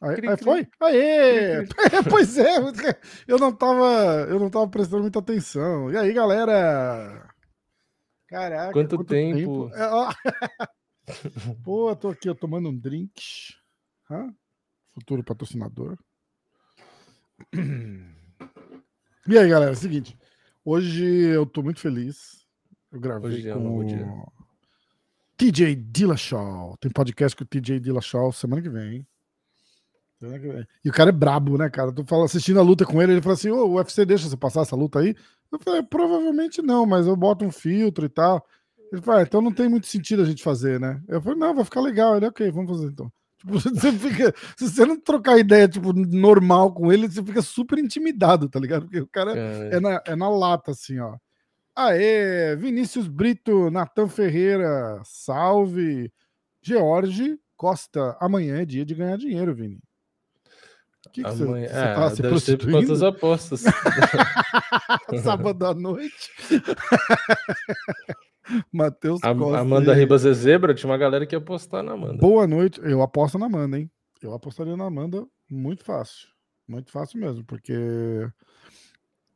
Aí, aí foi? Aê! pois é, eu não tava, eu não tava prestando muita atenção. E aí, galera? Caraca, quanto, quanto tempo? tempo? É, Pô, tô aqui ó, tomando um drink. Hã? Futuro patrocinador. E aí, galera, é o seguinte. Hoje eu tô muito feliz. Eu gravei hoje é com o TJ Dillashaw. Tem podcast com o TJ Dillashaw semana que vem. E o cara é brabo, né, cara? Tu fala, assistindo a luta com ele, ele fala assim: Ô, o UFC deixa você passar essa luta aí? Eu falei: provavelmente não, mas eu boto um filtro e tal. Ele fala: ah, então não tem muito sentido a gente fazer, né? Eu falei: não, vai ficar legal. Ele, ok, vamos fazer então. Tipo, você fica, se você não trocar ideia, tipo, normal com ele, você fica super intimidado, tá ligado? Porque o cara é, é na, é na lata, assim, ó. Aê, Vinícius Brito, Natan Ferreira, salve. George Costa, amanhã é dia de ganhar dinheiro, Vini. Que que Amanhã, você, é, tá se prostituindo? Quantas apostas? Sábado à noite. Matheus Costa. Amanda Ribas é zebra, tinha uma galera que ia apostar na Amanda. Boa noite. Eu aposto na Amanda, hein? Eu apostaria na Amanda muito fácil. Muito fácil mesmo, porque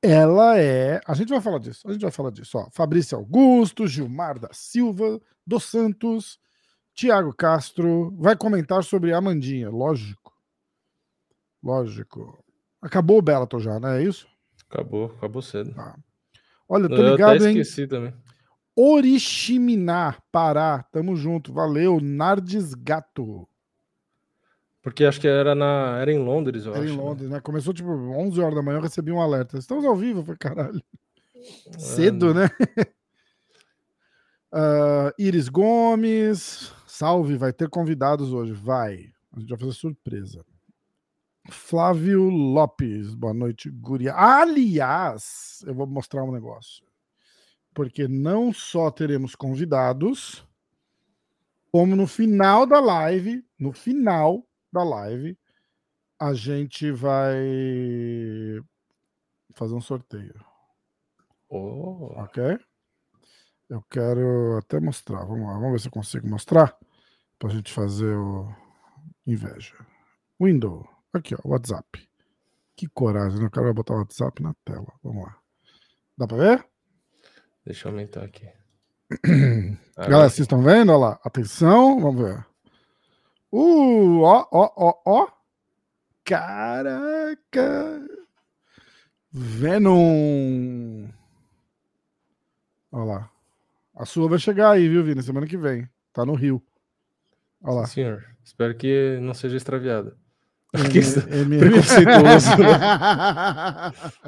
ela é. A gente vai falar disso. A gente vai falar disso. Ó, Fabrício Augusto, Gilmar da Silva, dos Santos, Tiago Castro. Vai comentar sobre a Amandinha, lógico. Lógico. Acabou o Bellator já, não é isso? Acabou, acabou cedo. Ah. Olha, tô ligado, eu até esqueci hein? também. Oriximiná, Pará. Tamo junto. Valeu. Nardes Gato. Porque acho que era, na, era em Londres, eu era acho. Era em né? Londres, né? né? Começou tipo 11 horas da manhã, eu recebi um alerta. Estamos ao vivo, foi caralho. É. Cedo, né? uh, Iris Gomes. Salve, vai ter convidados hoje. Vai. A gente vai fazer surpresa. Flávio Lopes, boa noite, Guria. Aliás, eu vou mostrar um negócio. Porque não só teremos convidados, como no final da live, no final da live, a gente vai fazer um sorteio. Oh. Ok? Eu quero até mostrar. Vamos lá, vamos ver se eu consigo mostrar para a gente fazer o inveja. Window. Aqui, ó, WhatsApp. Que coragem, né? O cara vai botar o WhatsApp na tela. Vamos lá. Dá pra ver? Deixa eu aumentar aqui. Galera, vocês estão vendo? Olha lá. Atenção, vamos ver. Uh, ó, ó, ó, ó. Caraca. Venom. Olha lá. A sua vai chegar aí, viu, Vini? Semana que vem. Tá no Rio. Olha lá. Sim, senhor. Espero que não seja extraviada. Preconceituoso.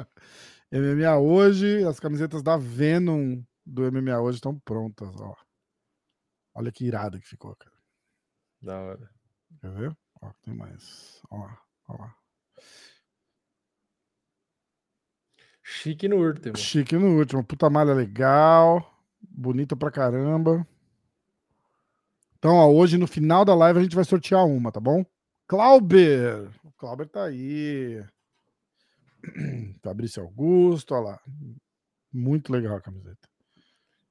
MMA hoje, as camisetas da Venom do MMA hoje estão prontas, ó. Olha que irada que ficou, cara. Da hora. Quer ver? Ó, tem mais. Ó lá, ó lá. Chique no último. Chique no último. Puta malha legal. Bonita pra caramba. Então, ó, hoje no final da live a gente vai sortear uma, tá bom? Clauber. O Clauber tá aí. Fabrício Augusto, olha lá. Muito legal a camiseta.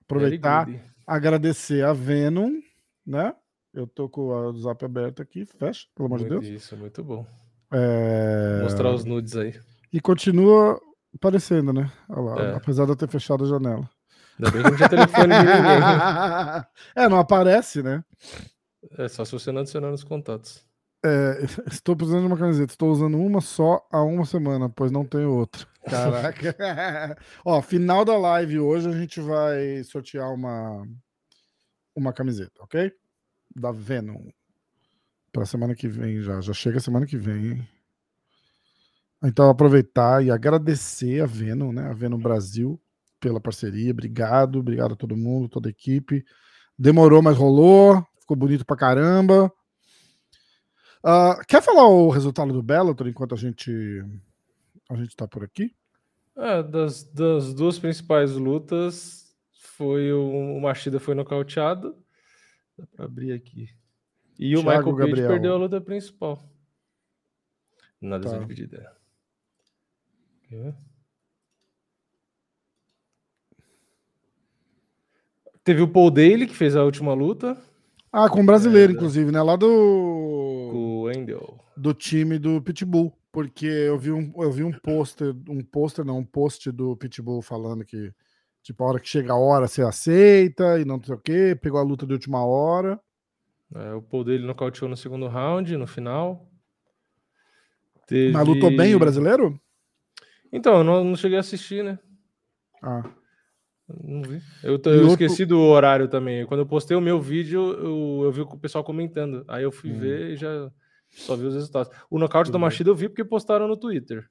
Aproveitar, agradecer a Venom, né? Eu tô com o zap aberto aqui, fecha, pelo amor de Deus. Isso, muito bom. É... Mostrar os nudes aí. E continua aparecendo, né? Olha lá, é. apesar de eu ter fechado a janela. Ainda bem que não tinha telefone de ninguém. é, não aparece, né? É só se você não adicionar nos contatos. É, estou precisando de uma camiseta. Estou usando uma só há uma semana, pois não tenho outra. Caraca. Ó, final da live hoje a gente vai sortear uma uma camiseta, ok? Da Venom. Para semana que vem já. Já chega semana que vem, hein? Então aproveitar e agradecer a Venom, né? A Venom Brasil pela parceria. Obrigado, obrigado a todo mundo, toda a equipe. Demorou, mas rolou. Ficou bonito pra caramba. Uh, quer falar o resultado do Bellator enquanto a gente a gente está por aqui? É, das, das duas principais lutas, foi o, o Machida foi nocauteado. Dá para abrir aqui. E Thiago o Michael Gabriel. Page perdeu a luta principal. Na tá. dividida. Teve o Paul Daly, que fez a última luta. Ah, com um brasileiro, é, inclusive, né? Lá do. Com o Wendel. do time do Pitbull, porque eu vi um, eu vi um pôster, um pôster não, um post do Pitbull falando que tipo, a hora que chega a hora você aceita e não sei o que, pegou a luta de última hora. É, o Paul dele nocauteou no segundo round, no final. Teve... Mas lutou bem o brasileiro? Então, eu não, não cheguei a assistir, né? Ah. Não vi. Eu, eu outro... esqueci do horário também. Quando eu postei o meu vídeo, eu, eu vi o pessoal comentando. Aí eu fui hum. ver e já só vi os resultados. O nocaute da Machida eu vi porque postaram no Twitter.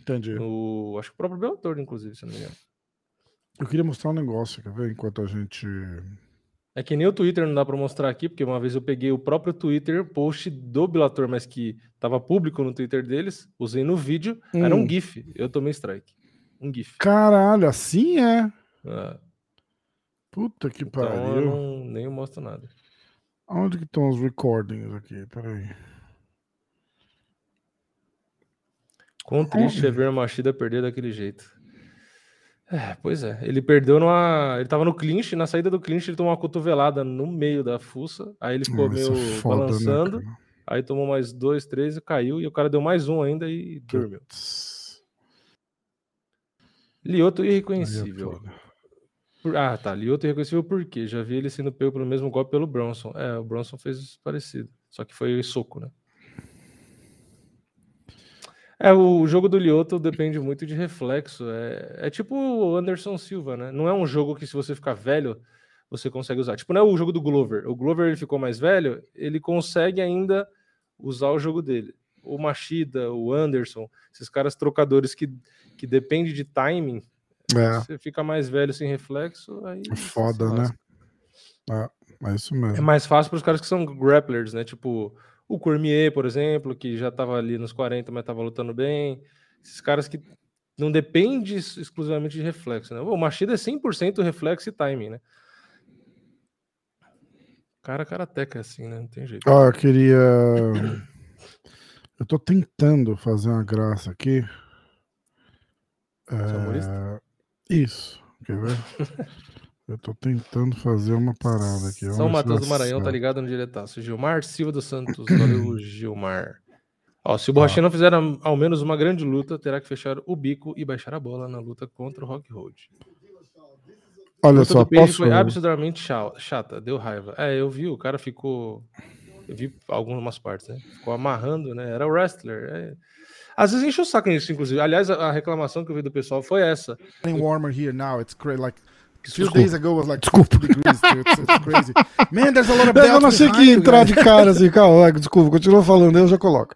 Entendi. No, acho que o próprio Bellator, inclusive, se não me engano. Eu queria mostrar um negócio, quer ver? Enquanto a gente. É que nem o Twitter não dá para mostrar aqui, porque uma vez eu peguei o próprio Twitter post do Bellator, mas que tava público no Twitter deles, usei no vídeo, hum. era um hum. GIF. Eu tomei strike. Um GIF. Caralho, assim é? é. Puta que então, pariu. Eu não, nem mostro nada. Onde que estão os recordings aqui? Peraí. Quão triste é ver a Machida perder daquele jeito. É, pois é. Ele perdeu numa. Ele tava no clinch, na saída do clinch ele tomou uma cotovelada no meio da fuça. Aí ele ficou meio é foda, né, balançando. Né, aí tomou mais dois, três e caiu. E o cara deu mais um ainda e dormiu. Lioto irreconhecível. Por... Ah, tá. Lioto irreconhecível por quê? Já vi ele sendo pego pelo mesmo golpe pelo Bronson. É, o Bronson fez parecido. Só que foi soco, né? É, o jogo do Lioto depende muito de reflexo. É, é tipo o Anderson Silva, né? Não é um jogo que, se você ficar velho, você consegue usar. Tipo, não é o jogo do Glover. O Glover ele ficou mais velho, ele consegue ainda usar o jogo dele. O Machida, o Anderson, esses caras trocadores que, que dependem de timing, é. você fica mais velho sem reflexo, aí. É foda, né? É, é isso mesmo. É mais fácil para os caras que são grapplers, né? Tipo, o Cormier, por exemplo, que já estava ali nos 40, mas estava lutando bem. Esses caras que não depende exclusivamente de reflexo, né? O Machida é 100% reflexo e timing, né? Cara, karateca é assim, né? Não tem jeito. Ó, eu queria. Eu tô tentando fazer uma graça aqui. É... Isso. Quer ver? Eu tô tentando fazer uma parada aqui. São Mateus do Maranhão tá ligado no diretaço. Gilmar Silva dos Santos. Valeu, Gilmar. Ó, se o Borrachinha ah. não fizer ao menos uma grande luta, terá que fechar o bico e baixar a bola na luta contra o Rock Road. Olha só, posso... foi absolutamente chata, deu raiva. É, eu vi, o cara ficou. Eu vi algumas partes, né? Ficou amarrando, né? Era o wrestler. É... Às vezes enche o saco nisso, inclusive. Aliás, a reclamação que eu vi do pessoal foi essa. Warmer here now. It's great, like few days ago was like desculpa. degrees. It's, it's crazy. Man, there's a lot of Eu não sei que entrar de cara assim, calma, desculpa, continua falando, eu já coloco.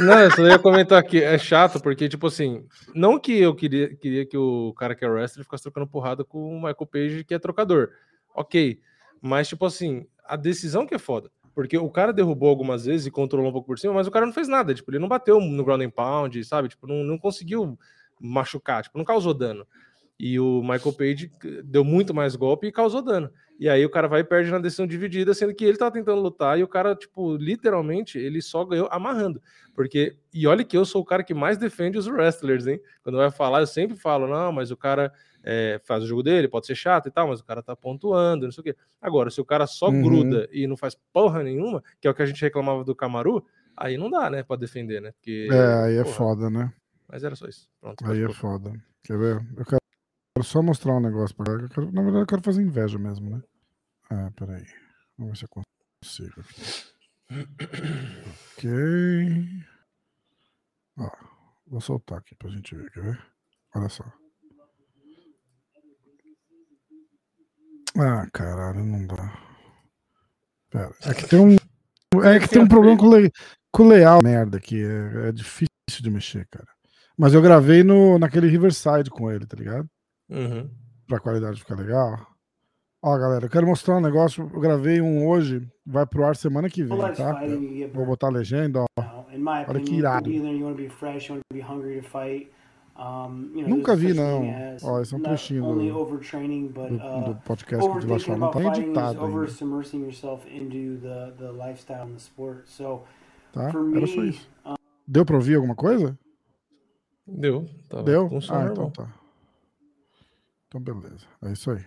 Não, eu só ia comentar aqui, é chato, porque, tipo assim, não que eu queria, queria que o cara que é wrestler ficasse trocando porrada com o Michael Page, que é trocador. Ok. Mas, tipo assim, a decisão que é foda. Porque o cara derrubou algumas vezes e controlou um pouco por cima, mas o cara não fez nada. Tipo, ele não bateu no ground and pound, sabe? Tipo, não, não conseguiu machucar, tipo, não causou dano. E o Michael Page deu muito mais golpe e causou dano. E aí o cara vai e perde na decisão dividida, sendo que ele tava tentando lutar e o cara, tipo, literalmente, ele só ganhou amarrando. Porque, e olha que eu sou o cara que mais defende os wrestlers, hein? Quando vai falar, eu sempre falo, não, mas o cara é, faz o jogo dele, pode ser chato e tal, mas o cara tá pontuando, não sei o quê. Agora, se o cara só uhum. gruda e não faz porra nenhuma, que é o que a gente reclamava do Camaru, aí não dá, né, pra defender, né? Porque, é, aí é porra, foda, né? Mas era só isso. Pronto. Aí é foda. Quer ver? Eu quero Quero só mostrar um negócio pra. Quero, na verdade, eu quero fazer inveja mesmo, né? Ah, peraí. Vamos ver se eu consigo ok. Ó, vou soltar aqui pra gente ver, quer ver? Olha só. Ah, caralho, não dá. Pera. É que tem um. É que tem um problema com, le... com o layout merda aqui. É, é difícil de mexer, cara. Mas eu gravei no, naquele Riverside com ele, tá ligado? Uhum. Pra qualidade ficar legal. Ó, galera, eu quero mostrar um negócio. Eu gravei um hoje, vai pro ar semana que vem, tá? Vou botar a legenda, ó. Olha que irado. Nunca vi, não. Ó, esse é um trechinho do, do, do podcast que o não tá editado ainda. Tá? Era só isso. Deu pra ouvir alguma coisa? Deu. Deu? Ah, então tá. Então, beleza. É isso aí.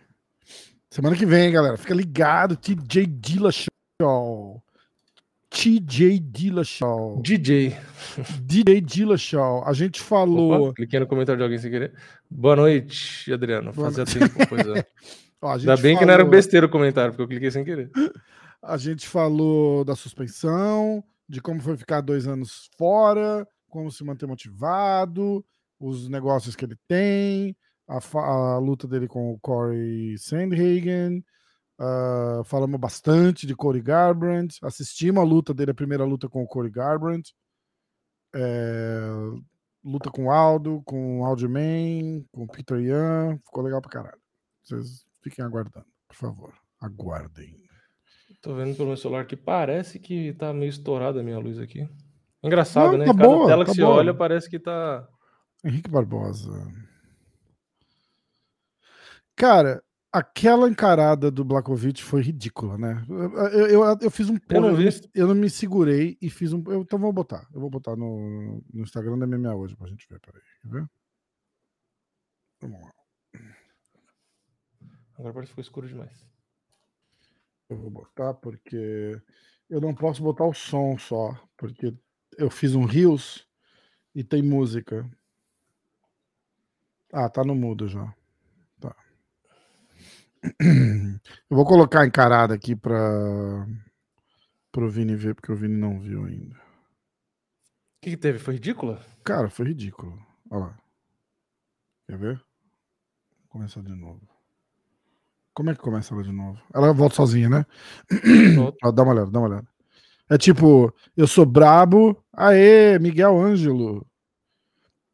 Semana que vem, galera. Fica ligado. TJ Dilla Show. TJ Dillashaw. DJ. DJ Dillashaw. A gente falou. Opa, cliquei no comentário de alguém sem querer. Boa noite, Adriano. Boa Fazia noite. tempo, pois é. Ó, Ainda bem falou... que não era besteira o comentário, porque eu cliquei sem querer. A gente falou da suspensão, de como foi ficar dois anos fora, como se manter motivado, os negócios que ele tem, a, a luta dele com o Corey Sandhagen. Uh, falamos bastante de Corey Garbrandt. Assistimos a luta dele, a primeira luta com o Corey Garbrandt. É, luta com o Aldo, com o Alderman, com o Peter Young. Ficou legal pra caralho. Vocês fiquem aguardando, por favor. Aguardem. Tô vendo pelo meu celular que parece que tá meio estourada a minha luz aqui. Engraçado, Não, né? Tá Cada boa, tela tá que se olha parece que tá. Henrique Barbosa. Cara, aquela encarada do Blakovic foi ridícula, né? Eu, eu, eu fiz um eu não, eu não me segurei e fiz um. Eu, então vou botar. Eu vou botar no, no Instagram da MMA hoje pra gente ver. Peraí, quer ver? Vamos lá. Agora parece que ficou escuro demais. Eu vou botar porque eu não posso botar o som só, porque eu fiz um Rios e tem música. Ah, tá no mudo já. Eu vou colocar encarada aqui para o Vini ver, porque o Vini não viu ainda. O que, que teve? Foi ridícula? Cara, foi ridículo. Olha lá. Quer ver? Vou começar de novo. Como é que começa ela de novo? Ela volta sozinha, né? ah, dá uma olhada, dá uma olhada. É tipo, eu sou brabo. Aê, Miguel Ângelo.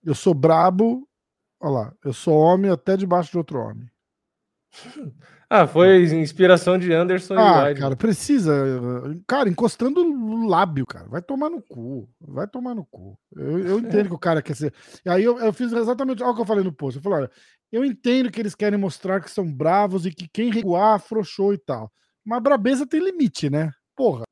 Eu sou brabo. Olha lá, eu sou homem até debaixo de outro homem. Ah, foi inspiração de Anderson ah, e cara, precisa. Cara, encostando o lábio, cara. Vai tomar no cu. Vai tomar no cu. Eu, eu entendo que o cara quer ser. E aí eu, eu fiz exatamente o que eu falei no post. Eu falei, olha, eu entendo que eles querem mostrar que são bravos e que quem recuar afrouxou e tal. Mas brabeza tem limite, né? Porra.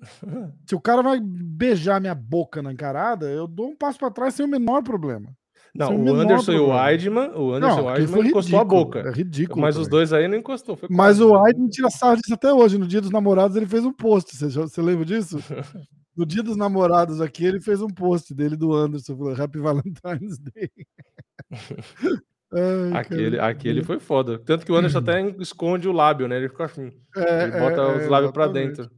Se o cara vai beijar minha boca na encarada, eu dou um passo para trás sem o menor problema. Não, o Anderson e o Weidman, o Anderson não, e o Weidman encostou ridículo, a boca. É ridículo. Mas também. os dois aí não encostou. mas o Weidman tira sarro disso até hoje. No dia dos namorados ele fez um post. Você, você lembra disso? no dia dos namorados aqui ele fez um post dele do Anderson. Falou Happy Valentine's Day. Ai, aquele, aquele foi foda. Tanto que o Anderson até esconde o lábio, né? Ele fica assim. É, ele bota é, os lábios para dentro.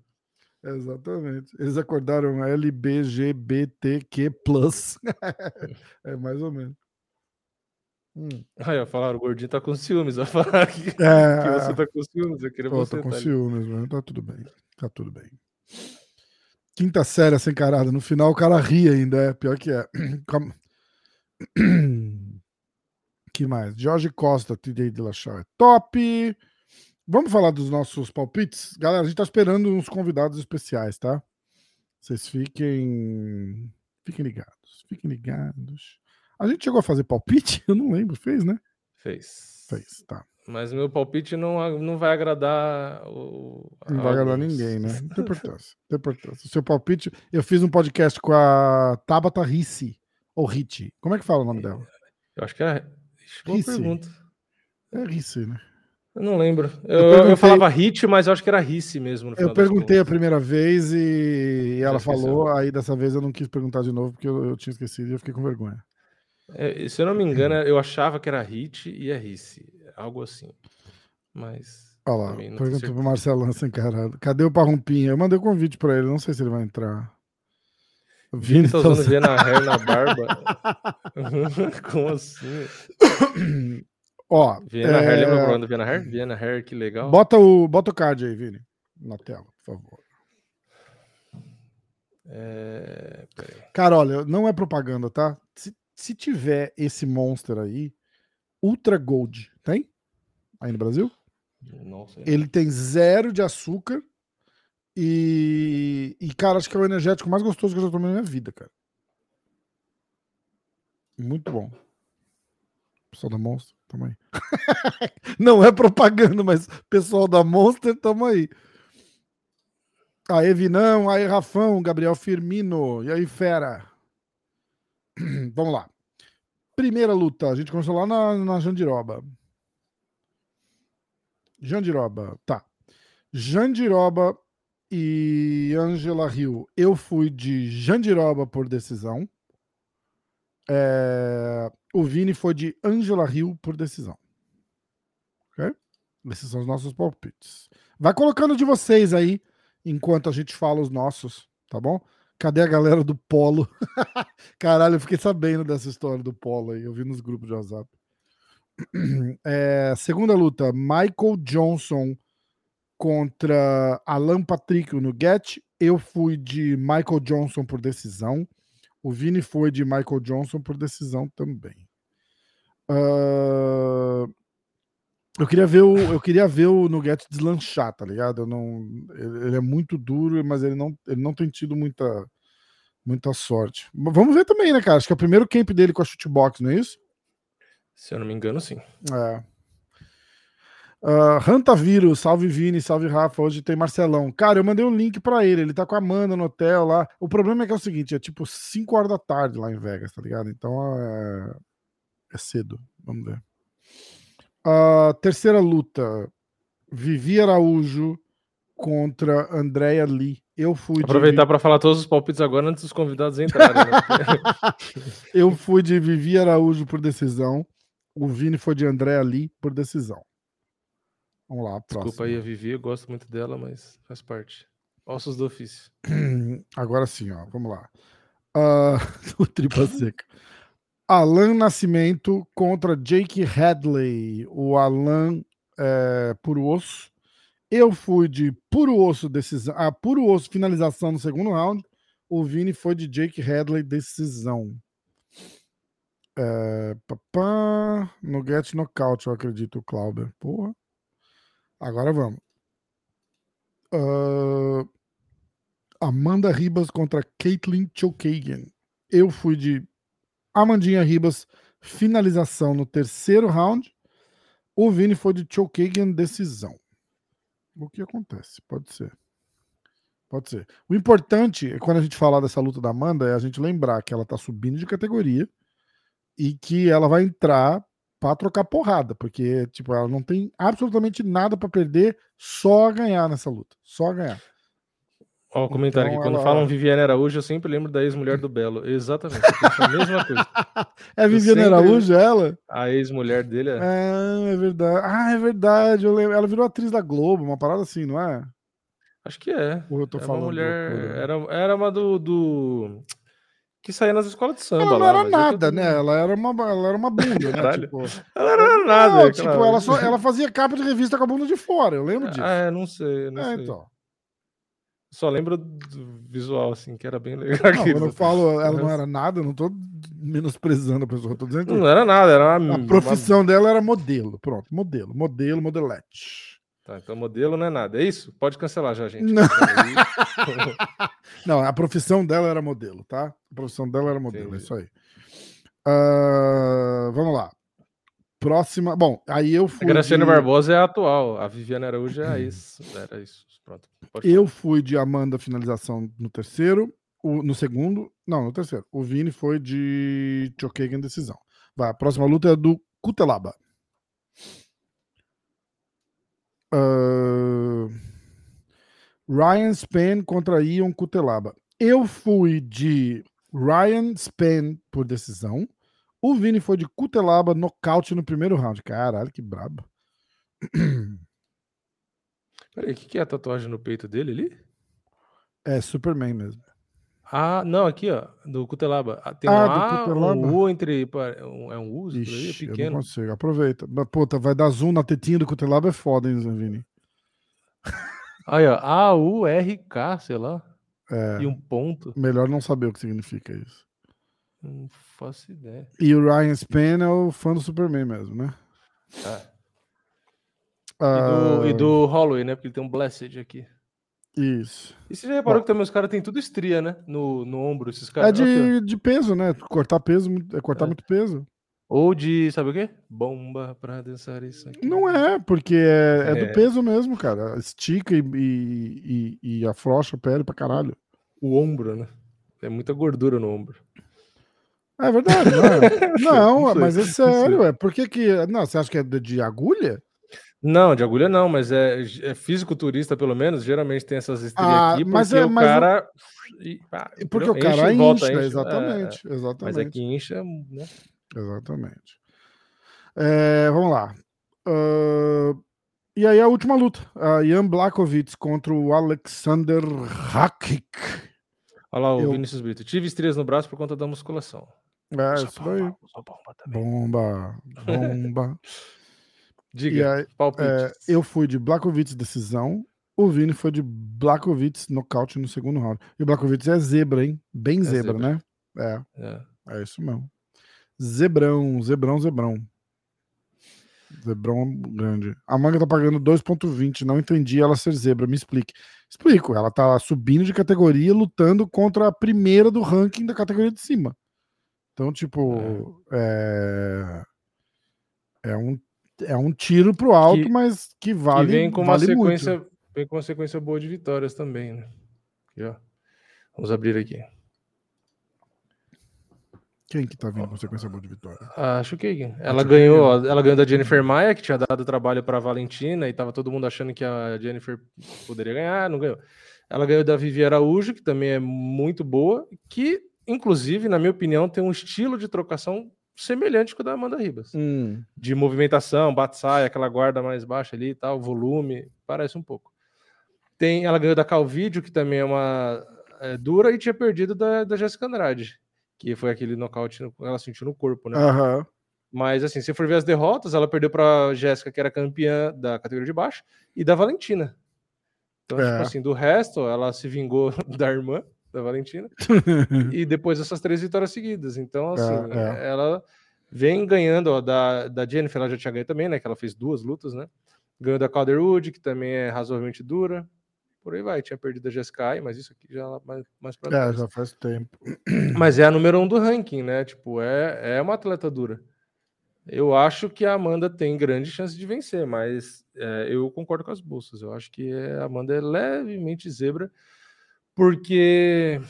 Exatamente. Eles acordaram LBGBTQ. é mais ou menos. Hum. Aí, ó, falaram, o gordinho tá com ciúmes. Vai falar que, é, que você tá com ciúmes. Eu queria pô, você. Tô com tá ciúmes, mano. Tá tudo bem. Tá tudo bem. Quinta série essa encarada. No final o cara ri ainda, é. Pior que é. que mais? Jorge Costa, TJ Dillashaw é top. Vamos falar dos nossos palpites? Galera, a gente tá esperando uns convidados especiais, tá? Vocês fiquem. Fiquem ligados. Fiquem ligados. A gente chegou a fazer palpite? Eu não lembro. Fez, né? Fez. Fez, tá. Mas meu palpite não, não vai agradar o. Não vai agradar ninguém, né? Não tem importância. Não tem importância. O seu palpite. Eu fiz um podcast com a Tabata Rissi. Ou Ritchie. Como é que fala o nome dela? Eu acho que era Boa pergunta. É Risse, né? Eu não lembro. Eu, eu, eu falava Hit, mas eu acho que era Risse mesmo. eu perguntei a primeira vez e, e ela falou, aí dessa vez eu não quis perguntar de novo porque eu, eu tinha esquecido e eu fiquei com vergonha. É, se eu não me engano, eu achava que era Hit e é Risse. Algo assim. Mas. Olha lá, pergunta pro Marcelão sem encarado. Cadê o Parrumpinha? Eu mandei o um convite pra ele, não sei se ele vai entrar. Vini tá usando Viena Hair na barba. Como assim? Ó, Viena é... Hair, lembra o programa do Viena Hair? Viena Hair, que legal. Bota o, bota o card aí, Vini, na tela, por favor. É... Cara, olha, não é propaganda, tá? Se, se tiver esse monster aí, Ultra Gold, tem? Aí no Brasil? Nossa. Ele tem zero de açúcar e, e, cara, acho que é o energético mais gostoso que eu já tomei na minha vida, cara. Muito bom. Pessoal da Monster, tamo aí. Não é propaganda, mas pessoal da Monster, tamo aí. Aê, Vinão, aí, Rafão, Gabriel Firmino, e aí, fera. Vamos lá. Primeira luta, a gente começou lá na, na Jandiroba. Jandiroba, tá. Jandiroba e Angela Hill. Eu fui de Jandiroba por decisão. É... O Vini foi de Angela Hill por decisão. Esses são os nossos palpites. Vai colocando de vocês aí, enquanto a gente fala os nossos, tá bom? Cadê a galera do Polo? Caralho, eu fiquei sabendo dessa história do Polo aí. Eu vi nos grupos de WhatsApp. É, segunda luta: Michael Johnson contra Alan Patrick no Get. Eu fui de Michael Johnson por decisão. O Vini foi de Michael Johnson por decisão também. Uh, eu queria ver o eu queria ver o Nugget deslanchar, tá ligado? Eu não, ele é muito duro, mas ele não, ele não tem tido muita muita sorte. Vamos ver também, né, cara? Acho que é o primeiro camp dele com a shootbox, não é isso? Se eu não me engano, sim. É. Uh, Vírus, salve Vini, salve Rafa. Hoje tem Marcelão. Cara, eu mandei um link para ele. Ele tá com a Amanda no hotel lá. O problema é que é o seguinte: é tipo 5 horas da tarde lá em Vegas, tá ligado? Então é, é cedo. Vamos ver. Uh, terceira luta: Vivi Araújo contra Andrea Lee. Eu fui Aproveitar de... para falar todos os palpites agora antes dos convidados entrarem. Né? eu fui de Vivi Araújo por decisão. O Vini foi de Andrea Lee por decisão. Vamos lá, próximo. Desculpa aí a Vivi, eu gosto muito dela, mas faz parte. Ossos do ofício. Agora sim, ó, vamos lá. Uh, o tripa seca. Alan Nascimento contra Jake Hadley. O Alan é, puro osso. Eu fui de puro osso decisão. Ah, puro osso finalização no segundo round. O Vini foi de Jake Hadley decisão. É, papá, no get knockout, eu acredito, o Clauber. Porra. Agora vamos. Uh, Amanda Ribas contra Caitlin Chokagian. Eu fui de Amandinha Ribas, finalização no terceiro round. O Vini foi de Chokagian, decisão. O que acontece? Pode ser. Pode ser. O importante, quando a gente falar dessa luta da Amanda, é a gente lembrar que ela tá subindo de categoria e que ela vai entrar para trocar porrada, porque tipo, ela não tem absolutamente nada para perder, só ganhar nessa luta, só ganhar. Ó, o comentário então, aqui, quando ela... falam Viviane Araújo, eu sempre lembro da ex-mulher do Belo. Exatamente, a mesma coisa. É Viviane Araújo, ela? A ex-mulher dele é. É, é verdade. Ah, é verdade. Eu lembro. Ela virou atriz da Globo, uma parada assim, não é? Acho que é. Ou eu tô é falando. Uma mulher. Era, era uma do. do que saía nas escolas de samba. Ela não lá, era nada, né? Ela era uma, ela era uma bunda, né? Tipo, ela era nada. Não, tipo, ela, só, ela fazia capa de revista com a bunda de fora, eu lembro disso. É, não sei, não é, sei. então. Só lembro do visual, assim, que era bem legal. Não, eu não falo, ela não era nada, eu não tô menosprezando a pessoa, tô dizendo que... Não era nada, era uma... A profissão uma... dela era modelo, pronto, modelo, modelo, modelete. Tá, então modelo não é nada. É isso? Pode cancelar já, gente. Não. não, a profissão dela era modelo, tá? A profissão dela era modelo, Entendi. é isso aí. Uh, vamos lá. Próxima. Bom, aí eu fui. A Graciane de... Barbosa é a atual. A Viviane Araújo é isso. Era isso. Pronto. eu fui de Amanda finalização no terceiro. O, no segundo. Não, no terceiro. O Vini foi de Chokagan decisão. Vai, a próxima luta é do Kutelaba. Uh, Ryan Span contra Ion Cutelaba. Eu fui de Ryan Span por decisão. O Vini foi de Cutelaba nocaute no primeiro round. Caralho, que brabo. Peraí, o que, que é a tatuagem no peito dele ali? É Superman mesmo. Ah, não, aqui, ó, do Cutelaba. Ah, tem ah, um A, Cutelaba. um U entre. É um U? Ixi, é pequeno. Eu não consigo, aproveita. Puta, vai dar zoom na tetinha do Cutelaba é foda, hein, Vini? Aí, ó, A, U, R, K, sei lá. É, e um ponto. Melhor não saber o que significa isso. Não faço ideia. E o Ryan Span é o fã do Superman mesmo, né? É. Uh... E, do, e do Holloway, né? Porque ele tem um Blessed aqui. Isso. E você já reparou Bom, que também os caras têm tudo estria, né? No, no ombro, esses caras. É de, de peso, né? Cortar peso, é cortar é. muito peso. Ou de, sabe o quê? Bomba pra dançar isso aqui. Não é, porque é, é. é do peso mesmo, cara. Estica e, e, e, e afrouxa a pele pra caralho. O ombro, né? É muita gordura no ombro. É verdade, não é? não, não mas é sério, é. Por que que... Não, você acha que é de agulha? Não, de agulha não, mas é, é físico-turista, pelo menos, geralmente tem essas estrias ah, aqui, mas é, o mas cara. Ah, porque o cara incha, volta, incha, exatamente, é, exatamente. Mas aqui incha, né? Exatamente. É, vamos lá. Uh, e aí a última luta. A Jan Blakovic contra o Alexander Hakik. Olha lá o Eu... Vinícius Brito. Tive estrias no braço por conta da musculação. É, isso aí. Bomba, bomba. Diga, aí, é, eu fui de Blakovic decisão, o Vini foi de Blakovic nocaute no segundo round. E o Blakovic é zebra, hein? Bem é zebra, zebra, né? É. é. É isso mesmo. Zebrão, zebrão, zebrão. Zebrão grande. A manga tá pagando 2,20. Não entendi ela ser zebra. Me explique. Explico. Ela tá subindo de categoria, lutando contra a primeira do ranking da categoria de cima. Então, tipo, é, é, é um, é um tiro pro alto, que, mas que vale. Que vem com vale uma sequência, muito. vem com uma sequência boa de vitórias também, né? Aqui, ó. Vamos abrir aqui. Quem que tá vindo com sequência boa de vitória? Acho que ela ganhou, ela ganhou da Jennifer Maia, que tinha dado trabalho para Valentina e tava todo mundo achando que a Jennifer poderia ganhar, não ganhou. Ela ganhou da Vivi Araújo, que também é muito boa, que inclusive, na minha opinião, tem um estilo de trocação semelhante com o da Amanda Ribas. Hum. De movimentação, bate-sai, aquela guarda mais baixa ali e tal, volume, parece um pouco. Tem, ela ganhou da Calvídeo, que também é uma é, dura, e tinha perdido da, da Jéssica Andrade, que foi aquele nocaute que ela sentiu no corpo, né? Uhum. Mas assim, se for ver as derrotas, ela perdeu para Jéssica, que era campeã da categoria de baixo, e da Valentina. Então, tipo é. tipo assim, do resto, ela se vingou da irmã, da Valentina. e depois essas três vitórias seguidas. Então, assim, é, é. ela vem ganhando, ó, da, da Jennifer, ela já tinha ganho também, né? Que ela fez duas lutas, né? Ganhou da Calderwood, que também é razoavelmente dura. Por aí vai, tinha perdido a Jessica mas isso aqui já mais, mais pra trás. É, já faz tempo. Mas é a número um do ranking, né? Tipo, é, é uma atleta dura. Eu acho que a Amanda tem grande chance de vencer, mas é, eu concordo com as bolsas. Eu acho que a Amanda é levemente zebra porque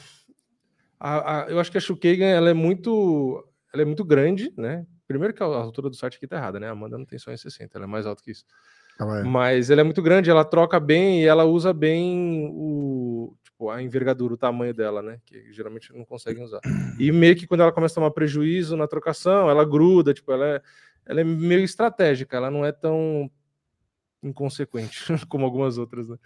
a, a, eu acho que a Shukagan ela é muito ela é muito grande, né? Primeiro que a altura do site aqui tá errada, né? A Amanda não tem só em 60, ela é mais alta que isso. é. Mas ela é muito grande, ela troca bem e ela usa bem o tipo a envergadura, o tamanho dela, né? Que geralmente não conseguem usar. E meio que quando ela começa a tomar prejuízo na trocação, ela gruda, tipo, ela é, ela é meio estratégica, ela não é tão inconsequente como algumas outras, né?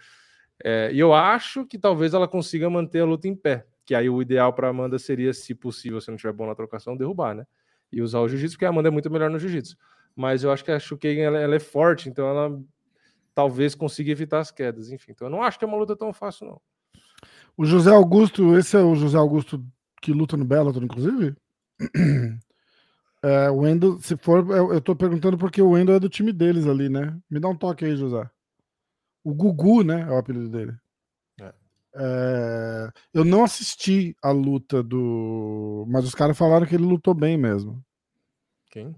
É, e eu acho que talvez ela consiga manter a luta em pé. Que aí o ideal para Amanda seria, se possível, se não tiver bom na trocação, derrubar, né? E usar o jiu-jitsu, porque a Amanda é muito melhor no jiu-jitsu. Mas eu acho que a Shukagan ela, ela, é forte, então ela talvez consiga evitar as quedas. Enfim, então eu não acho que é uma luta tão fácil, não. O José Augusto, esse é o José Augusto que luta no Bellator, inclusive? É, o Wendel, se for, eu, eu tô perguntando porque o Wendel é do time deles ali, né? Me dá um toque aí, José. O Gugu, né? É o apelido dele. É. É, eu não assisti a luta do. Mas os caras falaram que ele lutou bem mesmo. Quem?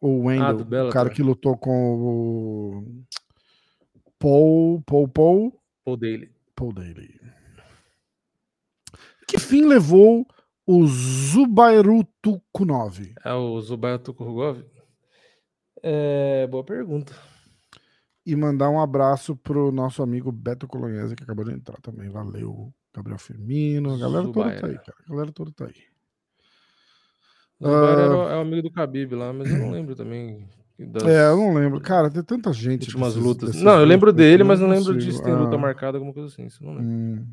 O Wendell, ah, o cara que lutou com o. Paul. Paul. Paul. Paul Daly. Paul Daly. Que fim levou o Zubairu Tukunov? É o Zubairu Tukunov? É, boa pergunta e mandar um abraço pro nosso amigo Beto Colonhese, que acabou de entrar também. Valeu, Gabriel Firmino. A galera toda tá aí, cara. A galera toda tá aí. O uh, é o amigo do Khabib lá, mas eu não lembro também. Das... É, eu não lembro. Cara, tem tanta gente. Últimas desses, lutas. Desses não, eu lembro dele, mas não lembro de se tem luta ah. marcada, alguma coisa assim. Isso não lembro. Hum.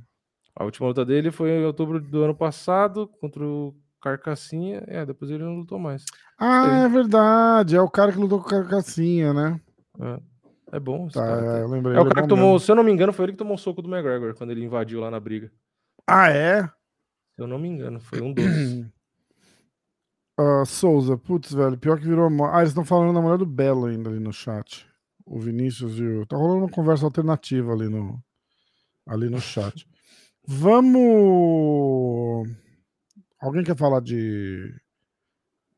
A última luta dele foi em outubro do ano passado contra o Carcassinha. É, depois ele não lutou mais. Ah, é verdade. É o cara que lutou com o Carcassinha, né? É. É bom. Tá, cara. eu lembrei. É o cara que tomou, mesmo. se eu não me engano, foi ele que tomou um soco do McGregor quando ele invadiu lá na briga. Ah, é? Se eu não me engano, foi um dos. uh, Souza, putz, velho, pior que virou. Ah, eles estão falando da mulher do Belo ainda ali no chat. O Vinícius e o. Tá rolando uma conversa alternativa ali no, ali no chat. Vamos. Alguém quer falar de.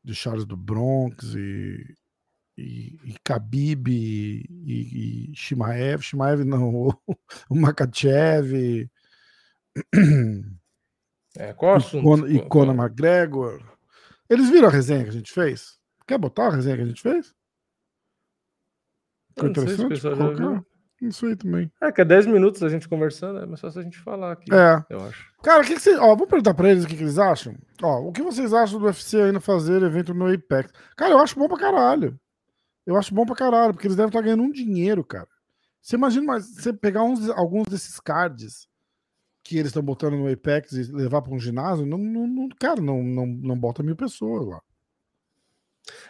de Charles do Bronx e, e, e Khabib e, e Shimaev, Shimaev não, o, o Makachev. É, qual assunto? E Conor McGregor. Eles viram a resenha que a gente fez? Quer botar a resenha que a gente fez? Ficou interessante? Colocar? Isso aí também. É, que é 10 minutos a gente conversando, é mais fácil a gente falar aqui. É. Eu acho. Cara, o que, que vocês. Ó, vou perguntar pra eles o que, que, eles acham. Ó, o que vocês acham do UFC ainda fazer evento no Apex? Cara, eu acho bom pra caralho. Eu acho bom pra caralho, porque eles devem estar ganhando um dinheiro, cara. Você imagina mas você pegar uns, alguns desses cards que eles estão botando no Apex e levar para um ginásio, não, não, não, cara, não, não, não bota mil pessoas lá.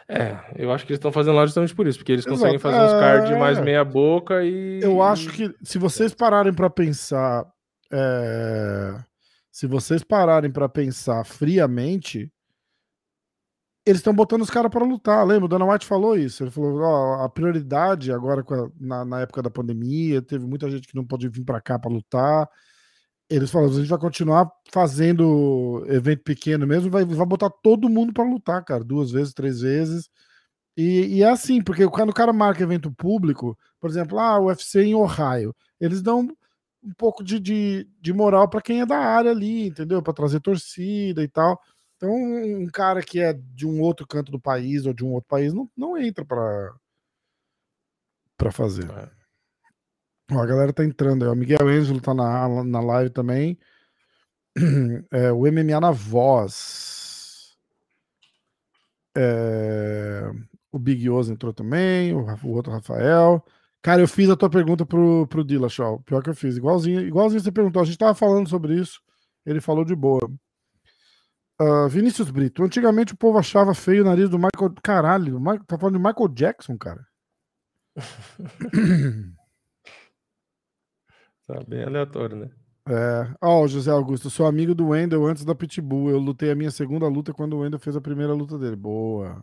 É, eu acho que eles estão fazendo lá justamente por isso, porque eles Exato. conseguem fazer uns cards é... mais meia boca e. Eu acho que se vocês pararem para pensar, é... se vocês pararem para pensar friamente, eles estão botando os caras para lutar. Lembra? O Dana White falou isso. Ele falou: ó, a prioridade agora a, na, na, época da pandemia, teve muita gente que não pode vir para cá para lutar eles falaram, a gente vai continuar fazendo evento pequeno mesmo, vai, vai botar todo mundo para lutar, cara, duas vezes, três vezes. E, e, é assim, porque quando o cara marca evento público, por exemplo, ah, o UFC em Ohio, eles dão um pouco de, de, de moral para quem é da área ali, entendeu? Para trazer torcida e tal. Então, um cara que é de um outro canto do país ou de um outro país não, não entra para para fazer. É. Ó, a galera tá entrando aí. O Miguel Ângelo tá na, na live também. É, o MMA na voz. É, o Big Oz entrou também. O, o, outro Rafael. Cara, eu fiz a tua pergunta pro, pro Dillashaw. Pior que eu fiz. Igualzinho, igualzinho você perguntou. A gente tava falando sobre isso. Ele falou de boa. Uh, Vinícius Brito. Antigamente o povo achava feio o nariz do Michael. Caralho, tá falando de Michael Jackson, cara. Tá bem aleatório, né? É. Ó, oh, José Augusto, sou amigo do Wendel antes da Pitbull. Eu lutei a minha segunda luta quando o Wendel fez a primeira luta dele. Boa.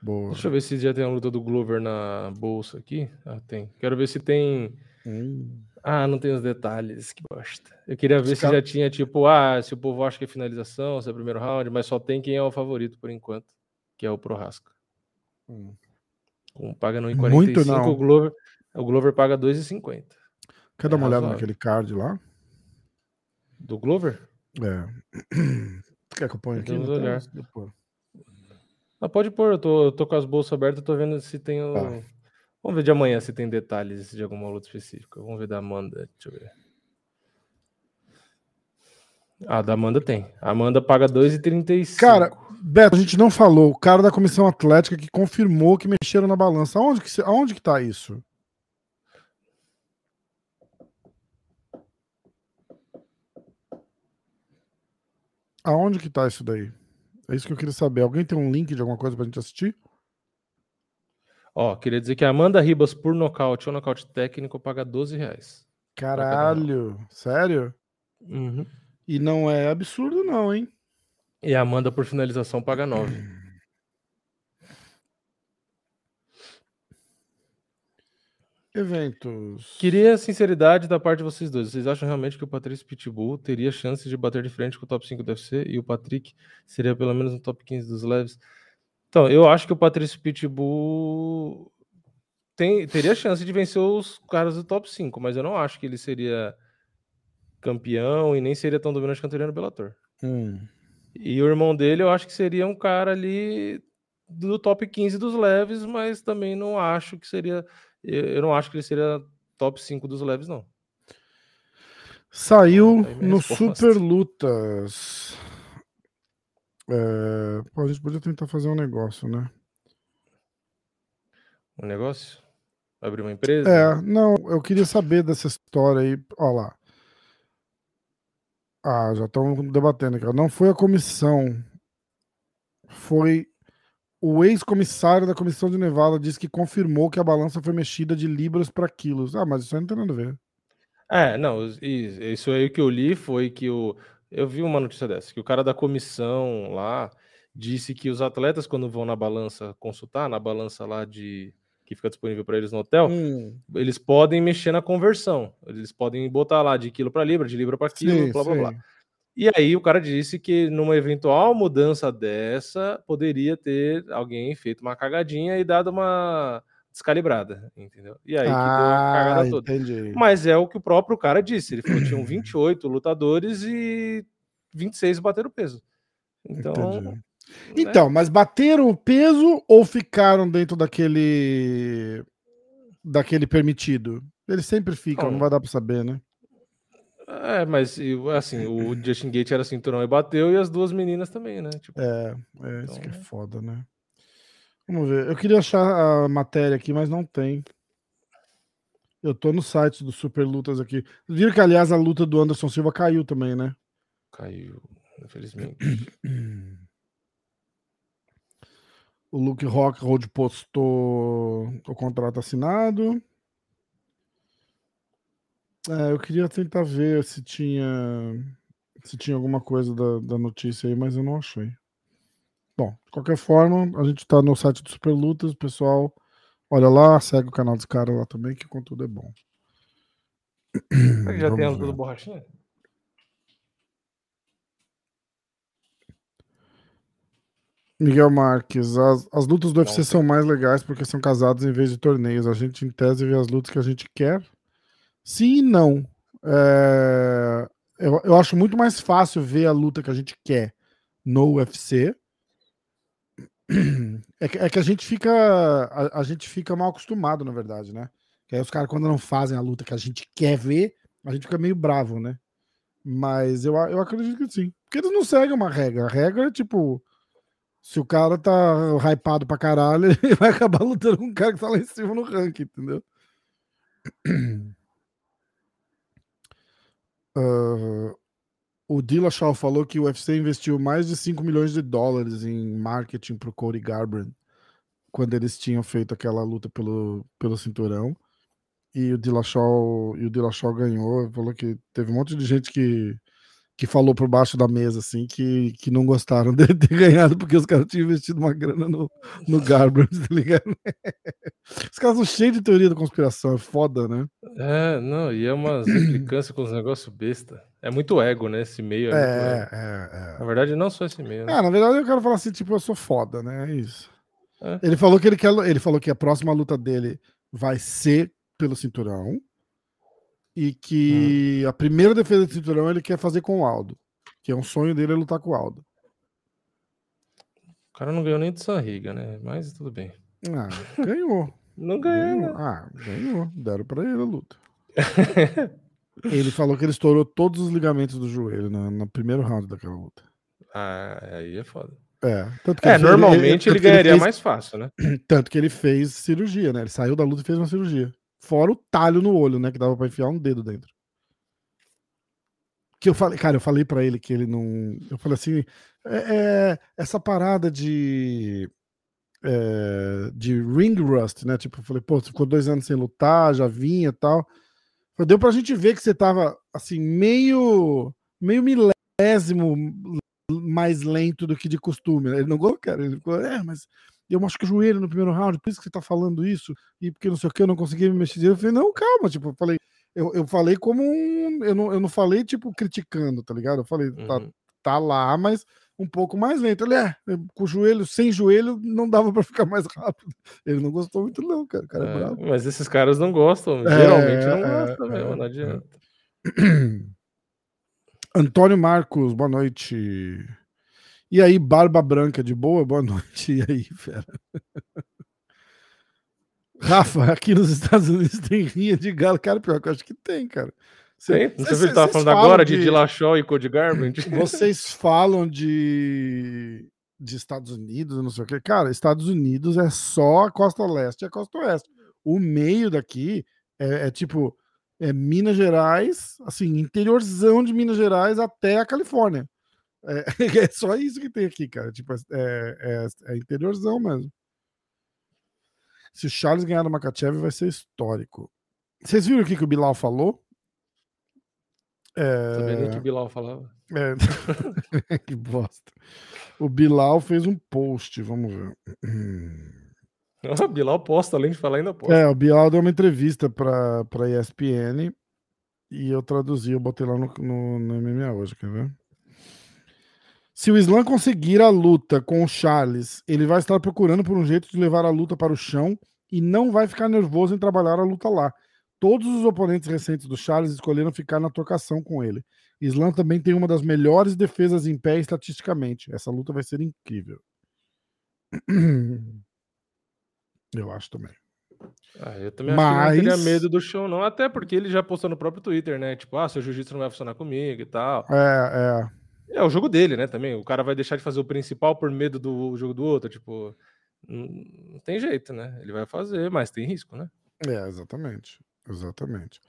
Boa. Deixa eu ver se já tem a luta do Glover na bolsa aqui. Ah, tem. Quero ver se tem. Hum. Ah, não tem os detalhes. Que bosta. Eu queria ver Os se cara... já tinha, tipo, ah, se o povo acha que é finalização, se é primeiro round, mas só tem quem é o favorito por enquanto, que é o Prohasca. Hum. Um paga no 45, Muito não. o Glover, o Glover paga 2,50. Quer dar uma olhada naquele card lá? Do Glover? É. Quer que eu ponha aqui? Olhar. Ah, pode pôr, eu tô, eu tô com as bolsas abertas, tô vendo se tem o... Tá. Vamos ver de amanhã se tem detalhes de alguma luta específica. Vamos ver da Amanda, deixa eu ver. Ah, da Amanda tem. A Amanda paga 2,35. Cara, Beto, a gente não falou. O cara da comissão atlética que confirmou que mexeram na balança. Aonde que, aonde que tá isso? Aonde que tá isso daí? É isso que eu queria saber. Alguém tem um link de alguma coisa pra gente assistir? Ó, queria dizer que a Amanda Ribas por nocaute ou nocaute técnico paga 12 reais. Caralho, sério? Uhum. E não é absurdo, não, hein? E a Amanda por finalização paga 9. Eventos. Queria a sinceridade da parte de vocês dois. Vocês acham realmente que o Patrício Pitbull teria chance de bater de frente com o top 5 do UFC e o Patrick seria pelo menos no top 15 dos leves? Então, eu acho que o Patrício Pitbull tem, teria chance de vencer os caras do top 5, mas eu não acho que ele seria campeão e nem seria tão dominante quanto ele no Bellator. Hum. E o irmão dele, eu acho que seria um cara ali do top 15 dos leves, mas também não acho que seria eu não acho que ele seria top 5 dos leves, não. Saiu no Super Lutas. É... Pô, a gente podia tentar fazer um negócio, né? Um negócio? Abrir uma empresa? É, não, eu queria saber dessa história aí. Olha lá. Ah, já estão debatendo aqui. Não foi a comissão. Foi o ex-comissário da Comissão de Nevada disse que confirmou que a balança foi mexida de libras para quilos. Ah, mas isso aí não tem nada a ver. É, não, isso aí que eu li foi que o. Eu vi uma notícia dessa, que o cara da comissão lá disse que os atletas, quando vão na balança consultar, na balança lá de que fica disponível para eles no hotel, hum. eles podem mexer na conversão. Eles podem botar lá de quilo para libra, de libra para quilo, sim, blá blá sim. blá. E aí o cara disse que numa eventual mudança dessa, poderia ter alguém feito uma cagadinha e dado uma descalibrada, entendeu? E aí ah, que deu a cagada ah, toda. Entendi. Mas é o que o próprio cara disse. Ele falou que tinham 28 lutadores e 26 bateram peso. Então. Né? Então, mas bateram o peso ou ficaram dentro daquele daquele permitido? Ele sempre fica, não, não vai dar pra saber, né? É, mas assim, o Justin Gate era cinturão e bateu, e as duas meninas também, né? Tipo, é, é isso que é então foda, né? Vamos ver. Eu queria achar a matéria aqui, mas não tem. Eu tô no site do Super Lutas aqui. Viram que, aliás, a luta do Anderson Silva caiu também, né? Caiu, infelizmente. O Luke Rockhold postou o contrato assinado. É, eu queria tentar ver se tinha se tinha alguma coisa da, da notícia aí, mas eu não achei. Bom, de qualquer forma, a gente tá no site do Super Lutas, pessoal. Olha lá, segue o canal dos caras lá também, que o conteúdo é bom. Já tem a luta do borrachinha? Miguel Marques, as, as lutas do UFC são mais legais porque são casados em vez de torneios. A gente, em tese, vê as lutas que a gente quer. Sim e não. É, eu, eu acho muito mais fácil ver a luta que a gente quer no UFC. É que, é que a gente fica a, a, gente fica mal acostumado, na verdade, né? Que aí os caras, quando não fazem a luta que a gente quer ver, a gente fica meio bravo, né? Mas eu, eu acredito que sim. Porque eles não seguem uma regra. A regra é tipo se o cara tá hypado pra caralho, ele vai acabar lutando com um cara que tá lá em cima no ranking, entendeu? Uh, o Dillashaw falou que o UFC investiu mais de 5 milhões de dólares em marketing pro Cody Garbrandt quando eles tinham feito aquela luta pelo, pelo cinturão. E o Dillashaw, e o Dillashaw ganhou. Falou que teve um monte de gente que que falou por baixo da mesa, assim, que, que não gostaram de ter ganhado porque os caras tinham investido uma grana no, no Garbrandt, tá ligado? Os caras são cheios de teoria da conspiração, é foda, né? É, não, e é umas implicâncias com os negócios besta. É muito ego, né? Esse meio. É, é, é, é, Na verdade, não só esse meio. Né? É, na verdade, eu quero falar assim, tipo, eu sou foda, né? É isso. É. Ele falou que ele quer. Ele falou que a próxima luta dele vai ser pelo cinturão e que hum. a primeira defesa de cinturão ele quer fazer com o Aldo, que é um sonho dele é lutar com o Aldo. O cara não ganhou nem de Sanriga, né? Mas tudo bem. Ah, ganhou. não ganhou. ganhou. Né? Ah, ganhou. Deram pra ele a luta. ele falou que ele estourou todos os ligamentos do joelho no, no primeiro round daquela luta. Ah, aí é foda. É, tanto que é, ele, normalmente ele, ele ganharia ele fez, mais fácil, né? Tanto que ele fez cirurgia, né? Ele saiu da luta e fez uma cirurgia. Fora o talho no olho, né? Que dava pra enfiar um dedo dentro. Que eu falei, cara, eu falei para ele que ele não. Eu falei assim: é, é essa parada de. É, de ring rust, né? Tipo, eu falei, pô, você ficou dois anos sem lutar, já vinha e tal. Deu pra gente ver que você tava, assim, meio. meio milésimo mais lento do que de costume. Ele não gostou, cara. Ele ficou, é, mas eu machuquei o joelho no primeiro round, por isso que você tá falando isso, e porque não sei o que, eu não consegui me mexer. Eu falei, não, calma, tipo, eu falei, eu, eu falei como um. Eu não, eu não falei, tipo, criticando, tá ligado? Eu falei, tá, uhum. tá, tá lá, mas um pouco mais lento. Ele é, com o joelho, sem joelho, não dava para ficar mais rápido. Ele não gostou muito, não, cara. O cara é, é bravo. Mas esses caras não gostam, é, geralmente não é, gostam é, mesmo, não adianta. Antônio Marcos, boa noite. E aí, Barba Branca, de boa? Boa noite. E aí, fera? Rafa, aqui nos Estados Unidos tem rinha de galo. Cara, pior que eu acho que tem, cara. Cê, Não sei se ele tava falando agora de, de e Cody Garbrandt. Vocês falam de, de Estados Unidos, não sei o que. Cara, Estados Unidos é só a costa leste e a costa oeste. O meio daqui é, é tipo é Minas Gerais, assim, interiorzão de Minas Gerais até a Califórnia. É, é, só isso que tem aqui, cara. Tipo, é, é, é, interiorzão mesmo. Se o Charles ganhar do Makachev, vai ser histórico. Vocês viram o que, que o Bilal falou? É... Também nem que o Bilal falava. É... que bosta. O Bilal fez um post, vamos ver. O Bilal posta, além de falar, ainda posta. É, o Bilal deu uma entrevista para a ESPN e eu traduzi, eu botei lá no, no, no MMA hoje, quer ver? Se o Islam conseguir a luta com o Charles, ele vai estar procurando por um jeito de levar a luta para o chão e não vai ficar nervoso em trabalhar a luta lá. Todos os oponentes recentes do Charles escolheram ficar na trocação com ele. Islam também tem uma das melhores defesas em pé estatisticamente. Essa luta vai ser incrível. Eu acho também. Ah, eu também Mas... acho que não teria medo do show, não. Até porque ele já postou no próprio Twitter, né? Tipo, ah, seu jiu-jitsu não vai funcionar comigo e tal. É, é. É o jogo dele, né? Também. O cara vai deixar de fazer o principal por medo do jogo do outro. Tipo, não tem jeito, né? Ele vai fazer, mas tem risco, né? É, exatamente. Exatamente.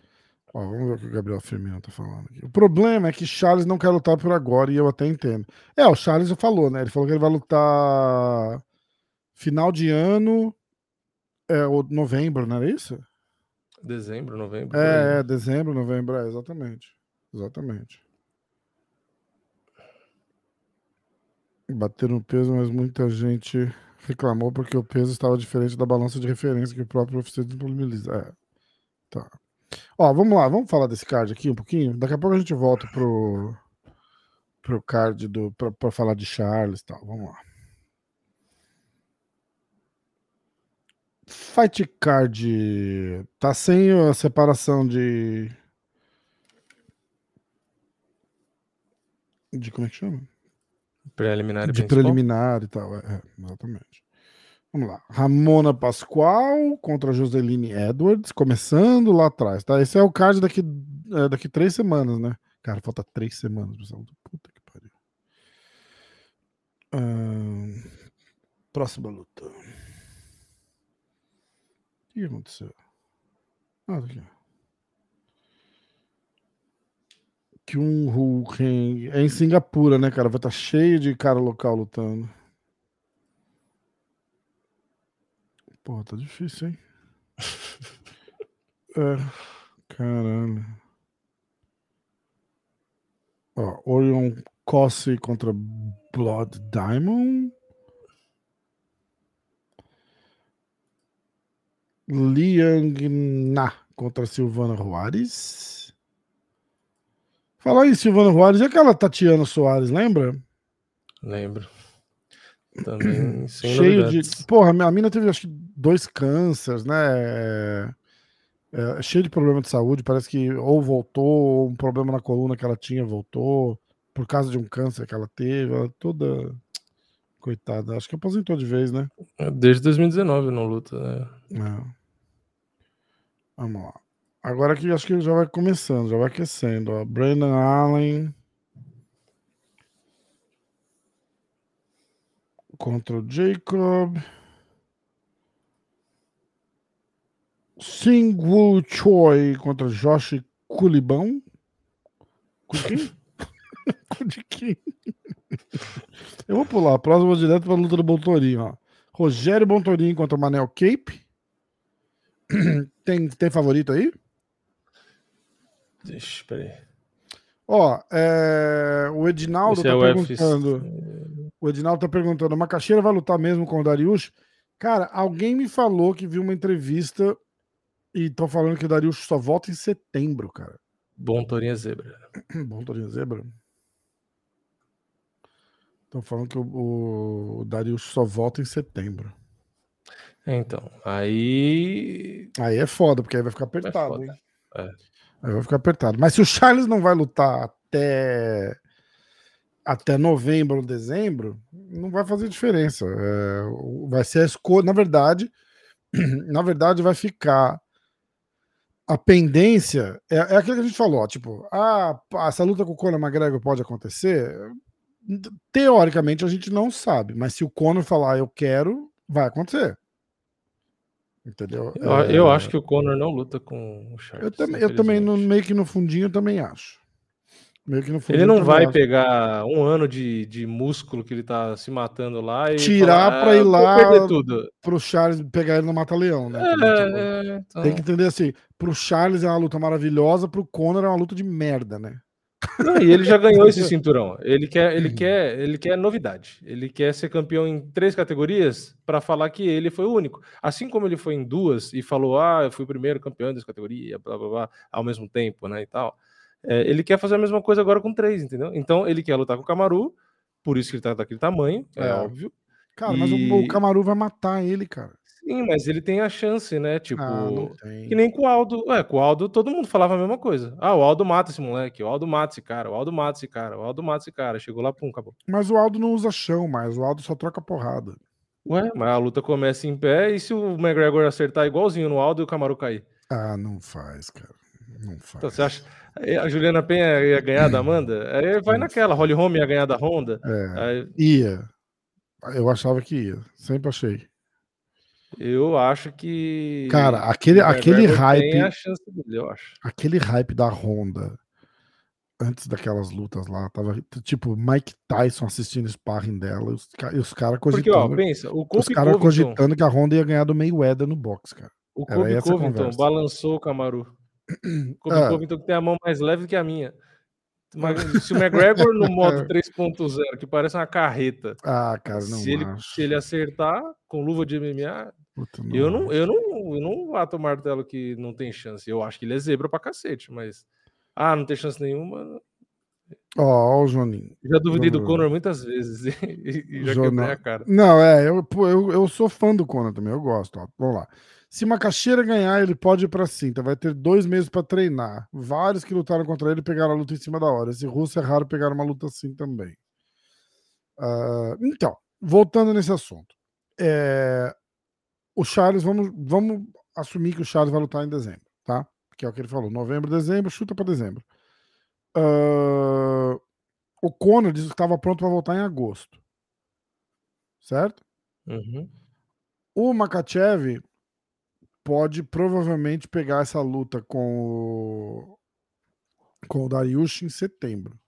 Ó, vamos ver o que o Gabriel Firmino tá falando aqui. O problema é que Charles não quer lutar por agora e eu até entendo. É, o Charles já falou, né? Ele falou que ele vai lutar final de ano, é, novembro, não era isso? Dezembro, novembro. É, é dezembro, novembro, é, exatamente. Exatamente. Bater no peso, mas muita gente reclamou porque o peso estava diferente da balança de referência que o próprio UFC disponibiliza. É. Tá. Ó, vamos lá, vamos falar desse card aqui um pouquinho. Daqui a pouco a gente volta pro, pro card do. Pra, pra falar de Charles e tal. Vamos lá. Fight Card tá sem a separação de. De como é que chama? Preliminar e De principal? preliminar e tal, é, é, exatamente. Vamos lá. Ramona Pascoal contra Joseline Edwards, começando lá atrás, tá? Esse é o card daqui, é, daqui três semanas, né? Cara, falta três semanas, pessoal. Puta que pariu. próxima luta. O que aconteceu? Ah, tá aqui. Kyung Kang. É em Singapura, né, cara? Vai estar tá cheio de cara local lutando. Porra, tá difícil, hein? é, caralho. Ó, Orion Cossi contra Blood Diamond. Liang Na contra Silvana Juarez. Fala aí, Silvana Juarez. E aquela Tatiana Soares, lembra? Lembro. Também sem Cheio novidades. de. Porra, a mina teve acho que dois cânceres, né? É, é, cheio de problema de saúde. Parece que ou voltou, ou um problema na coluna que ela tinha voltou, por causa de um câncer que ela teve. Ela toda. Coitada. Acho que aposentou de vez, né? É, desde 2019 não luta, né? É. Vamos lá. Agora que acho que já vai começando, já vai aquecendo. Ó. Brandon Allen. contra o Jacob. Singwoo Choi contra Josh Culibão. Eu vou pular. A próxima direto para a luta do Bontorinho. Ó. Rogério Bontorinho contra Manel Cape. Tem, tem favorito aí? Deixa, peraí. Ó, é... o Edinaldo Esse tá é perguntando. UFC. O Edinaldo tá perguntando: Macaxeira vai lutar mesmo com o Darius? Cara, alguém me falou que viu uma entrevista e estão falando que o Darius só volta em setembro, cara. Bom Torinha Zebra. Bom Torinha Zebra. Estão falando que o, o Darius só volta em setembro. É, então, aí. Aí é foda, porque aí vai ficar apertado. É é. Aí vai ficar apertado. Mas se o Charles não vai lutar até até novembro ou dezembro, não vai fazer diferença. É, vai ser a escolha. Na verdade, na verdade, vai ficar a pendência. É, é aquilo que a gente falou, tipo, ah, essa luta com o Conor McGregor pode acontecer. Teoricamente a gente não sabe, mas se o Conor falar eu quero, vai acontecer. Entendeu? Eu, é... eu acho que o Conor não luta com o Charles. Eu também, eu também no, meio que no fundinho, eu também acho. Ele não vai pegar um ano de, de músculo que ele tá se matando lá e tirar para ah, ir lá perder tudo. pro Charles pegar ele no Mata-Leão, né? É, tipo, é, então... Tem que entender assim, pro Charles é uma luta maravilhosa, pro Conor é uma luta de merda, né? Não, e ele já ganhou esse cinturão. Ele quer, ele quer, ele quer novidade. Ele quer ser campeão em três categorias para falar que ele foi o único. Assim como ele foi em duas e falou: "Ah, eu fui o primeiro campeão dessa categoria", blá blá blá, ao mesmo tempo, né, e tal. É, ele quer fazer a mesma coisa agora com três, entendeu? Então ele quer lutar com o Camaru, por isso que ele tá daquele tamanho, é, é óbvio. Cara, e... mas o, o Camaru vai matar ele, cara. Sim, mas ele tem a chance, né? Tipo, ah, que nem com o Aldo. É, com o Aldo todo mundo falava a mesma coisa. Ah, o Aldo mata esse moleque, o Aldo mata esse cara, o Aldo mata esse cara, o Aldo mata esse cara. Chegou lá, pum, acabou. Mas o Aldo não usa chão mais, o Aldo só troca porrada. Ué, mas a luta começa em pé e se o McGregor acertar igualzinho no Aldo e o Camaro cair? Ah, não faz, cara. Não faz. Então, você acha. A Juliana Penha ia ganhar da Amanda? Aí vai naquela, Holly Holm ia ganhar da Honda. É, aí... Ia. Eu achava que ia. Sempre achei. Eu acho que. Cara, aquele, aquele hype. Tem a chance dele, eu acho. Aquele hype da Honda antes daquelas lutas lá, tava tipo Mike Tyson assistindo sparring dela e os, os caras cogitando. Porque, ó, pensa, o os caras cogitando que a Honda ia ganhar do Mayweather no boxe, cara. O Kobe Covington balançou o Camaru. O Kobe ah. Covington que tem a mão mais leve que a minha. Mas, se o McGregor no modo 3.0, que parece uma carreta. Ah, cara, se, ele, se ele acertar com luva de MMA, Puta, não eu, não, eu, não, eu não bato o martelo que não tem chance. Eu acho que ele é zebra pra cacete, mas. Ah, não tem chance nenhuma. Ó, oh, o Joninho. Já duvidei do Conor muitas vezes e, já Jonah. quebrei a cara. Não, é, eu, eu, eu sou fã do Conor também, eu gosto. Ó. Vamos lá. Se Macaxeira ganhar, ele pode ir pra cinta. Vai ter dois meses para treinar. Vários que lutaram contra ele pegaram a luta em cima da hora. Esse russo é raro pegar uma luta assim também. Uh, então, voltando nesse assunto. É, o Charles, vamos, vamos assumir que o Charles vai lutar em dezembro, tá? Que é o que ele falou. Novembro, dezembro, chuta para dezembro. Uh, o Conor disse que estava pronto para voltar em agosto. Certo? Uhum. O Makachev pode provavelmente pegar essa luta com o, com o Dariush em setembro.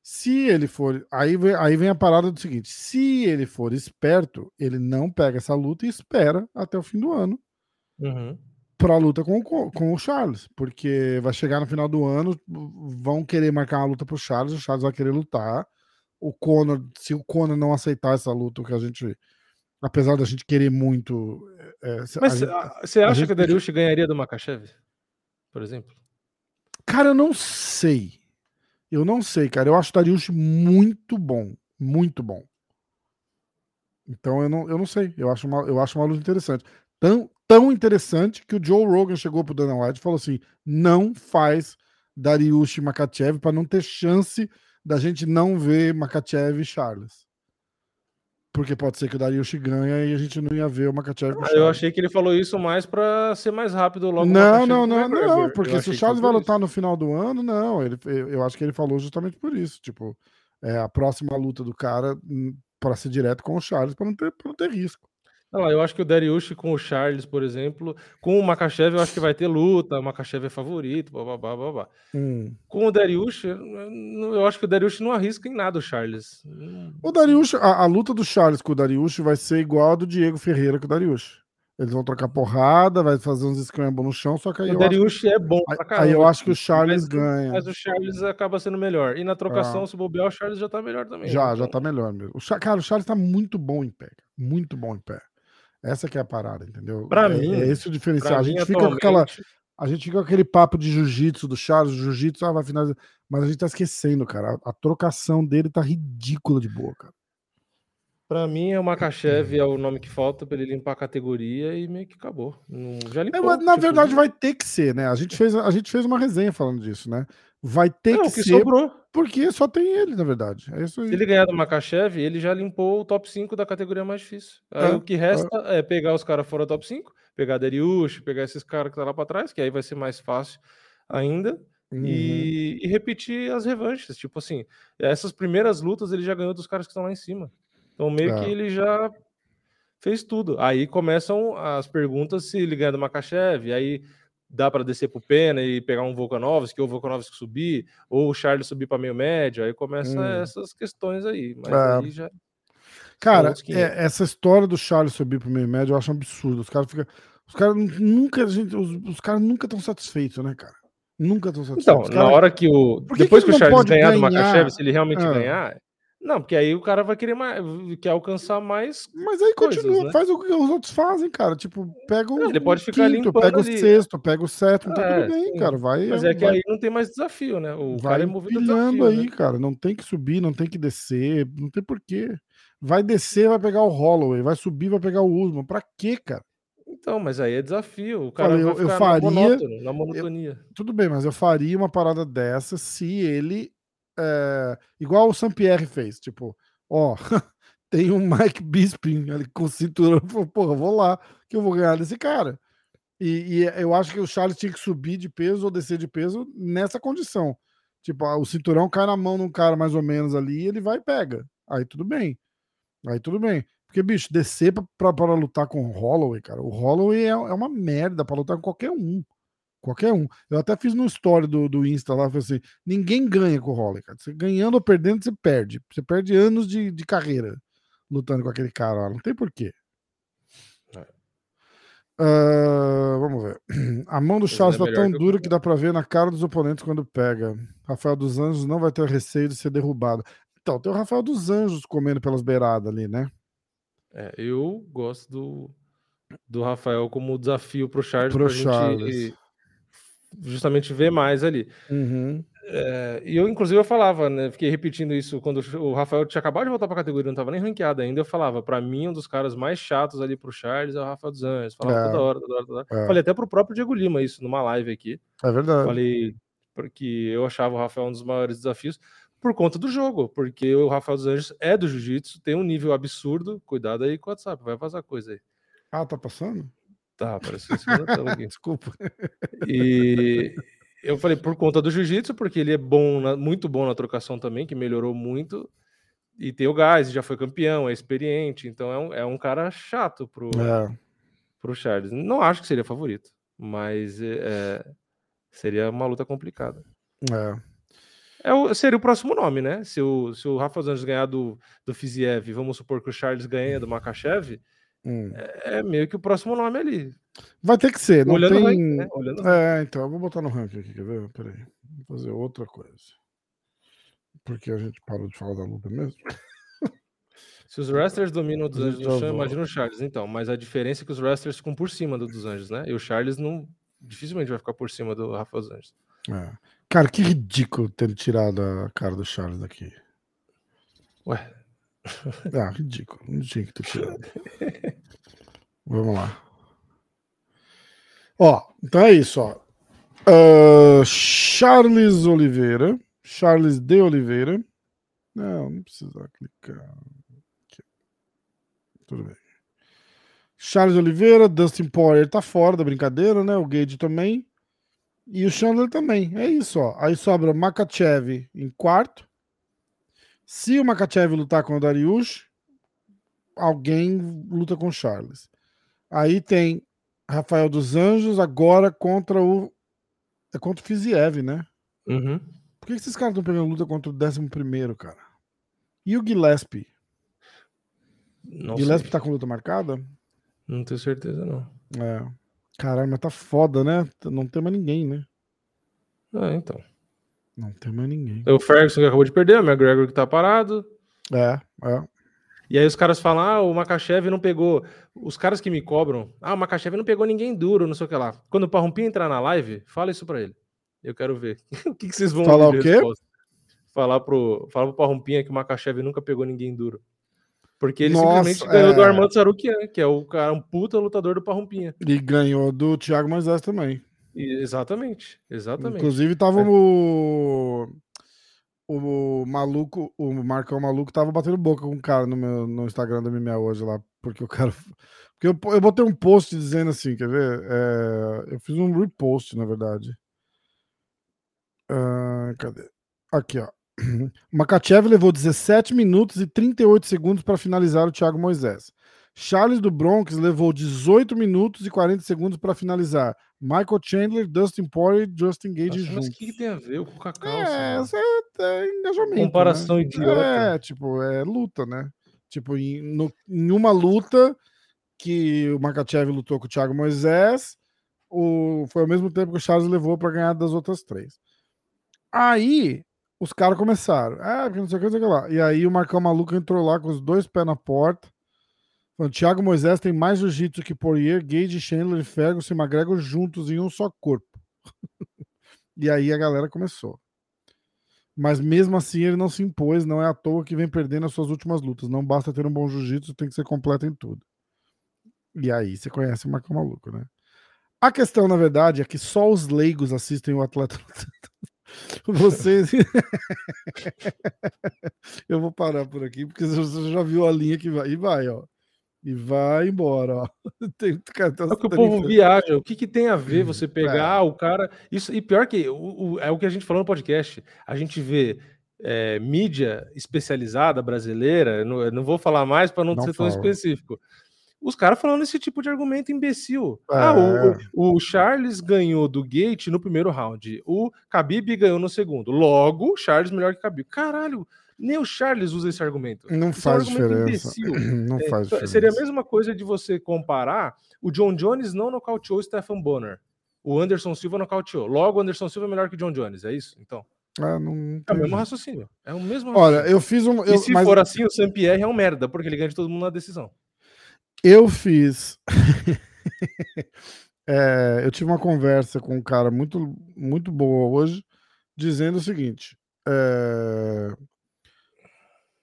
Se ele for. Aí vem, aí vem a parada do seguinte: se ele for esperto, ele não pega essa luta e espera até o fim do ano uhum. para a luta com, com o Charles. Porque vai chegar no final do ano, vão querer marcar uma luta para o Charles, o Charles vai querer lutar. O Conor, se o Conor não aceitar essa luta, o que a gente apesar da gente querer muito. É, Mas você acha gente... que o Dariush ganharia do Makachev, por exemplo? Cara, eu não sei. Eu não sei, cara. Eu acho o Dariush muito bom. Muito bom. Então eu não, eu não sei. Eu acho, uma, eu acho uma luta interessante. Tão, tão interessante que o Joe Rogan chegou pro Dana White e falou assim: não faz Dariush e Makachev para não ter chance da gente não ver Makachev e Charles. Porque pode ser que o Dariush ganha e a gente não ia ver o Makachev. Ah, eu achei que ele falou isso mais para ser mais rápido logo. Não, não, não, não, porque se o Charles vai lutar no final do ano, não. Ele, eu acho que ele falou justamente por isso. Tipo, é a próxima luta do cara hum, para ser direto com o Charles para não ter, pra não ter risco. Não, eu acho que o Dariush com o Charles, por exemplo, com o Makachev, eu acho que vai ter luta, o Makachev é favorito, blá, blá, blá, blá. Hum. Com o Dariush, eu acho que o Dariush não arrisca em nada o Charles. O Dariush, a, a luta do Charles com o Dariush vai ser igual a do Diego Ferreira com o Dariush. Eles vão trocar porrada, vai fazer uns scramble no chão, só que aí. O Dariush é bom pra caramba. Aí eu acho que o Charles mas, ganha. Mas o Charles acaba sendo melhor. E na trocação, ah. se bobear, o Charles já tá melhor também. Já, então... já tá melhor mesmo. O, cara, o Charles tá muito bom em pé. Muito bom em pé. Essa que é a parada, entendeu? Para é, mim, é esse o diferencial. A gente fica atualmente... com aquela a gente fica com aquele papo de jiu-jitsu do Charles, jiu-jitsu, ah, vai finalizar. Mas a gente tá esquecendo, cara. A, a, trocação dele tá ridícula de boa, cara. Pra mim, é o Makachev é o nome que falta para ele limpar a categoria e meio que acabou. Não, já limpou, é, na tipo... verdade, vai ter que ser, né? A gente, fez, a gente fez uma resenha falando disso, né? Vai ter Não, que, que ser. Sobrou. Porque só tem ele, na verdade. É isso aí. Se ele ganhar do Makachev, ele já limpou o top 5 da categoria mais difícil. Aí é, o que resta é. é pegar os caras fora do top 5, pegar Dariush, pegar esses caras que tá lá para trás, que aí vai ser mais fácil ainda. Uhum. E, e, repetir as revanches. Tipo assim, essas primeiras lutas ele já ganhou dos caras que estão lá em cima. Então, meio é. que ele já fez tudo. Aí começam as perguntas se ele ganha do Makachev, aí dá para descer para o Pena e pegar um Volkanovski, ou o Volkanovski subir, ou o Charles subir para meio médio, aí começa hum. essas questões aí. Mas é. aí já. Cara, é, essa história do Charles subir para meio médio eu acho um absurdo. Os caras ficam. Os caras nunca. Gente, os, os caras nunca estão satisfeitos, né, cara? Nunca estão satisfeitos. Então, na hora que o. Depois que, que, o Charles ganhar, ganhar do Makachev, se ele realmente é. ganhar, não, porque aí o cara vai querer mais, quer alcançar mais. Mas aí coisas, continua, né? faz o que os outros fazem, cara. Tipo, pega o. Ele pode ficar quinto, pega ali. o sexto, pega o sétimo, tá é, tudo bem, sim. cara. Vai. Mas é que vai, aí não tem mais desafio, né? O vai cara é movido desafio, aí, né? cara. Não tem que subir, não tem que descer, não tem porquê. Vai descer, vai pegar o Holloway, vai subir, vai pegar o Usman. Pra quê, cara? Então, mas aí é desafio. O cara Olha, eu, eu faria, monótono, na monotonia. Eu, tudo bem, mas eu faria uma parada dessa se ele. É, igual o Sampierre fez, tipo, ó, tem um Mike Bisping ali com cinturão. Porra, vou lá, que eu vou ganhar desse cara. E, e, eu acho que o Charles tinha que subir de peso ou descer de peso nessa condição. Tipo, o cinturão cai na mão de um cara mais ou menos ali, ele vai e pega. Aí tudo bem. Aí tudo bem. Porque, bicho, descer pra, pra, pra lutar com o Holloway, cara, o Holloway é, é uma merda pra lutar com qualquer um. Qualquer um. Eu até fiz no story do, do Insta lá, falei assim: ninguém ganha com o Holloway, cara. Você ganhando ou perdendo, você perde. Você perde anos de, de carreira lutando com aquele cara lá. Não tem porquê. Uh, vamos ver. A mão do Charles é tá tão dura que dá pra ver na cara dos oponentes quando pega. Rafael dos Anjos não vai ter receio de ser derrubado. Então, tem o Rafael dos Anjos comendo pelas beiradas ali, né? É, eu gosto do, do Rafael como desafio pro Charles pro Charles. gente justamente ver mais ali. Uhum. É, e eu, inclusive, eu falava, né? Fiquei repetindo isso quando o Rafael tinha acabado de voltar para a categoria, não estava nem ranqueado ainda. Eu falava, para mim, um dos caras mais chatos ali pro Charles é o Rafael dos Anjos. Falava é. toda hora, toda hora, toda hora. É. Falei até pro próprio Diego Lima isso numa live aqui. É verdade. Falei porque eu achava o Rafael um dos maiores desafios por conta do jogo, porque o Rafael dos Anjos é do jiu-jitsu, tem um nível absurdo. Cuidado aí com o WhatsApp, vai vazar coisa aí. Ah, tá passando? Tá, apareceu em aqui. Desculpa. E eu falei por conta do jiu-jitsu, porque ele é bom, na, muito bom na trocação também, que melhorou muito. E tem o gás, já foi campeão, é experiente, então é um, é um cara chato pro, é. pro Charles. Não acho que seria favorito, mas é, é seria uma luta complicada. É. é o, seria o próximo nome, né? Se o, se o Rafa Anjos ganhar do, do Fiziev, vamos supor que o Charles ganha do Makachev, hum. é, é meio que o próximo nome ali. Vai ter que ser, não Olhando tem... Ranking, né? Olhando é, então, eu vou botar no ranking aqui, quer ver? Peraí, vou fazer outra coisa. Porque a gente parou de falar da luta mesmo. Se os wrestlers dominam o dos Anjos no chão, imagina o Charles, então. Mas a diferença é que os wrestlers ficam por cima do dos Anjos, né? E o Charles não dificilmente vai ficar por cima do Rafa dos Anjos. É. Cara, que ridículo ter tirado a cara do Charles daqui. Ué. Ah, ridículo. Não tinha que ter tirado. Vamos lá. Ó, então é isso, ó. Uh, Charles Oliveira. Charles de Oliveira. Não, não precisa clicar. Aqui. Tudo bem. Charles Oliveira, Dustin Poirier tá fora da brincadeira, né? O Gage também. E o Chandler também. É isso, ó. Aí sobra Makachev em quarto. Se o Makachev lutar com o Dariush, alguém luta com o Charles. Aí tem Rafael dos Anjos agora contra o. É contra o Fiziev, né? Uhum. Por que esses caras estão pegando luta contra o 11, cara? E o Gillespie? Não Gillespie sei. tá com luta marcada? Não tenho certeza, não. É. Caralho, mas tá foda, né? Não tem mais ninguém, né? É, então. Não tem mais ninguém. O Ferguson que acabou de perder, o McGregor que tá parado. É, é. E aí os caras falam, ah, o Makachev não pegou. Os caras que me cobram, ah, o Makachev não pegou ninguém duro, não sei o que lá. Quando o Parrumpinha entrar na live, fala isso pra ele. Eu quero ver. o que, que vocês vão falar o quê? Falar pro, falar pro Parrumpinha que o Makachev nunca pegou ninguém duro. Porque ele Nossa, simplesmente ganhou é... do Armando Sarukian, que é o cara, um puta lutador do Parrumpinha. E ganhou do Thiago Moisés também. Exatamente, exatamente. Inclusive tava é. o o maluco, o Marcão maluco tava batendo boca com um cara no meu no Instagram da MMA hoje lá, porque o cara porque eu, eu botei um post dizendo assim, quer ver? É, eu fiz um repost, na verdade. Uh, cadê? Aqui, ó. Makachev levou 17 minutos e 38 segundos para finalizar o Thiago Moisés. Charles do Bronx levou 18 minutos e 40 segundos para finalizar. Michael Chandler, Dustin Poirier e Justin Gage Nossa, juntos. Mas o que, que, tem a ver com o Cacau? É, essa é, é engajamento. Comparação né? idiota. É, tipo, é luta, né? Tipo, em, no, em uma luta que o Makachev lutou com o Thiago Moisés, o, foi ao mesmo tempo que o Charles levou para ganhar das outras três. Aí, os caras começaram. Ah, porque não sei o que, não sei o que lá. E aí o Marcão Maluco entrou lá com os dois pés na porta o Thiago Moisés tem mais jiu-jitsu que Poirier, Gage, Chandler Ferguson e McGregor juntos em um só corpo. e aí a galera começou. Mas mesmo assim ele não se impôs, não é à toa que vem perdendo as suas últimas lutas. Não basta ter um bom jiu-jitsu, tem que ser completo em tudo. E aí você conhece o Marcão Maluco, né? A questão, na verdade, é que só os leigos assistem o atleta Vocês. eu vou parar por aqui, porque você já viu a linha que vai. E vai, ó. E vai embora, ó. Tem, cara, é que o povo viaja. O que, que tem a ver você pegar é. o cara. Isso, e pior que o, o, é o que a gente falou no podcast. A gente vê é, mídia especializada brasileira, não, não vou falar mais para não, não, ser tão específico. Os caras falando esse tipo de argumento imbecil. É. Ah, o, o, Charles ganhou do Gate no primeiro round. O Khabib ganhou no segundo. Logo, Charles melhor que Khabib. Caralho, nem o Charles usa esse argumento. Não esse faz é um diferença. Não é, faz diferença. Seria a mesma coisa de você comparar. O John Jones não nocauteou o Stephen Bonner. O Anderson Silva nocauteou. Logo, o Anderson Silva é melhor que o John Jones. É isso? Então. É, não é o mesmo raciocínio. É o mesmo raciocínio. Olha, eu fiz um. Eu, e se mas... for assim, o Sam Pierre é um merda, porque ele ganha de todo mundo na decisão. Eu fiz. é, eu tive uma conversa com um cara muito, muito boa hoje, dizendo o seguinte: é,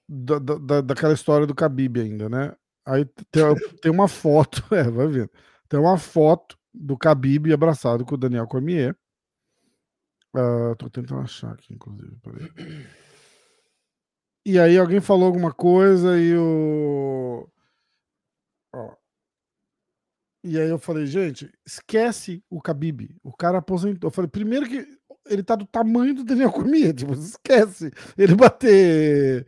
da, da, daquela história do Khabib ainda, né? Aí tem, tem uma foto, é, vai vendo. Tem uma foto do Khabib abraçado com o Daniel Cormier. Uh, tô tentando achar aqui, inclusive. Peraí. E aí alguém falou alguma coisa e o. Ó. E aí eu falei, gente, esquece o Khabib. O cara aposentou. Eu falei, primeiro que ele tá do tamanho do Daniel Cormier, tipo, esquece ele bater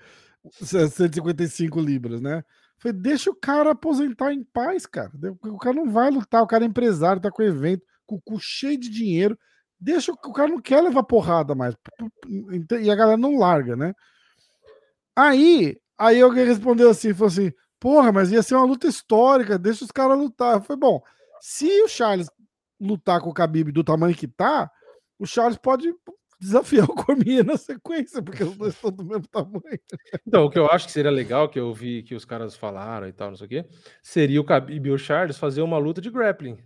155 libras, né? Falei, deixa o cara aposentar em paz, cara. O cara não vai lutar, o cara é empresário, tá com evento, com o cu cheio de dinheiro. Deixa o, o cara não quer levar porrada mais. E a galera não larga, né? Aí, aí alguém respondeu assim, falou assim: porra, mas ia ser uma luta histórica, deixa os caras lutar. Foi bom. Se o Charles lutar com o Khabib do tamanho que tá, o Charles pode desafiar o Cormier na sequência, porque os dois estão do mesmo tamanho. Então, o que eu acho que seria legal, que eu vi que os caras falaram e tal, não sei o quê, seria o Khabib e o Charles fazer uma luta de grappling.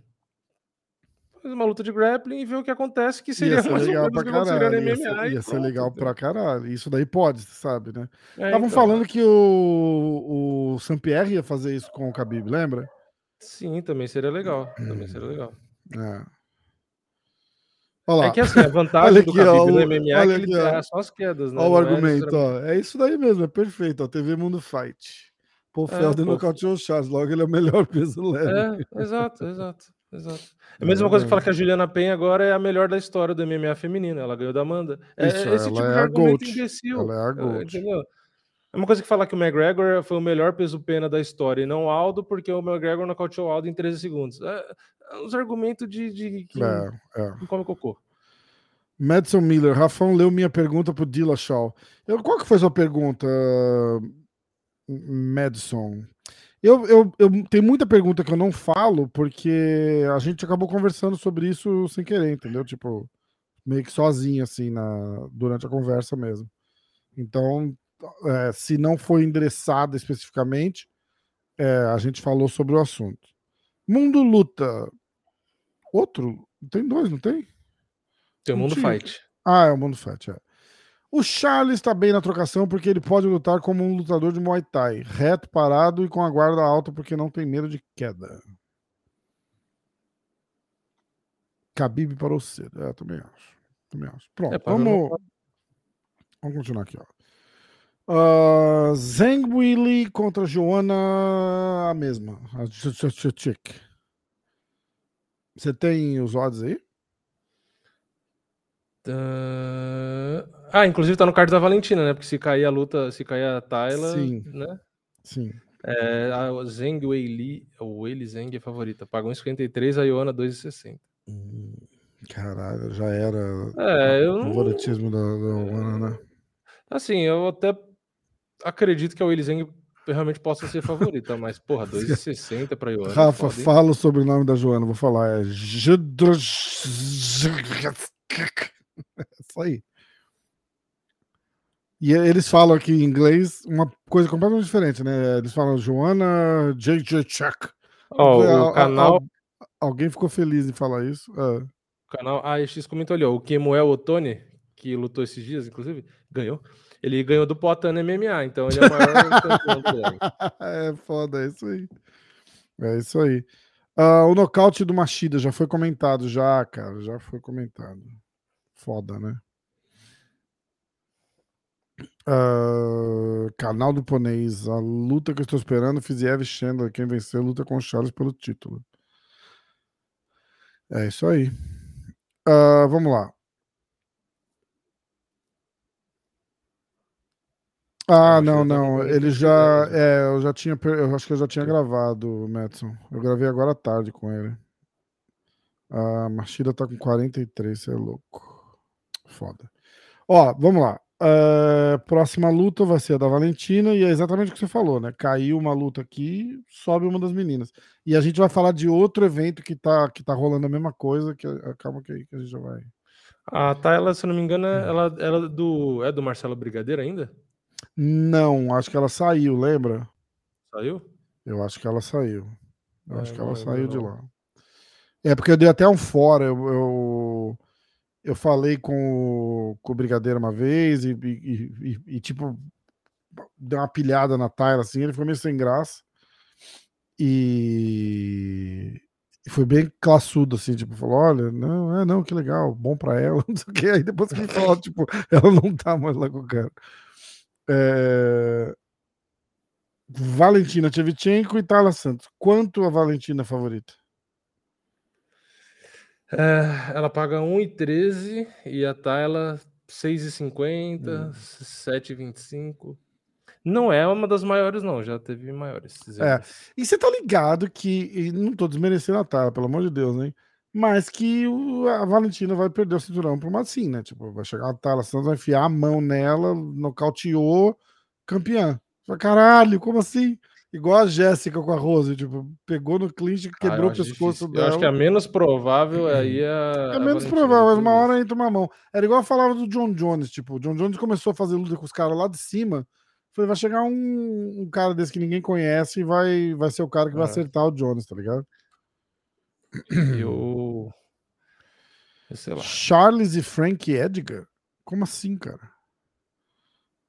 Fazer uma luta de grappling e ver o que acontece, que seria mais legal pra caralho. Ia ser, ia ser legal pra caralho. Isso daí pode, sabe, né? Estavam é, então. falando que o, o Saint-Pierre ia fazer isso com o Khabib, lembra? Sim, também seria legal. Também seria legal. É. É que assim, a vantagem aqui, do Khabib ó, no MMA é que ele aqui, só as quedas, né? Olha o é argumento, é ó. É isso daí mesmo, é perfeito, ó. TV Mundo Fight. Paul é, Felder nocauteou o Charles, logo ele é o melhor peso leve. É, exato, exato, exato. É a mesma coisa que fala que a Juliana Penha agora é a melhor da história do MMA feminino, ela ganhou da Amanda. É, isso, esse tipo de argumento Gold. imbecil. Ela é a Gold. Entendeu? É uma coisa que falar que o McGregor foi o melhor peso-pena da história e não o Aldo, porque o McGregor nocauteou o Aldo em 13 segundos. É, é uns argumentos de, de que é, é. come cocô. Madison Miller, Rafão leu minha pergunta pro Dillashaw. Eu, qual que foi a sua pergunta, Madison? Eu, eu, eu tem muita pergunta que eu não falo porque a gente acabou conversando sobre isso sem querer, entendeu? Tipo, meio que sozinho, assim, na, durante a conversa mesmo. Então, é, se não foi endereçada especificamente, é, a gente falou sobre o assunto. Mundo Luta. Outro? Tem dois, não tem? Tem o Mundo Fight. Ah, é o Mundo Fight, é. O Charles está bem na trocação porque ele pode lutar como um lutador de Muay Thai, reto, parado e com a guarda alta porque não tem medo de queda. Khabib parou cedo. É, também acho. Também acho. Pronto, é, vamos... vamos continuar aqui. Ó. Uh, Zeng Willy contra Joana, a mesma. A Você tem os odds aí? Uh... Ah, inclusive tá no card da Valentina, né? Porque se cair a luta, se cair a Tayla, Sim. né? Sim. É, a Zeng Weili, o Weili Zeng é favorita. Pagou 1,53, a Iona 2,60. Hum, caralho, já era é, o favoritismo da, da né? Assim, eu até acredito que a Weili Zeng realmente possa ser favorita, mas, porra, 2,60 pra Iona. Rafa, fala sobre o nome da Joana, vou falar. É é isso aí. E eles falam aqui em inglês uma coisa completamente diferente, né? Eles falam Joana J.J. Chuck. Oh, o canal... alguém ficou feliz em falar isso? É. O canal AX comentou ali, ó, o Kemuel Otone, que lutou esses dias, inclusive, ganhou. Ele ganhou do Potan MMA, então ele é o maior campeão É foda, é isso aí. É isso aí. Uh, o nocaute do Machida já foi comentado, já, cara, já foi comentado foda, né? Uh, canal do Ponês. A luta que eu estou esperando, Fiziev Chandler. Quem venceu luta com o Charles pelo título. É isso aí. Uh, vamos lá. Ah, não, não. Ele já. É, eu já tinha. Eu acho que eu já tinha gravado, Madison. Eu gravei agora à tarde com ele. A Machida tá com 43, você é louco. Foda. Ó, vamos lá. Uh, próxima luta vai ser a da Valentina, e é exatamente o que você falou, né? Caiu uma luta aqui, sobe uma das meninas. E a gente vai falar de outro evento que tá, que tá rolando a mesma coisa, que acaba que, que a gente já vai. A Tayla, se eu não me engano, ela, ela é do, é do Marcelo Brigadeiro ainda? Não, acho que ela saiu, lembra? Saiu? Eu acho que ela saiu. Eu é, acho que ela saiu de lá. É, porque eu dei até um fora. Eu, eu, eu falei com o, com o Brigadeiro uma vez e, e, e, e, tipo, deu uma pilhada na Tyler, assim. Ele foi meio sem graça. E, e foi bem classudo, assim, tipo, falou: olha, não, é, não, que legal, bom pra ela, não sei o que. Aí depois que ele falou, tipo, ela não tá mais lá com o cara. É... Valentina Tchevchenko e Tala Santos. Quanto a Valentina favorita? É, ela paga 1,13 e a Tayla 6,50, hum. 7,25. Não é uma das maiores, não. Já teve maiores. É. E você tá ligado que. não tô desmerecendo a Tayla, pelo amor de Deus, né? Mas que o, a Valentina vai perder o cinturão pra uma assim, né? Tipo, vai chegar a Tayla Santos, vai enfiar a mão nela, nocauteou, campeã. Caralho, como assim? Igual a Jéssica com a Rose, tipo, pegou no clinch quebrou ah, o pescoço difícil. dela. Eu acho que a menos provável aí é a. É menos a provável, mas uma hora entra uma mão. Era igual eu falava do John Jones, tipo, o John Jones começou a fazer luta com os caras lá de cima. Falei, vai chegar um, um, cara desse que ninguém conhece e vai, vai ser o cara que vai é. acertar o Jones, tá ligado? Eu. Sei lá. Charles e Frank Edgar? Como assim, cara?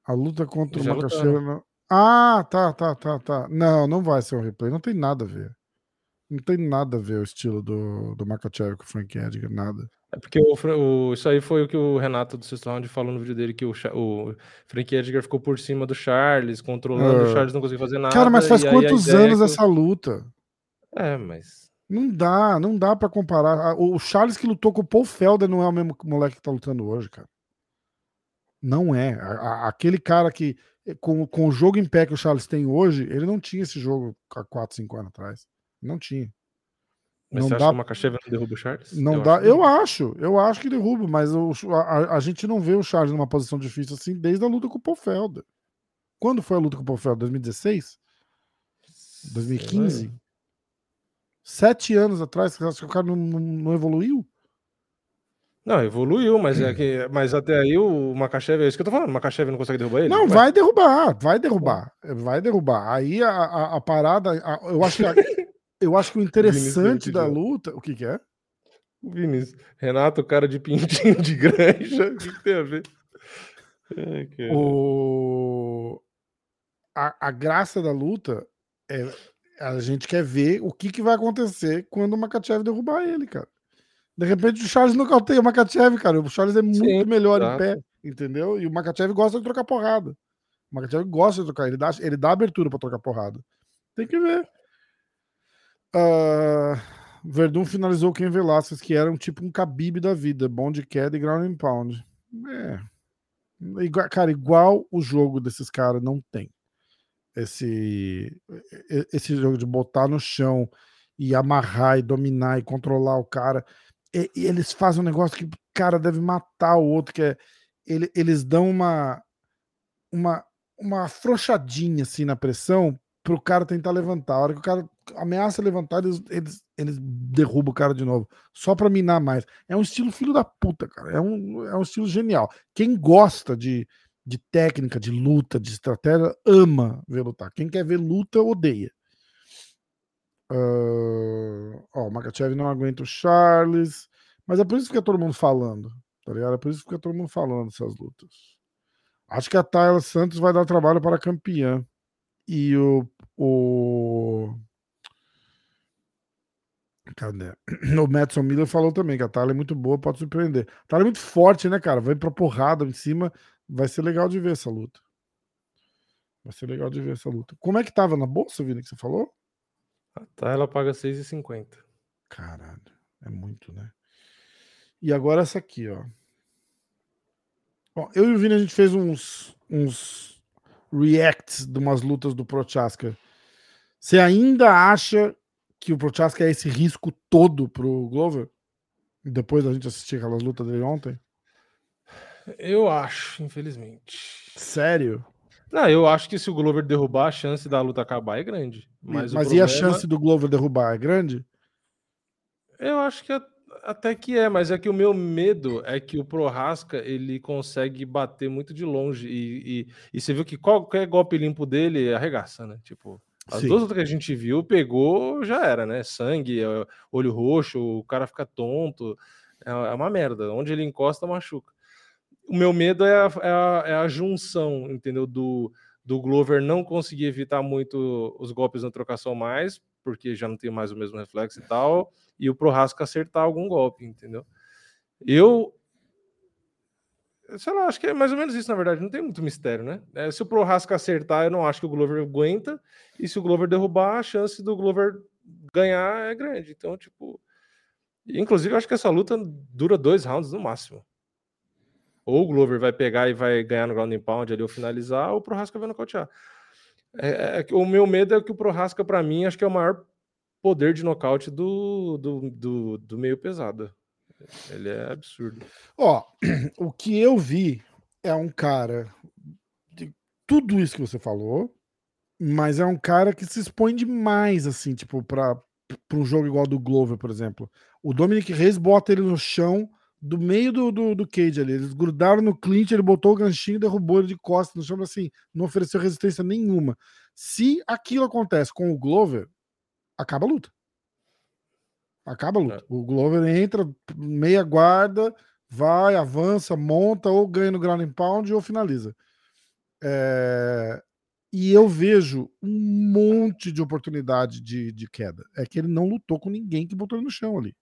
A luta contra o Macaxeira. Ah, tá, tá, tá, tá. Não, não vai ser um replay. Não tem nada a ver. Não tem nada a ver o estilo do, do Makachev com o Frank Edgar, nada. É porque o, o, isso aí foi o que o Renato do Sexto Round falou no vídeo dele, que o, o Frank Edgar ficou por cima do Charles, controlando, o ah. Charles não conseguiu fazer nada. Cara, mas faz quantos anos essa luta? É, mas... Não dá, não dá para comparar. O Charles que lutou com o Paul Felder não é o mesmo moleque que tá lutando hoje, cara. Não é. Aquele cara que eh, com, com o jogo em pé que o Charles tem hoje, ele não tinha esse jogo há 4, 5 anos atrás. Não tinha. Mas não você dá... acha que o Makachev não derruba o Charles? Não eu dá, acho eu acho, eu acho que derruba, mas o, a, a, gente não vê o Charles numa posição difícil assim desde a luta com o Paul Felder. Quando foi a luta com o Paul Felder? 2016? 2015? Sete anos atrás, você acha que o cara não, não, não evoluiu? Não, evoluiu, mas é que, mas até aí o Makachev, é isso que eu tô falando, o Makachev não consegue derrubar ele? Não, vai, vai derrubar, vai derrubar, vai derrubar. Aí a, a, a parada, a, eu acho que a, eu acho que o interessante da luta, o que que é? O Vinícius, Renato, cara de pintinho de granja, o que, que tem a ver? É, o... A, a graça da luta é a gente quer ver o que, que vai acontecer quando o Makachev derrubar ele, cara. De repente o Charles nocauteia o Makachev, cara. O Charles é muito Sim, melhor em pé, entendeu? E o Makachev gosta de trocar porrada. O Makachev gosta de trocar, ele dá, ele dá abertura para trocar porrada. Tem que ver. Uh, Verdun finalizou Ken Velasquez, que era um tipo um Khabib da vida, bom de queda e ground and pound. É. Cara, igual o jogo desses caras não tem. Esse, esse jogo de botar no chão e amarrar e dominar e controlar o cara e, e eles fazem um negócio que o cara deve matar o outro, que é ele, eles dão uma uma uma afrouxadinha assim na pressão pro cara tentar levantar. A hora que o cara ameaça levantar, eles, eles, eles derrubam o cara de novo, só pra minar mais. É um estilo filho da puta, cara. É um, é um estilo genial. Quem gosta de, de técnica, de luta, de estratégia, ama ver lutar. Quem quer ver luta, odeia. Uh, ó, o Makachev não aguenta o Charles. Mas é por isso que fica todo mundo falando. Tá ligado? É por isso que fica todo mundo falando dessas lutas. Acho que a Tayla Santos vai dar trabalho para a campeã. E o. o... Cadê? O Madison Miller falou também que a Tayla é muito boa, pode surpreender. A Tayla é muito forte, né, cara? Vai pra porrada em cima Vai ser legal de ver essa luta. Vai ser legal de ver essa luta. Como é que tava na bolsa, Vini, que você falou? Tá, ela paga 6,50. Caralho, é muito, né? E agora essa aqui, ó. Bom, eu e o Vini a gente fez uns, uns reacts de umas lutas do Prochaska. Você ainda acha que o Prochaska é esse risco todo pro Glover? Depois da gente assistir aquelas lutas dele ontem? Eu acho, infelizmente. Sério? Não, eu acho que se o Glover derrubar, a chance da luta acabar é grande. Mas, mas problema... e a chance do Glover derrubar é grande? Eu acho que até que é, mas é que o meu medo é que o Prohaska ele consegue bater muito de longe e, e, e você viu que qualquer golpe limpo dele arregaça, né? Tipo, as Sim. duas outras que a gente viu, pegou, já era, né? Sangue, é, olho roxo, o cara fica tonto. É, é uma merda. Onde ele encosta, machuca. O meu medo é a, é a, é a junção, entendeu? Do, do Glover não conseguir evitar muito os golpes na trocação mais, porque já não tem mais o mesmo reflexo e tal, e o Prohaska acertar algum golpe, entendeu? Eu sei lá, acho que é mais ou menos isso, na verdade. Não tem muito mistério, né? É, se o Prohaska acertar, eu não acho que o Glover aguenta. E se o Glover derrubar, a chance do Glover ganhar é grande. Então, tipo. Inclusive, acho que essa luta dura dois rounds no máximo. Ou o Glover vai pegar e vai ganhar no ground and pound ali ou finalizar, ou o Prohaska vai nocautear. É, é, é o meu medo é que o Prohaska, para mim, acho que é o maior poder de nocaute do, do, do, do meio pesado. Ele é absurdo. Ó, o que eu vi é um cara de tudo isso que você falou, mas é um cara que se expõe demais, assim, tipo, para um jogo igual do Glover, por exemplo. O Dominic Reis bota ele no chão do meio do, do, do cage ali. Eles grudaram no clinch, ele botou o ganchinho, derrubou ele de costas no chão, assim, não ofereceu resistência nenhuma. Se aquilo acontece com o Glover, acaba a luta. Acaba a luta. É. O Glover entra, meia guarda, vai, avança, monta, ou ganha no ground and pound ou finaliza. É... E eu vejo um monte de oportunidade de, de queda. É que ele não lutou com ninguém que botou ele no chão ali.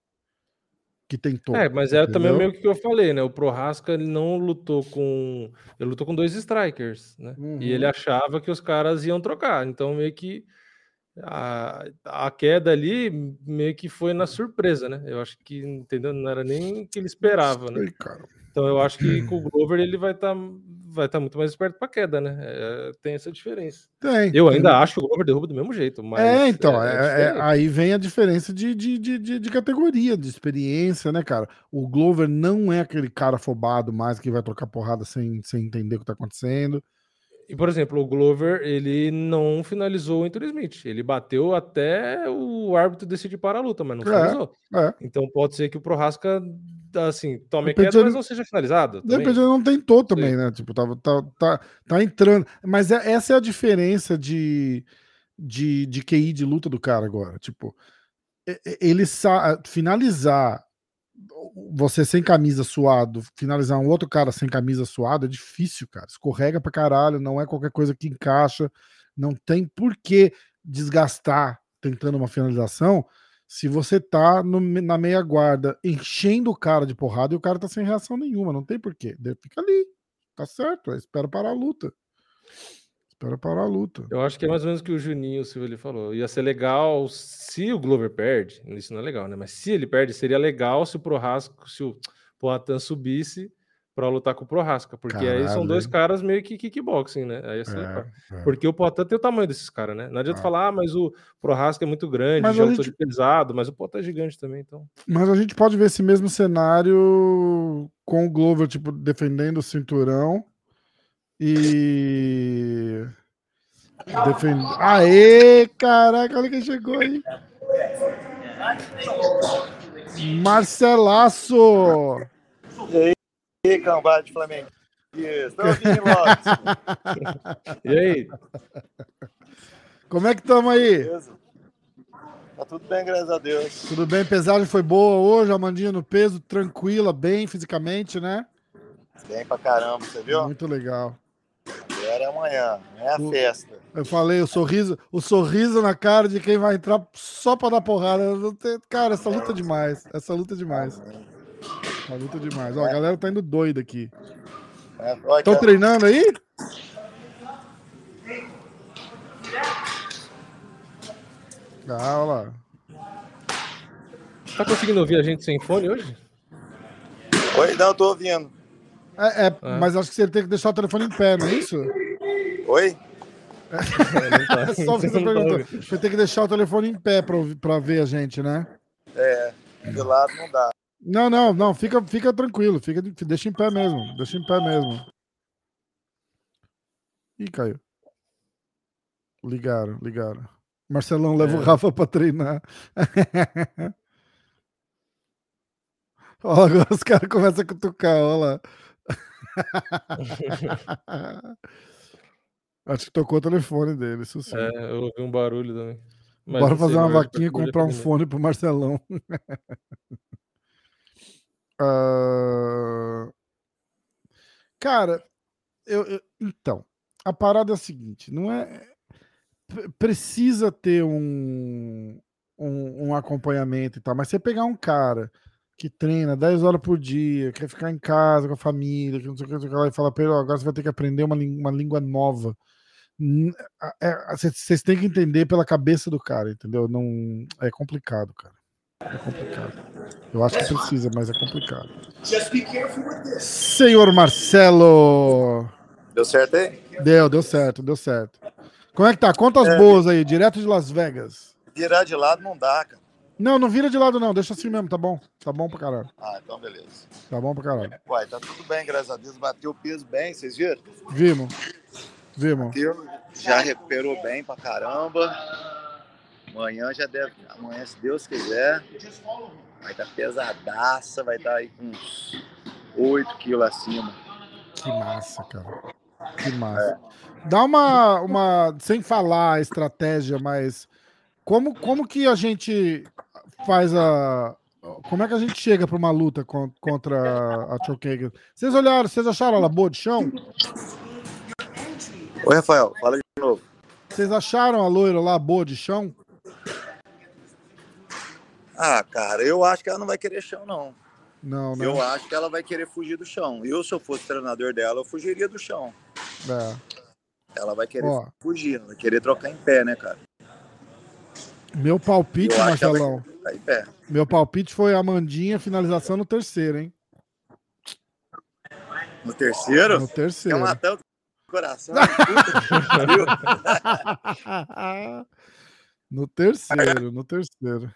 Que tentou. É, mas é também meio que eu falei, né? O Prohaska ele não lutou com. Ele lutou com dois strikers, né? Uhum. E ele uhum. achava que os caras iam trocar. Então, meio que a, a queda ali meio que foi na surpresa, né? Eu acho que, entendeu? Não era nem que ele esperava, né? Então eu acho que com o Glover ele vai estar tá, vai tá muito mais esperto para queda, né? É, tem essa diferença. Tem. Eu ainda tem. acho que o Glover derruba do mesmo jeito, mas. É, então, é, é, é aí vem a diferença de, de, de, de, categoria, de experiência, né, cara? O Glover não é aquele cara afobado mais que vai trocar porrada sem, sem entender o que tá acontecendo. E, por exemplo, o Glover, ele não finalizou o Anthony Smith. Ele bateu até o árbitro decidir para a luta, mas não é, finalizou. É. Então pode ser que o Prohaska, assim, tome Depende queda, mas não seja finalizado. Depende, ele não tentou também, né? Tipo, tá, tá, tá, tá entrando. Mas é, essa é a diferença de, de, de QI de luta do cara agora. Tipo, ele finalizar você sem camisa suado, finalizar um outro cara sem camisa suado é difícil, cara. Escorrega pra caralho, não é qualquer coisa que encaixa, não tem por que desgastar tentando uma finalização se você tá no, na meia guarda enchendo o cara de porrada e o cara tá sem reação nenhuma, não tem porquê. Fica ali, tá certo, espera parar a luta. Espera parar a luta. Eu acho que é mais ou menos o que o Juninho Silva ele falou. Ia ser legal se o Glover perde. Isso não é legal, né? Mas se ele perde, seria legal se o Prohasco, se o Poatan subisse para lutar com o Prohasca, porque Caralho. aí são dois caras meio que kickboxing, né? Aí é, é. Porque o Poatan tem o tamanho desses caras, né? Não adianta ah. falar, ah, mas o Prohasca é muito grande, mas já gente... pesado, mas o Poatan é gigante também, então. Mas a gente pode ver esse mesmo cenário com o Glover, tipo, defendendo o cinturão e. Defend... Aê, caraca, olha quem chegou aí. Marcelaço! E aí, cambada de Flamengo? E aí? Como é que estamos aí? Beleza. Tá tudo bem, graças a Deus. Tudo bem, pesagem foi boa hoje, a mandinha no peso, tranquila, bem fisicamente, né? Bem pra caramba, você viu? Muito legal. Agora é amanhã, é a o, festa. Eu falei, o sorriso, o sorriso na cara de quem vai entrar só pra dar porrada. Cara, essa luta é demais. Essa luta é demais. Essa luta é demais. Ó, a galera tá indo doida aqui. Estão é, treinando aí? Ah, olha lá. Tá conseguindo ouvir a gente sem fone hoje? Oi, não, tô ouvindo. É, é ah. mas acho que você tem que deixar o telefone em pé, não é isso? Oi? É, só você perguntou. Você tem que deixar o telefone em pé para ver a gente, né? É, de lado não dá. Não, não, não, fica, fica tranquilo, fica, deixa em pé mesmo, deixa em pé mesmo. Ih, caiu. Ligaram, ligaram. Marcelão leva é. o Rafa para treinar. Olha, agora os caras começam a cutucar, olha lá. Acho que tocou o telefone dele, isso sim. É, eu ouvi um barulho também. Mas Bora fazer uma vaquinha e comprar um fone pro Marcelão. uh... Cara, eu, eu, então, a parada é a seguinte, não é precisa ter um, um, um, acompanhamento e tal, mas você pegar um cara que treina 10 horas por dia, quer ficar em casa com a família, que não sei o que, não sei o que e fala, Pedro, agora você vai ter que aprender uma, uma língua nova vocês é, têm que entender pela cabeça do cara, entendeu? Não é complicado, cara. É complicado. Eu acho que precisa, mas é complicado. Senhor Marcelo. Deu certo aí? Deu, deu certo, deu certo. Como é que tá? Contas é, boas aí, direto de Las Vegas. Virar de lado não dá, cara. Não, não vira de lado não, deixa assim mesmo, tá bom. Tá bom pra caralho. Ah, então beleza. Tá bom pra caralho. Uai, tá tudo bem, graças a Deus. Bateu o peso bem, vocês viram? Vimos. Vimos. Já recuperou bem pra caramba. Amanhã já deve. Amanhã, se Deus quiser, vai estar tá pesadaça, vai estar tá aí com uns 8 quilos acima. Que massa, cara. Que massa. É. Dá uma, uma. Sem falar a estratégia, mas. Como, como que a gente faz a. Como é que a gente chega para uma luta contra a Chokagan? Vocês olharam, vocês acharam ela boa de chão? Oi, Rafael, fala de novo. Vocês acharam a loira lá boa de chão? Ah, cara, eu acho que ela não vai querer chão, não. Não, não. Eu acho que ela vai querer fugir do chão. Eu, se eu fosse treinador dela, eu fugiria do chão. É. Ela vai querer Ó, fugir, vai querer trocar em pé, né, cara? Meu palpite, Marcelão. Meu palpite foi a Mandinha finalização no terceiro, hein? No terceiro? No terceiro. Quer matar coração. no terceiro, no terceiro.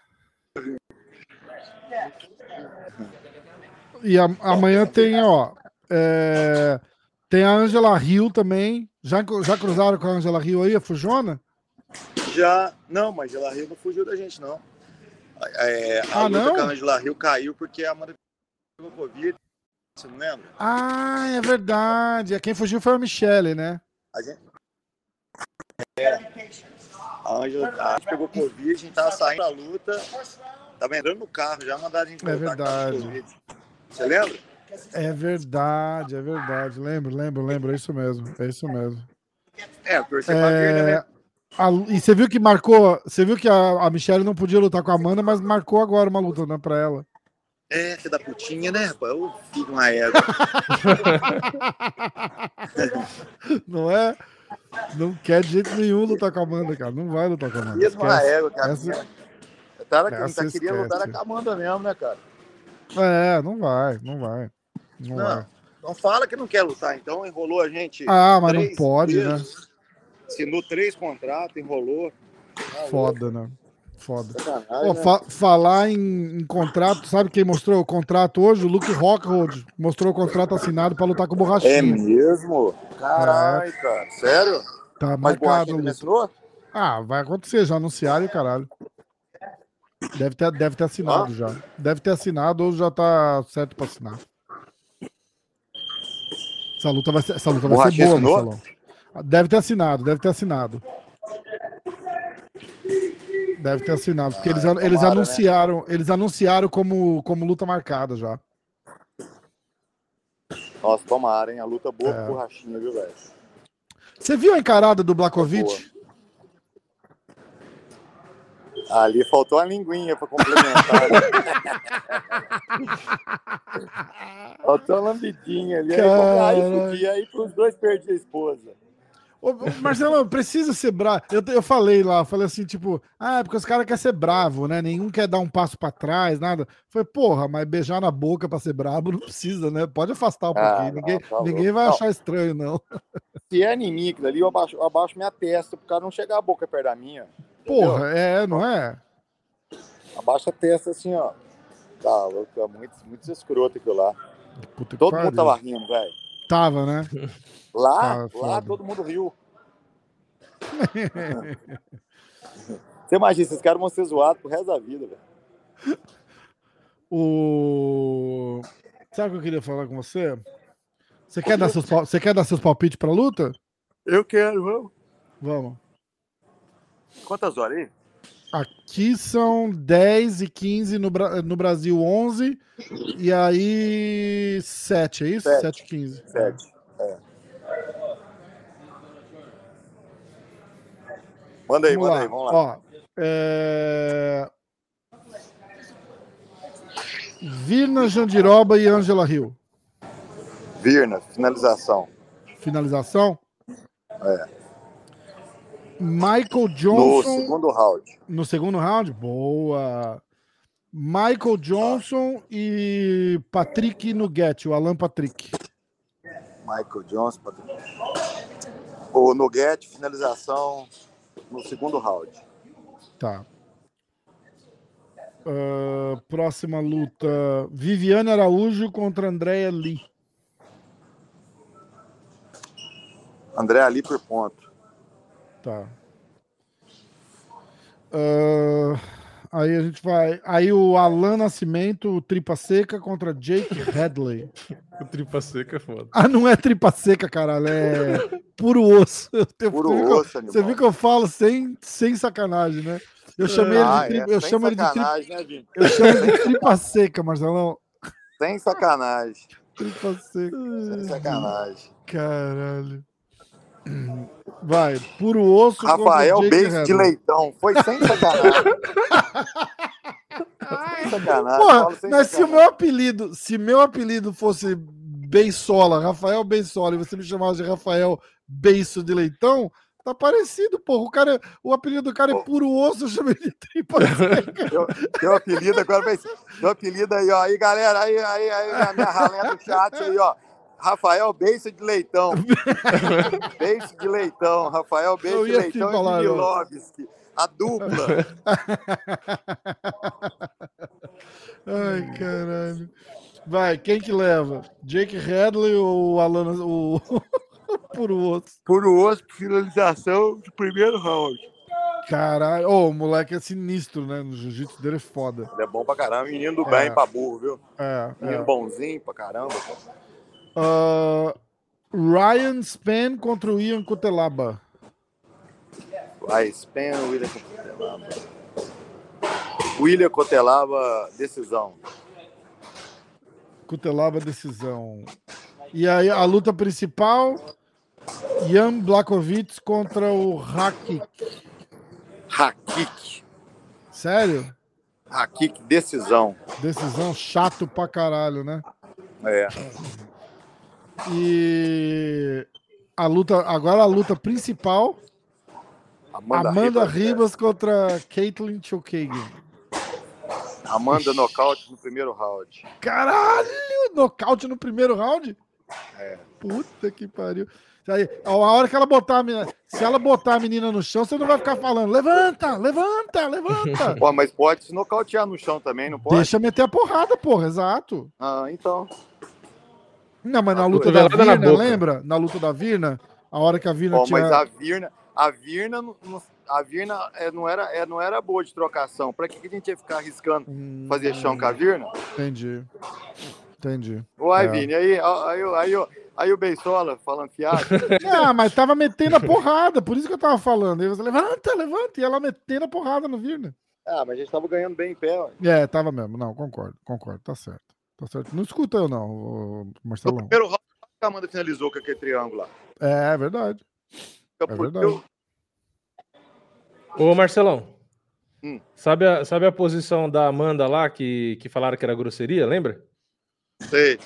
E a, amanhã tem, ó. É, tem a Angela Rio também. Já, já cruzaram com a Angela Rio aí, a Fujona? Já. Não, mas a Angela Rio não fugiu da gente, não. É, a ah, luta não? com a Angela Rio caiu porque a Amanda pegou Covid. Você não lembra? Ah, é verdade. Quem fugiu foi a Michelle, né? A gente... É. A Ângela a gente pegou Covid, a gente tava saindo da luta, tava entrando no carro, já mandaram a gente é voltar é verdade. Você lembra? É verdade, é verdade. Lembro, lembro, lembro. É isso mesmo. É isso mesmo. É, por ser é... né? A, e você viu que marcou. Você viu que a, a Michelle não podia lutar com a Amanda, mas marcou agora uma luta, né, pra ela. É, filho da putinha, né, rapaz? Eu de uma égua. Não é? Não quer de jeito nenhum lutar com a Amanda, cara. Não vai lutar com a Amanda. Mesmo uma égua, cara. Essa... Cara, que não tá queria lutar com a Amanda mesmo, né, cara? É, não vai, não vai. Não, não, vai. não fala que não quer lutar, então enrolou a gente. Ah, mas não pode, né? Assinou três contratos, enrolou. Foda, né? Foda. Oh, fa falar em, em, contrato, sabe quem mostrou o contrato hoje? O Luke Rockhold mostrou o contrato assinado para lutar com o Borrachinha. É mesmo? Caralho, é. cara. Sério? Tá Mas marcado. Ah, vai acontecer, já anunciaram, caralho. Deve ter, deve ter assinado ah? já. Deve ter assinado ou já tá certo para assinar. Essa luta vai ser, essa luta vai ser boa, Marcelão. Deve ter assinado, deve ter assinado. Deve ter assinado, porque ah, eles, tomara, eles anunciaram, né? eles anunciaram como, como luta marcada já. Nossa, tomara, hein? A luta boa é. borrachinha, viu, velho? Você viu a encarada do Blakovic? Ali faltou a linguinha para complementar. Né? faltou uma lambidinha ali. Aí, aí, para os dois perdi a esposa. Ô, Marcelo, precisa ser bravo. Eu, eu falei lá, falei assim, tipo, ah, é porque os caras querem ser bravo, né? Nenhum quer dar um passo para trás, nada. Foi, porra, mas beijar na boca para ser bravo não precisa, né? Pode afastar um ah, pouquinho. ninguém, tá ninguém vai não. achar estranho, não. Se é inimigo dali, eu abaixo, eu abaixo minha testa, pro cara não chegar a boca perto da minha. Porra, entendeu? é, não é? Abaixa a testa assim, ó. Tá, é muito, muito escroto aquilo lá. Puta Todo mundo tava rindo, velho. Tava, né? Lá, Tava lá todo mundo riu. Você imagina, esses caras vão ser zoados pro resto da vida, velho. O... Sabe o que eu queria falar com você? Você quer, dar seus, você quer dar seus palpites pra luta? Eu quero, vamos. Vamos. Quantas horas aí? Aqui são 10 e 15, no, no Brasil 11, e aí 7, é isso? 7, 7 e 15. 7, é. Manda aí, vamos manda lá. aí, vamos lá. Ó, é... Virna, Jandiroba e Angela Hill. Virna, finalização. Finalização? É. Michael Johnson. No segundo round. No segundo round? Boa. Michael Johnson e Patrick Nugget, o Alan Patrick. Michael Johnson, Patrick. O Nugget, finalização no segundo round. Tá. Uh, próxima luta: Viviane Araújo contra Andréa Lee. Andréa Lee por ponto. Tá. Uh, aí a gente vai. Aí o Alan Nascimento, o Tripa Seca contra Jake Hadley. o Tripa Seca é foda. Ah, não é Tripa Seca, caralho. É puro osso. Puro você, osso, viu que, você viu que eu falo sem, sem sacanagem, né? Eu chamei ah, ele de, tri... é, eu chamo ele de tri... né, Eu chamo ele de Tripa Seca, Marcelão. Sem sacanagem. Tripa Seca. Sem sacanagem. Caralho. Vai, puro osso. Rafael Beijo de Leitão. Foi sem sacanagem. sem sacanagem. Porra, mas sacanagem. se o meu apelido, se meu apelido fosse Beisola, Rafael Beisola, e você me chamasse de Rafael Beiço de Leitão, tá parecido, porra. O, cara, o apelido do cara é puro osso, eu chamei de tripa Teu apelido agora vai Teu apelido aí, ó. Aí, galera, aí, aí, aí, na minha ralé do chat aí, ó. Rafael Beijo de Leitão. Beijo de Leitão. Rafael Beijo de Leitão falar, e Milovski. A dupla. Ai, caralho. Vai, quem que leva? Jake Hadley ou Alan... O... Puro osso. Puro osso, finalização do primeiro round. Caralho, oh, o moleque é sinistro, né? No jiu-jitsu dele é foda. Ele é bom pra caramba, menino do é. bem pra burro, viu? É. Menino é. bonzinho pra caramba. Uh, Ryan Span contra o Ian Cutelaba. Ryan Span, William Cutelaba. William Cutelaba, decisão. Cutelaba, decisão. E aí a luta principal, Jan Blakovic contra o Hakik. Hakik. Sério? Hakik, decisão. Decisão chato pra caralho, né? É. E a luta, agora a luta principal. Amanda, Amanda Ribas, Ribas é. contra Caitlyn Chokagan. Amanda nocaute no primeiro round. Caralho! Nocaute no primeiro round? É. Puta que pariu. Aí, a hora que ela botar a menina, se ela botar a menina no chão, você não vai ficar falando, levanta, levanta, levanta. Pô, mas pode se nocautear no chão também, não pode? Deixa meter a porrada, porra, exato. Ah, então. Não, mas na luta da Virna, na lembra? Na luta da Virna, a hora que a Virna oh, tinha... Mas a Virna, a Virna, a Virna é, não, era, é, não era boa de trocação. Pra que, que a gente ia ficar arriscando hum, fazer chão com a Virna? Entendi. Entendi. Uai, é. Vini, aí, aí, aí, aí, aí o Beisola falando fiado. ah, mas tava metendo a porrada, por isso que eu tava falando. Aí você levanta, levanta, e ela metendo a porrada no Virna. Ah, mas a gente tava ganhando bem em pé. Ué. É, tava mesmo. Não, concordo, concordo, tá certo. Tá certo. Não escuta eu, não, Marcelo. No primeiro round, a Amanda finalizou com aquele triângulo lá. É, é verdade. é verdade. Eu... Ô, Marcelão. Hum. Sabe, a, sabe a posição da Amanda lá, que, que falaram que era grosseria, lembra? Sei.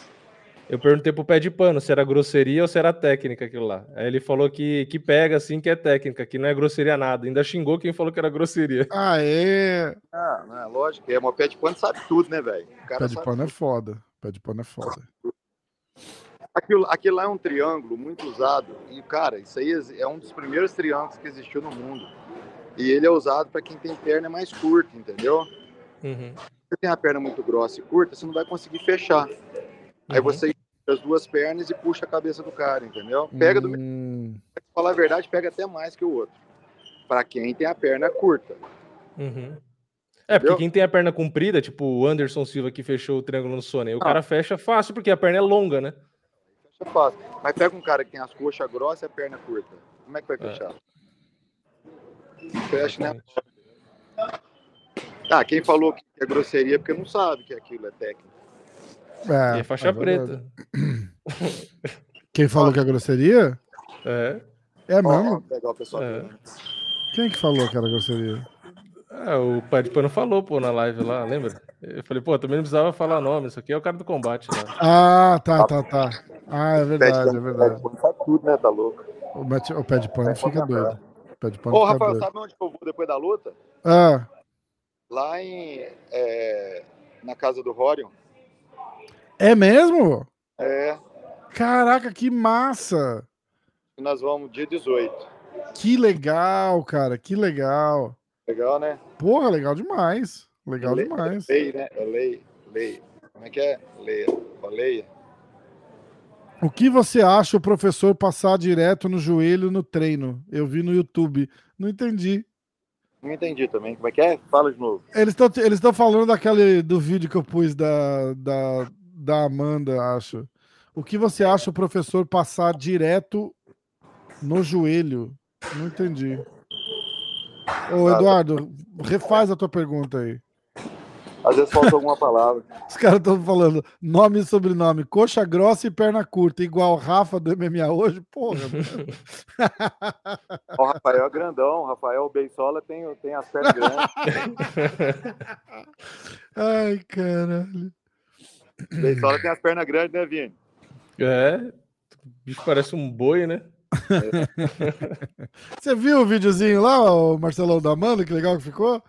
Eu perguntei pro pé de pano se era grosseria ou se era técnica aquilo lá. Aí ele falou que, que pega assim, que é técnica, que não é grosseria nada. Ainda xingou quem falou que era grosseria. Ah, é? Ah, não, é lógico. É, mas o pé de pano sabe tudo, né, velho? Pé de pano é tudo. é foda. Pé de pano é foda. Aquilo, aquilo lá é um triângulo muito usado. E, cara, isso aí é um dos primeiros triângulos que existiu no mundo. E ele é usado para quem tem perna mais curta, entendeu? Uhum. Se você tem a perna muito grossa e curta, você não vai conseguir fechar. Aí uhum. você as duas pernas e puxa a cabeça do cara, entendeu? Pega do hum. Pra falar a verdade, pega até mais que o outro. Para quem tem a perna curta. Uhum. É, porque quem tem a perna comprida, tipo o Anderson Silva que fechou o triângulo no Sony, o ah. cara fecha fácil porque a perna é longa, né? Fecha fácil. Mas pega um cara que tem as coxas grossas e a perna curta. Como é que vai é. fechar? É. Fecha, né? Ah, quem falou que é grosseria porque não sabe que aquilo é técnico. É, e é faixa é preta. Quem falou que é grosseria? É. É mesmo? É. Quem que falou que era grosseria? É, o pai de pano falou, pô, na live lá, lembra? Eu falei, pô, também não precisava falar nome, isso aqui é o cara do combate, né? Ah, tá, tá, tá. Ah, é verdade, é verdade. Tá tudo, né? Tá louco. O, o pé de pano fica doido. O pé de pano Ô, Rafael, doido. sabe onde eu vou depois da luta? Ah. Lá em. É, na casa do Rorion. É mesmo? É. Caraca, que massa! Nós vamos dia 18. Que legal, cara, que legal. Legal, né? Porra, legal demais. Legal lei, demais. Lei, né? É lei, lei. Como é que é? Leia. Leia. O que você acha o professor passar direto no joelho no treino? Eu vi no YouTube. Não entendi. Não entendi também. Como é que é? Fala de novo. Eles estão eles falando daquele do vídeo que eu pus da, da, da Amanda, acho. O que você acha o professor passar direto no joelho? Não entendi. Ô, Eduardo, refaz a tua pergunta aí. Às vezes falta alguma palavra. Os caras estão falando nome e sobrenome, coxa grossa e perna curta, igual Rafa do MMA hoje, porra. o Rafael é grandão, o Rafael Bensola tem, tem as pernas grandes. Ai, caralho. Bensola tem as pernas grandes, né, Vini? É, o bicho parece um boi, né? Você viu o videozinho lá, o Marcelão da Amanda? Que legal que ficou?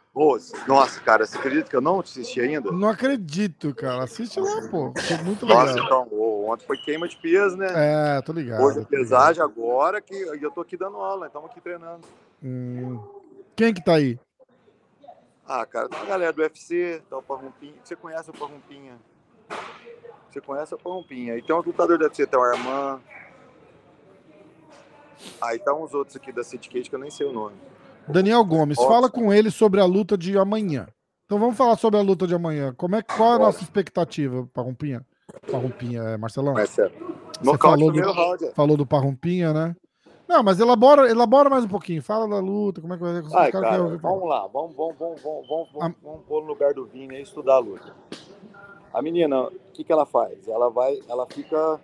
nossa, cara, você acredita que eu não assisti ainda? Não acredito, cara. Assiste lá, pô. Foi muito legal. Nossa, então, ontem foi queima de peso, né? É, tô ligado. Hoje é pesagem agora que eu tô aqui dando aula, estamos aqui treinando. Hum. Quem que tá aí? Ah, cara, tem a galera do UFC, tá o Parrumpinha. Você conhece o Parrumpinha? Você conhece o Parrumpinha. Aí tem um lutador do UFC, tem o Armand. Aí tá uns outros aqui da City que eu nem sei o nome. Daniel Gomes, fala com ele sobre a luta de amanhã. Então vamos falar sobre a luta de amanhã. Como é, qual é a nossa expectativa, Parrumpinha? Parrumpinha, é, Marcelão? Marcelo. Você falou do, round. falou do Parrumpinha, né? Não, mas elabora, elabora mais um pouquinho. Fala da luta, como é que vai ser. Ai, cara, vamos lá, vamos, vamos, vamos, vamos, vamos, vamos, vamos pôr no lugar do Vini e estudar a luta. A menina, o que, que ela faz? Ela vai, ela fica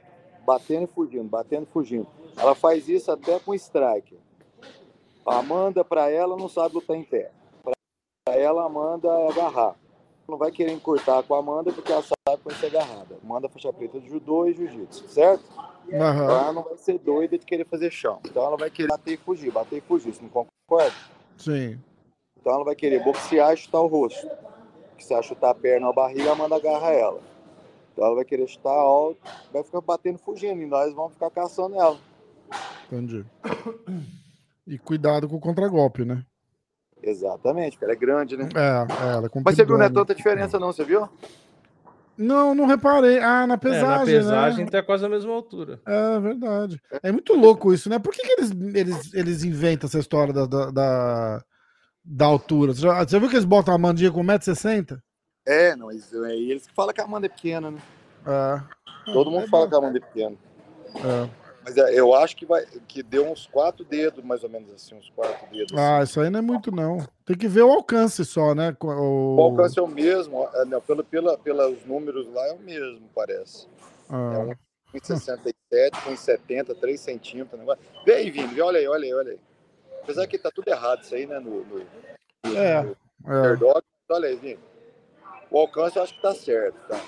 batendo e fugindo, batendo e fugindo. Ela faz isso até com strike. A Amanda, para ela, não sabe lutar em pé. Para ela, a Amanda é agarrar. Não vai querer encurtar com a Amanda porque ela sabe que vai ser agarrada. Amanda faixa preta de judô e jiu-jitsu, certo? Uhum. Então ela não vai ser doida de querer fazer chão. Então ela vai querer bater e fugir, bater e fugir. Você não concorda? Sim. Então ela vai querer boxear e chutar o rosto. Se ela chutar a perna ou a barriga, a Amanda agarra ela. Então ela vai querer chutar alto, vai ficar batendo fugindo e nós vamos ficar caçando ela. Entendi. E cuidado com o contragolpe, né? Exatamente, porque ela é grande, né? É, é ela é Mas você viu, não é tanta diferença, não, você viu? Não, não reparei. Ah, na pesagem. É, na pesagem né? tá quase a mesma altura. É verdade. É muito louco isso, né? Por que, que eles, eles, eles inventam essa história da, da, da, da altura? Você, já, você viu que eles botam a Amandinha com 1,60m? É, não, eles, é eles que falam que a Amanda é pequena, né? É. Todo mundo é fala que a Amanda é pequena. É. Mas é, eu acho que, vai, que deu uns quatro dedos, mais ou menos assim, uns quatro dedos. Ah, assim. isso aí não é muito, não. Tem que ver o alcance só, né? O, o alcance é o mesmo, é, não, pelo, pela, pelos números lá é o mesmo, parece. Ah. É 1,67, 1,70, 3 centímetros. Negócio. Vê aí, Vini, olha aí, olha aí, olha aí. Apesar que tá tudo errado isso aí, né? No, no, no é. É. olha aí, o alcance eu acho que tá certo, tá?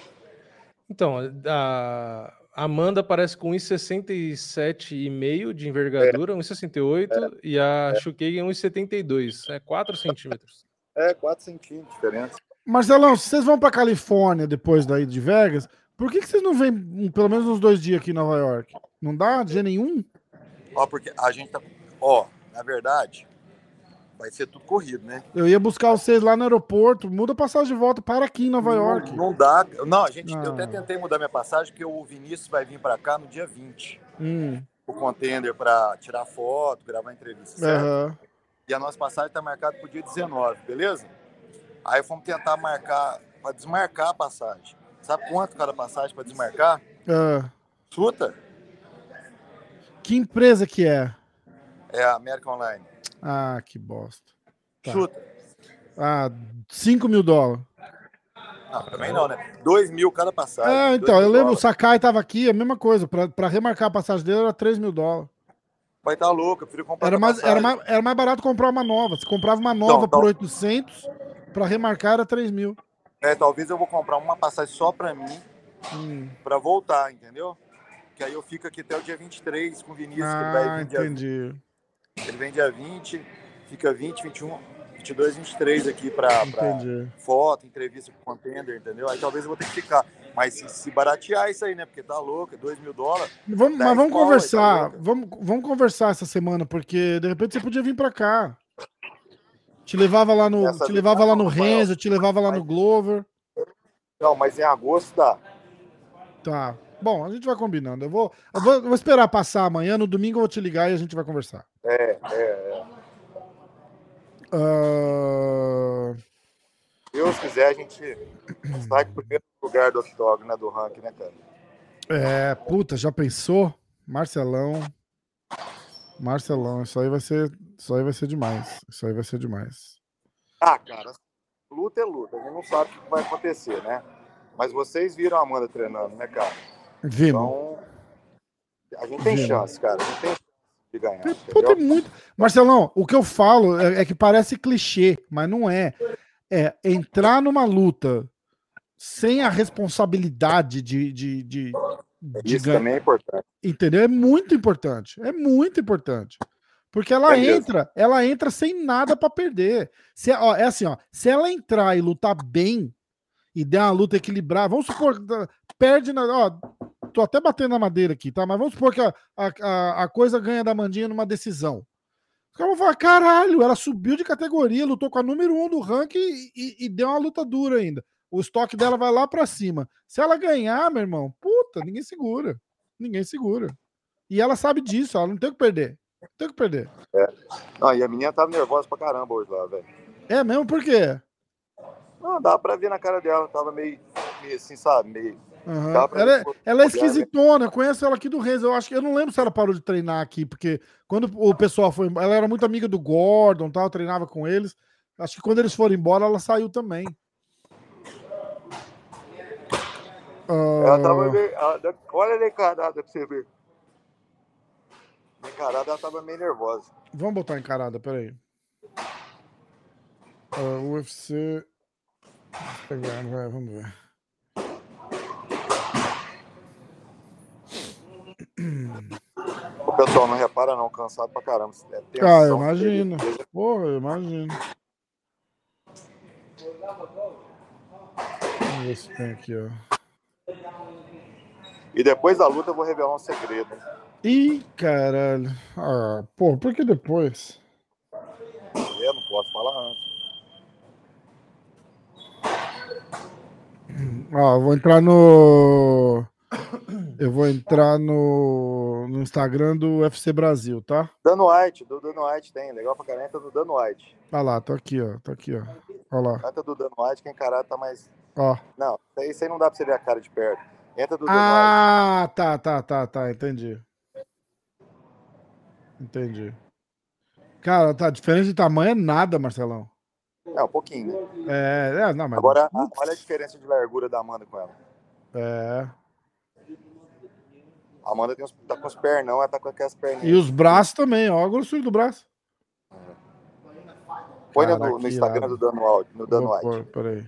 Então, a Amanda aparece com 1,67,5 de envergadura, é. 1,68 é. e a é. Shukei 1,72. É 4 centímetros. É, 4 centímetros de diferença. Marcelão, se vocês vão para Califórnia depois daí de Vegas, por que, que vocês não vêm pelo menos uns dois dias aqui em Nova York? Não dá dia nenhum? Ó, porque a gente tá. Ó, na verdade, vai ser tudo corrido, né? Eu ia buscar vocês lá no aeroporto, muda a passagem de volta para aqui em Nova não, York. Não dá. Não, a gente, ah. eu até ah. tentei mudar minha passagem, porque o Vinícius vai vir para cá no dia 20. Hum. O contender para tirar foto, gravar entrevista? Uhum. E a nossa passagem está marcada para o dia 19, beleza? Aí fomos tentar marcar, para desmarcar a passagem. Sabe quanto cada passagem para desmarcar? Uh. Chuta. Que empresa que é? É a American Online. Ah, que bosta. Tá. Chuta. Ah, 5 mil dólares. Não, também não, né? 2 mil cada passagem. É, então, eu lembro, dólares. o Sakai tava aqui, a mesma coisa. Para remarcar a passagem dele era 3 mil dólares. Vai estar tá louco, eu prefiro comprar era mais, era, mais, era mais barato comprar uma nova. Se comprava uma nova então, por então... 800, para remarcar era 3 mil. É, talvez eu vou comprar uma passagem só para mim, hum. para voltar, entendeu? Que aí eu fico aqui até o dia 23 com o Vinícius. Ah, que vai entendi. Dia, ele vem dia 20, fica 20, 21, 22, 23 aqui para foto, entrevista com o contender, entendeu? Aí talvez eu vou ter que ficar. Mas se, se baratear isso aí, né? Porque tá louco, 2 mil dólares. Vamos, mas vamos conversar. Tá vamos, vamos conversar essa semana, porque de repente você podia vir para cá. Te levava lá no, te levava lá no Renzo, te levava lá no Glover. Não, mas em agosto dá. Tá. Bom, a gente vai combinando. Eu vou, eu vou, eu vou esperar passar amanhã. No domingo eu vou te ligar e a gente vai conversar. É, é, é. Uh... Deus quiser, a gente sai primeiro lugar do octógono, né, do ranking, né, cara? É, puta, já pensou? Marcelão. Marcelão, isso aí vai ser, isso aí vai ser demais. Isso aí vai ser demais. Ah, cara, luta é luta. A gente não sabe o que vai acontecer, né? Mas vocês viram a Amanda treinando, né, cara? Vimos. Então, a gente tem Vimos. chance, cara. A gente tem chance de ganhar. Tem, muito... Marcelão, o que eu falo é, é, que parece clichê, mas não é. É entrar numa luta sem a responsabilidade de, de, de isso também é importante. Entendeu? É muito importante. É muito importante. Porque ela é entra, ela entra sem nada para perder. Se, ó, é assim, ó, se ela entrar e lutar bem e der uma luta equilibrada, vamos supor perde na, ó, tô até batendo na madeira aqui, tá? Mas vamos supor que a, a, a coisa ganha da Mandinha numa decisão. Os caras vão falar, caralho, ela subiu de categoria, lutou com a número um do ranking e, e, e deu uma luta dura ainda o estoque dela vai lá para cima. Se ela ganhar, meu irmão, puta, ninguém segura. Ninguém segura. E ela sabe disso, ela não tem o que perder. Não tem o que perder. É. Não, e a menina tava nervosa pra caramba hoje lá, velho. É mesmo? Por quê? Não, dá pra ver na cara dela, tava meio, meio assim, sabe? Meio. Uhum. Ela, é, ela é esquisitona, eu conheço ela aqui do Reis. Eu acho que eu não lembro se ela parou de treinar aqui, porque quando o pessoal foi. Ela era muito amiga do Gordon, tal, treinava com eles. Acho que quando eles foram embora, ela saiu também. Ela tava meio. Ela, olha a encarada pra você ver. A encarada ela tava meio nervosa. Vamos botar encarada, peraí. Uh, UFC. Pegar, vai, vamos ver. O pessoal não repara, não, cansado pra caramba. É ah, eu imagino. Porra, eu imagino. Vamos ver se tem aqui, ó. E depois da luta eu vou revelar um segredo. Ih, caralho. Ah, pô, por que depois? Eu não posso falar antes. Ah, vou entrar no. Eu vou entrar no, no Instagram do UFC Brasil, tá? Dano White, do Dano White tem. Legal pra caramba, do Dano White. Ah lá, tô aqui, ó. Tô aqui, ó. Olha lá. Entra do Dano White, quem encarar tá mais. Ó. Não, isso aí não dá pra você ver a cara de perto. Entra do Dano Ah, White. tá, tá, tá, tá. Entendi. Entendi. Cara, tá, diferença de tamanho é nada, Marcelão. É, um pouquinho, né? É, é não, mas. Agora, olha a diferença de largura da Amanda com ela. É. A Amanda tem os, tá com os pernão, ela tá com aquelas perninhas. E os braços também, ó, a grossura do braço. Põe no, no, Instagram do Dano White. No Dano White. Peraí.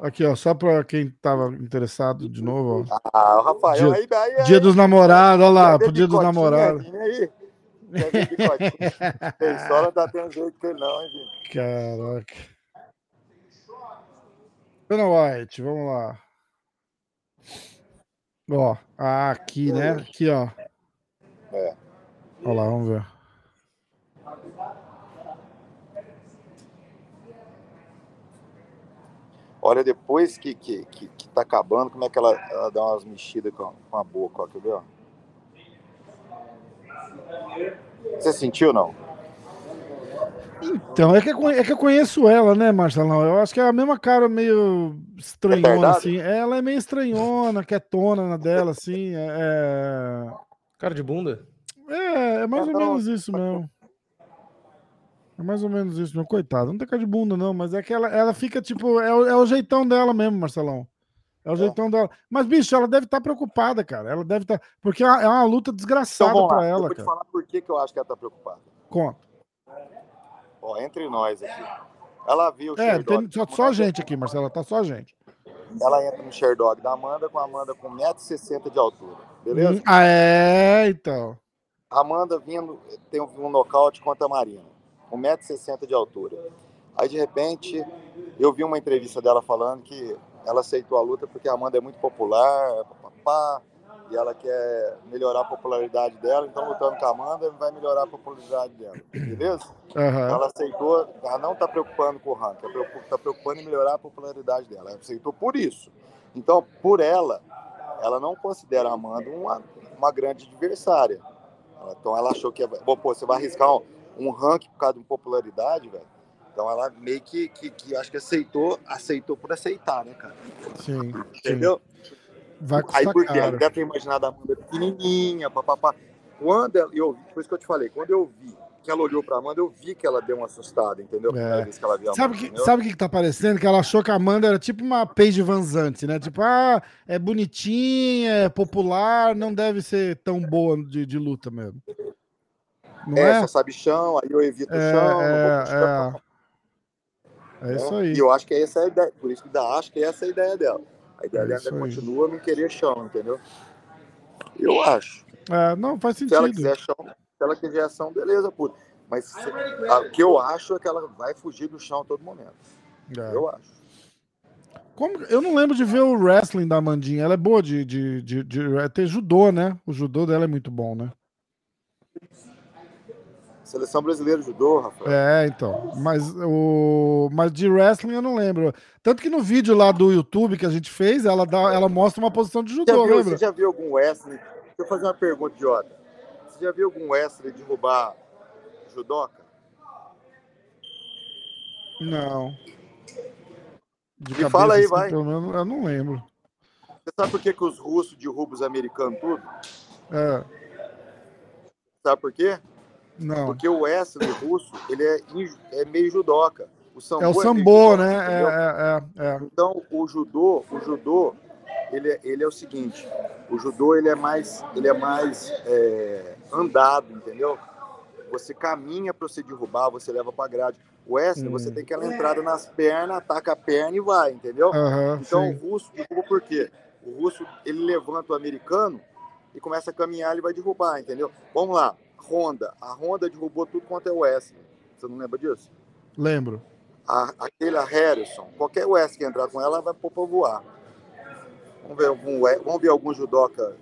Aqui, ó, só para quem estava interessado de novo. Ó. Ah, o Rafael, dia, aí, aí, aí, dia dos namorados, olha lá, pro dia dos namorados. Aí. Só não tá tendo jeito que não, hein, gente? Caraca. Dana White, vamos lá. Ó, aqui, né? Aqui, ó. É. Olha lá, vamos ver. Olha, depois que, que, que, que tá acabando, como é que ela, ela dá umas mexidas com, com a boca, ó, quer ver? Ó? Você sentiu, não? Então, é que, é que eu conheço ela, né, Marcelão? Eu acho que é a mesma cara meio estranhona, é assim. Ela é meio estranhona, quietona na dela, assim. É... é cara de bunda? É, é mais ou menos isso mesmo. É mais ou menos isso, meu coitado. Não tem cara de bunda, não, mas é que ela, ela fica tipo. É o, é o jeitão dela mesmo, Marcelão. É o é. jeitão dela. Mas, bicho, ela deve estar tá preocupada, cara. Ela deve estar. Tá... Porque é uma, é uma luta desgraçada então, para ela, eu vou cara. Te falar por que, que eu acho que ela está preocupada. Conta. Ó, entre nós aqui. Ela viu o É, tem só, só gente aqui, Marcela. Tá só gente. Ela entra no Sherdog da Amanda com a Amanda com 1,60m de altura. Beleza? Hum, ah, é, então. Amanda vindo, tem um, um nocaute contra a Marina. 1,60m de altura. Aí, de repente, eu vi uma entrevista dela falando que ela aceitou a luta porque a Amanda é muito popular, papá, e ela quer melhorar a popularidade dela, então lutando com a Amanda vai melhorar a popularidade dela, beleza? Uhum. Ela aceitou, ela não está preocupando com o ranking, está preocupando em melhorar a popularidade dela, ela aceitou por isso. Então, por ela, ela não considera a Amanda uma, uma grande adversária. Então ela achou que, bom, pô, você vai arriscar um, um ranking por causa de popularidade, velho. Então ela meio que, que, que, acho que aceitou, aceitou por aceitar, né, cara? Sim. Entendeu? Sim. Vai Aí por quê? Deve ter imaginado a Amanda pequenininha, papapá. Quando ela, eu vi, por isso que eu te falei, quando eu vi que ela olhou pra Amanda, eu vi que ela deu uma assustada, entendeu? É. Que ela sabe que, sabe o que, que tá parecendo? Que ela achou que a Amanda era tipo uma Paige Vanzante, né? Tipo, ah, é bonitinha, é popular, não deve ser tão boa de, de luta mesmo. Não é, é? só sabe chão, aí eu evito é, chão. É, é. é isso aí. E eu acho que essa é a ideia, por isso que ainda acho que essa é a ideia dela. A ideia é dela ainda continua não querer chão, entendeu? Eu acho. É, não, faz sentido. Se ela quiser chão, se ela quiser ação, beleza, puta. Mas o que eu acho é que ela vai fugir do chão a todo momento. É. Eu acho. Como, eu não lembro de ver o wrestling da Amandinha. Ela é boa de, de, de, de, é ter judô, né? O judô dela é muito bom, né? Seleção brasileira judô, Rafael. É, então. Mas, o... Mas de wrestling eu não lembro. Tanto que no vídeo lá do YouTube que a gente fez, ela, dá, ela mostra uma posição de judô, já viu, lembra? Você já viu algum wrestling? Deixa eu fazer uma pergunta idiota. Você já viu algum wrestling derrubar judoca? Não. De Me fala aí, assim, vai. Pelo menos eu não lembro. Você sabe por que, que os russos derrubam os americanos tudo? É. Sabe por quê? Não. Porque o Wesley russo, ele é, é meio judoca. O sambo é o sambo, é né? É, é, é, então, o judô, o judô, ele, é, ele é o seguinte, o judô ele é mais, ele é mais é, andado, entendeu? Você caminha para você derrubar, você leva para grade. O Wesley, hum. você tem aquela entrada nas pernas, ataca a perna e vai, entendeu? Uhum, então, sim. o russo derruba por quê? O russo, ele levanta o americano e começa a caminhar, ele vai derrubar, entendeu? Vamos lá. Honda. A Honda derrubou tudo quanto é Wesley. Você não lembra disso? Lembro. A, aquele a Harrison, qualquer Wesley que entrar com ela, vai pôr pra voar. Vamos ver algum, vamos ver algum judoca.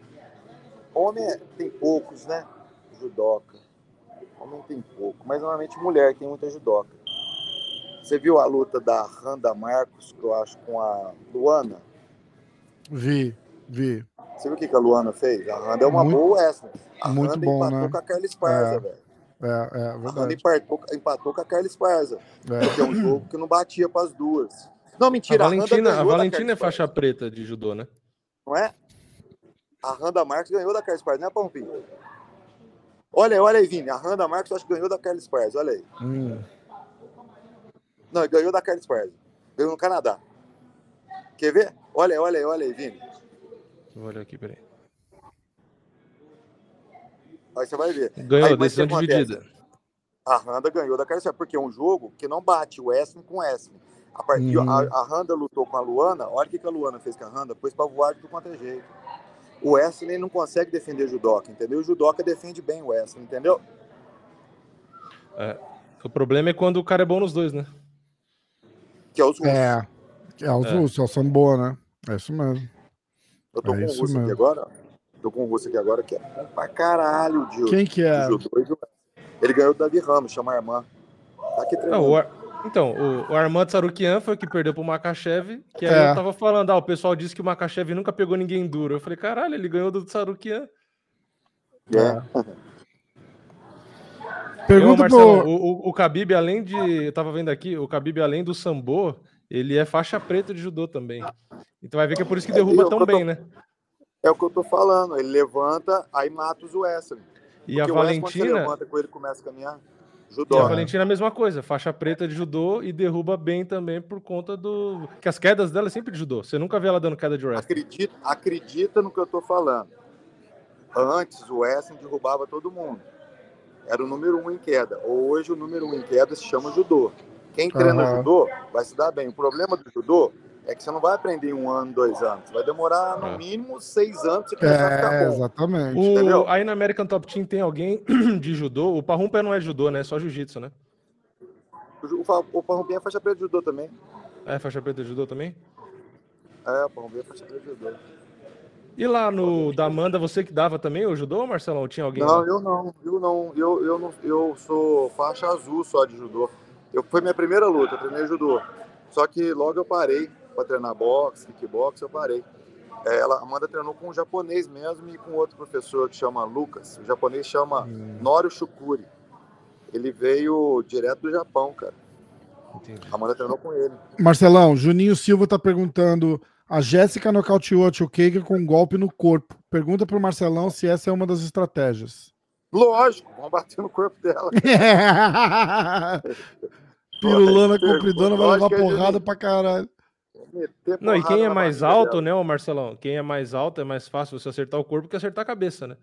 Homem é, tem poucos, né? Judoca. Homem tem pouco, mas normalmente mulher tem muita judoca. Você viu a luta da Randa Marcos, que eu acho, com a Luana? Vi, vi. Você viu o que, a Luana fez? A Randa é uma muito, boa Wesley. A muito Randa bom, empatou né? com a Carla Esparza, é, velho. É, é, verdade. A Randa empatou, empatou com a Carla Esparza. É. Que é um jogo que não batia para as duas. Não, mentira. A Valentina, a, a Valentina é faixa preta de judô, né? Não é? A Randa Marques ganhou da Carla Esparza, né, Pompinho? Olha, olha aí, Vini. A Randa Marques acho que ganhou da Carla Esparza, olha aí. Hum. Não, ganhou da Carla Esparza. Ganhou no Canadá. Quer ver? Olha, olha aí, olha aí, Vini. Vou olhar aqui, peraí. Aí você vai ver. Ganhou, aí, decisão dividida. A Randa ganhou da Carissa, porque é um jogo que não bate o Wesley com o Wesley. A, partir, uhum. a, a Randa lutou com a Luana, olha o que, que a Luana fez com a Randa, pôs pra voar de tudo quanto é jeito. O Wesley não consegue defender o judoca, entendeu? O judoca defende bem o Wesley, entendeu? É, o problema é quando o cara é bom nos dois, né? Que é os russos. É, é os é. russos, é o sambo, né? É isso mesmo. Eu tô é com o russo mesmo. aqui agora. Tô com o russo aqui agora que é pra caralho de Quem que é? Ele ganhou do Davi Ramos, chama Armand. Tá aqui treinando. Não, o Ar... Então, o, o Armand Sarukian foi o que perdeu pro Makachev, que aí é. eu tava falando, ah, o pessoal disse que o Makachev nunca pegou ninguém duro. Eu falei, caralho, ele ganhou do Sarukian. É. Pergunta eu, Marcelo, pro... o, o, o Khabib, além de... Eu tava vendo aqui, o Khabib, além do sambo, ele é faixa preta de judô também. Então vai ver que é por isso que derruba é, tão bem, tô... né? É o que eu tô falando. Ele levanta, aí mata os Wesley. E a Valentina. levanta com ele começa a caminhar. Judô. E a Valentina é a mesma coisa, faixa preta de judô e derruba bem também por conta do. Que as quedas dela é sempre de judô. Você nunca vê ela dando queda de wrestling. Acredita, acredita no que eu tô falando. Antes o wrestling derrubava todo mundo. Era o número um em queda. Hoje o número um em queda se chama judô. Quem treina uhum. judô vai se dar bem. O problema do judô é que você não vai aprender em um ano, dois anos. Vai demorar no é. mínimo seis anos para começar é, a ficar bom. Exatamente. O, aí na American Top Team tem alguém de judô. O Parrumpa não é judô, né? É só jiu-jitsu, né? O, o é faixa preta de judô também. É faixa preta de judô também? É, o Parrumpinha é faixa preta de judô. E lá no da Amanda, você que dava também o judô, Marcelão? Tinha alguém? Não, lá? eu não. Eu não. Eu, eu não. Eu sou faixa azul só de judô. Eu foi minha primeira luta, eu treinei judô. Só que logo eu parei para treinar boxe, kickbox, eu parei. É, ela, a Amanda treinou com um japonês mesmo e com outro professor que chama Lucas. O japonês chama hum. Norio Shukuri. Ele veio direto do Japão, cara. Entendi. A Amanda treinou com ele. Marcelão, Juninho Silva tá perguntando: a Jéssica nocauteou a Chukager com um golpe no corpo. Pergunta pro Marcelão se essa é uma das estratégias. Lógico, vamos bater no corpo dela. Pirulana compridona vai levar porrada pra caralho. Não, e quem é mais alto, dela. né, o Marcelão? Quem é mais alto é mais fácil você acertar o corpo que acertar a cabeça, né?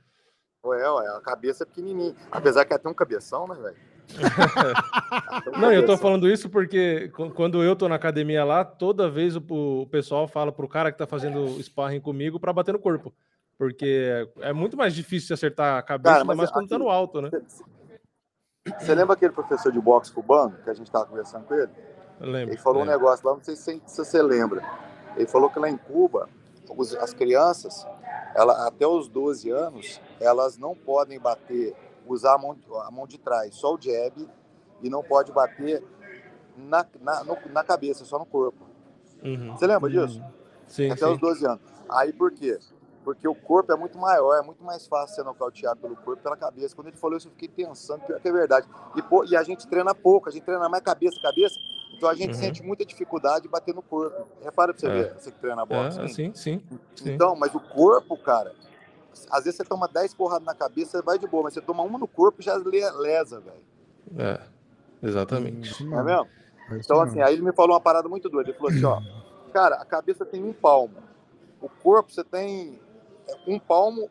Ué, ué, a cabeça é pequenininha. Apesar que até um cabeção, né, velho? não, eu tô falando isso porque quando eu tô na academia lá, toda vez o, o pessoal fala pro cara que tá fazendo sparring comigo para bater no corpo. Porque é muito mais difícil acertar a cabeça, cara, ainda mais quando tá no alto, né? Você lembra aquele professor de boxe cubano que a gente tava conversando com ele? Lembro, ele falou lembro. um negócio lá, não sei se, se, você lembra. Ele falou que lá em Cuba, as crianças, ela, até os 12 anos, elas não podem bater, usar a mão, a mão de trás, só o jab, e não pode bater na, na, no, na cabeça, só no corpo. Uhum. Você lembra disso? Uhum. Sim, até sim. os 12 anos. Aí por quê? Porque o corpo é muito maior, é muito mais fácil ser nocauteado pelo corpo pela cabeça. Quando ele falou isso, eu fiquei pensando, pior que é verdade. E, pô, e a gente treina pouco, a gente treina mais cabeça, cabeça. Então a gente uhum. sente muita dificuldade de bater no corpo. Repara pra você é. ver, você que treina boxe. É, sim, sim, sim, Então, mas o corpo, cara, às vezes você toma 10 porradas na cabeça, vai de boa, mas você toma uma no corpo e já lesa, velho. É, exatamente. É mesmo? É então, assim, aí ele me falou uma parada muito doida. Ele falou assim: ó, cara, a cabeça tem um palmo. O corpo você tem um palmo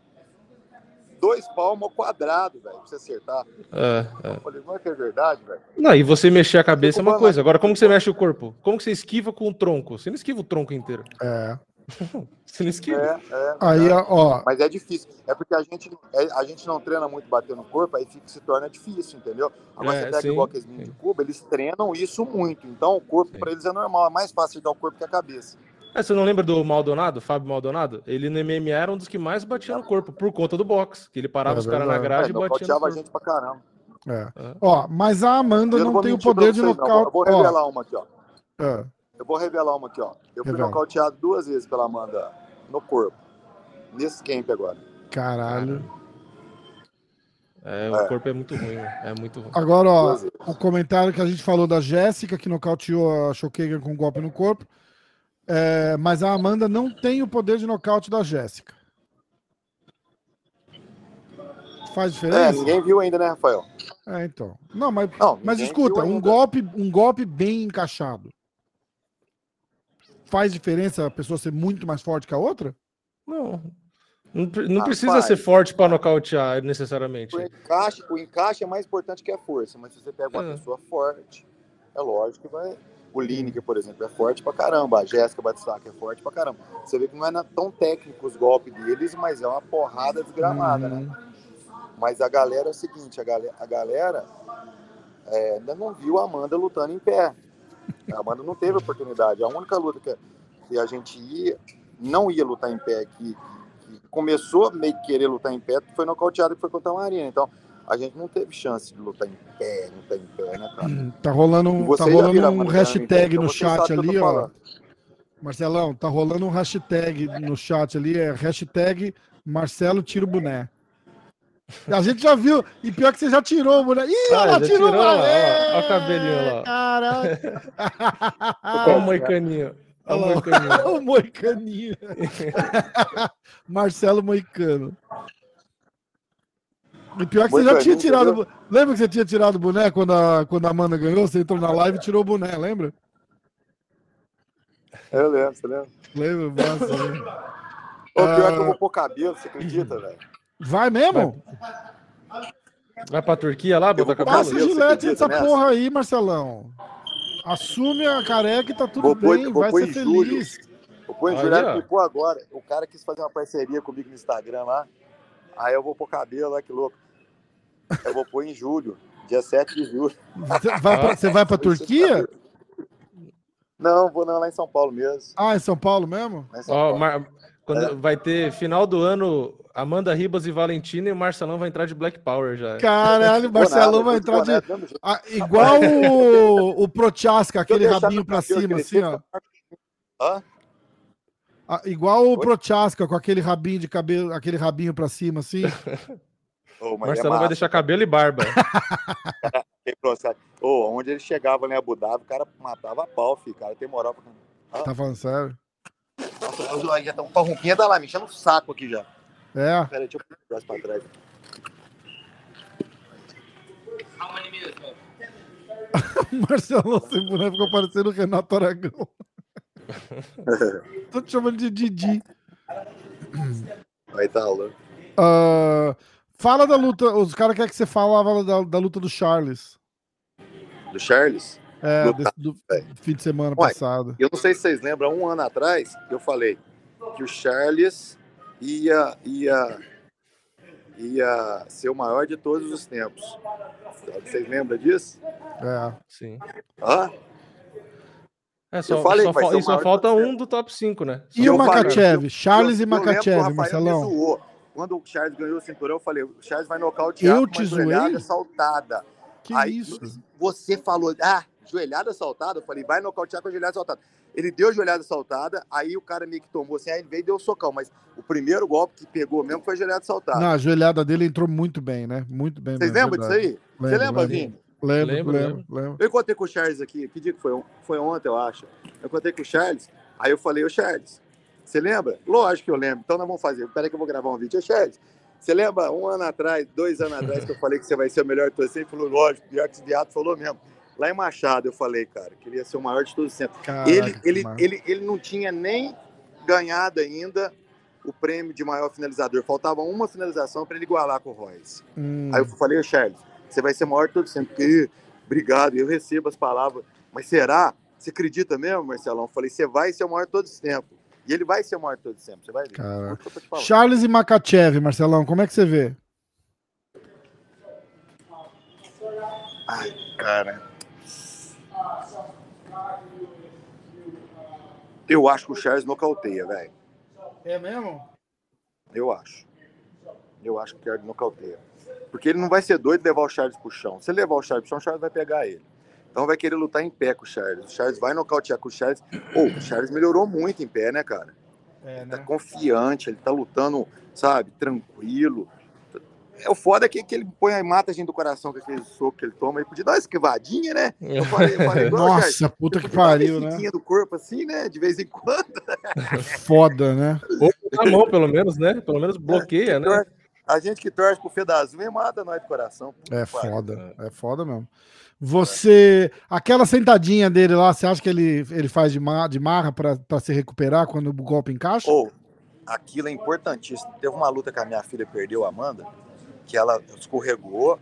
dois palmos ao quadrado, velho, pra você acertar. É, é. Eu falei, não é que é verdade, velho? Não, e você mexer a cabeça é uma coisa. Agora, como que você mexe o corpo? Como que você esquiva com o tronco? Você não esquiva o tronco inteiro. É. você não esquiva. É, é, aí, é. ó. Mas é difícil. É porque a gente, é, a gente não treina muito bater no corpo, aí fica, se torna difícil, entendeu? Agora é, você pega sim, igual aqueles meninos de Cuba, eles treinam isso muito. Então o corpo, para eles, é normal. É mais fácil dar o corpo que a cabeça. É, você não lembra do Maldonado, Fábio Maldonado? Ele no MMA era um dos que mais batia no corpo, por conta do boxe. Que ele parava é os caras na grade é, e batia no corpo. a gente pra caramba. É. é. Ó, mas a Amanda não, não tem o poder de nocaute. Eu vou revelar ó. uma aqui, ó. É. Eu vou revelar uma aqui, ó. Eu fui Revela. nocauteado duas vezes pela Amanda no corpo. Nesse camp agora. Caralho. É, o é. corpo é muito ruim, né? é muito ruim. Agora, ó, o comentário que a gente falou da Jéssica, que nocauteou a Showkager com um golpe no corpo. É, mas a Amanda não tem o poder de nocaute da Jéssica. Faz é, diferença? É, ninguém viu ainda, né, Rafael? É, então. Não, mas, não, mas escuta, um golpe, um golpe bem encaixado. Faz diferença a pessoa ser muito mais forte que a outra? Não. Não, não ah, precisa ser forte para nocautear necessariamente. O encaixe, o encaixe é mais importante que a força, mas se você pega uma é. pessoa forte, é lógico que vai. O Lineker, por exemplo, é forte pra caramba. A Jéssica Batistaca é forte pra caramba. Você vê que não é tão técnico os golpes deles, mas é uma porrada desgramada, né? uhum. né? Mas a galera é o seguinte, a galera, a galera é, ainda não viu a Amanda lutando em pé. A Amanda não teve oportunidade. A única luta que, que a gente ia, não ia lutar em pé, que, que começou a meio que querer lutar em pé, foi nocauteado que foi contra a Marina. Então, a gente não teve chance de lutar em pé, lutar em pé, né, cara? Hum, tá rolando, tá rolando um hashtag no chat ali, ó. Marcelão, tá rolando um hashtag no chat ali, é hashtag Marcelo tira o boné. A gente já viu, e pior que você já tirou o boné. Ih, ah, ela tirou, tirou o boné! Olha o cabelinho lá. Caraca! Olha o moicaninho. Olha o moicaninho. o moicaninho. Marcelo Moicano. E pior que você já tinha tirado. Lembra que você tinha tirado o boné quando a, quando a Amanda ganhou? Você entrou na live e tirou o boné, lembra? Eu lembro, você lembra? Lembro, massa, né? O pior é que eu vou pôr cabelo, você acredita, velho? Vai mesmo? Vai, Vai pra Turquia lá, botar cabelo? Passa gilete essa porra aí, Marcelão. Assume a careca e tá tudo vou bem, vai ser feliz. Vou pôr em julho, pôr agora. O cara quis fazer uma parceria comigo no Instagram lá. Aí eu vou pôr cabelo, olha que louco. Eu vou pôr em julho, dia 7 de julho. Você vai pra, você vai pra Turquia? Não, vou não, lá em São Paulo mesmo. Ah, em São Paulo mesmo? São oh, Paulo. quando é. vai ter final do ano, Amanda Ribas e Valentina e o Marcelão vai entrar de Black Power já. Caralho, o Marcelão vai entrar de. Ah, igual o, o Prochaska, aquele rabinho pra cima, assim, ó. Hã? Ah, igual o Prochaska com aquele rabinho de cabelo, aquele rabinho pra cima, assim. Oh, Marcelo é vai deixar cabelo e barba. oh, onde ele chegava em Abu Dhabi, o cara matava a pau, filho. Cara tem moral pra. Ah. Tá falando sério? Nossa, já tá um parrumpinha da lá, me enchendo o saco aqui já. É. Pera aí, deixa eu pôr o braço pra trás. Marcelo sem boneco ficou parecendo o Renato Aragão. Tô te chamando de Didi. Vai tá, louco. Uh, fala da luta. Os caras querem que você falava da, da luta do Charles. Do Charles? É, desse, do fim de semana Ué, passado. Eu não sei se vocês lembram, um ano atrás, eu falei que o Charles ia, ia, ia ser o maior de todos os tempos. Vocês lembram disso? É, sim. Hã? É, só, falei, só, só falta um do top 5, né? E o Makachev? Charles eu, e Makachev, Marcelão. Quando o Charles ganhou o cinturão, eu falei, o Charles vai nocautear eu te zoei? saltada. Que Aí, isso? Você falou, ah, joelhada saltada? Eu falei, vai nocautear com a joelhada saltada. Ele deu a joelhada saltada, aí o cara meio que tomou assim, aí ele veio e deu o socão. Mas o primeiro golpe que pegou mesmo foi a joelhada saltada. Não, a joelhada dele entrou muito bem, né? Muito bem. Vocês lembram disso aí? Você lembra, Vini? Lembro, lembro, lembro, lembro. Eu encontrei com o Charles aqui, que dia que foi? Foi ontem, eu acho. Eu encontrei com o Charles, aí eu falei, ô Charles, você lembra? Lógico que eu lembro, então nós vamos fazer. Peraí que eu vou gravar um vídeo. Ô Charles, você lembra um ano atrás, dois anos atrás, que eu falei que você vai ser o melhor torcedor? Ele falou, lógico, pior que esse viado falou mesmo. Lá em Machado, eu falei, cara, que ele ia ser o maior de todos os tempos. Ele, ele, ele, ele não tinha nem ganhado ainda o prêmio de maior finalizador. Faltava uma finalização para ele igualar com o Royce. Hum. Aí eu falei, Charles, você vai ser maior todo sempre. Porque, obrigado, eu recebo as palavras. Mas será? Você acredita mesmo, Marcelão? Eu falei, você vai ser o maior todo tempo. E ele vai ser o maior todo tempo, você vai ver. Charles e Makachev, Marcelão, como é que você vê? Ai, cara. Eu acho que o Charles nocauteia, velho. É mesmo? Eu acho. Eu acho que o Charles nocauteia. Porque ele não vai ser doido de levar o Charles pro chão. Se levar o Charles pro chão, o Charles vai pegar ele. Então vai querer lutar em pé com o Charles. O Charles vai nocautear com o Charles. Oh, o Charles melhorou muito em pé, né, cara? É, tá né? Tá confiante, ele tá lutando, sabe, tranquilo. É o foda é que, que ele põe a mata a gente do coração com aquele soco que ele toma. Ele podia dar uma esquivadinha, né? Eu falei, eu falei Nossa, puta que pariu, né? do corpo assim, né? De vez em quando. Foda, né? Ou na mão, pelo menos, né? Pelo menos bloqueia, né? A gente que torce pro Fedazul é mata nós de coração. É foda, é foda mesmo. Você. Aquela sentadinha dele lá, você acha que ele, ele faz de, mar, de marra para se recuperar quando o golpe encaixa? Oh, aquilo é importantíssimo. Teve uma luta que a minha filha perdeu, a Amanda, que ela escorregou,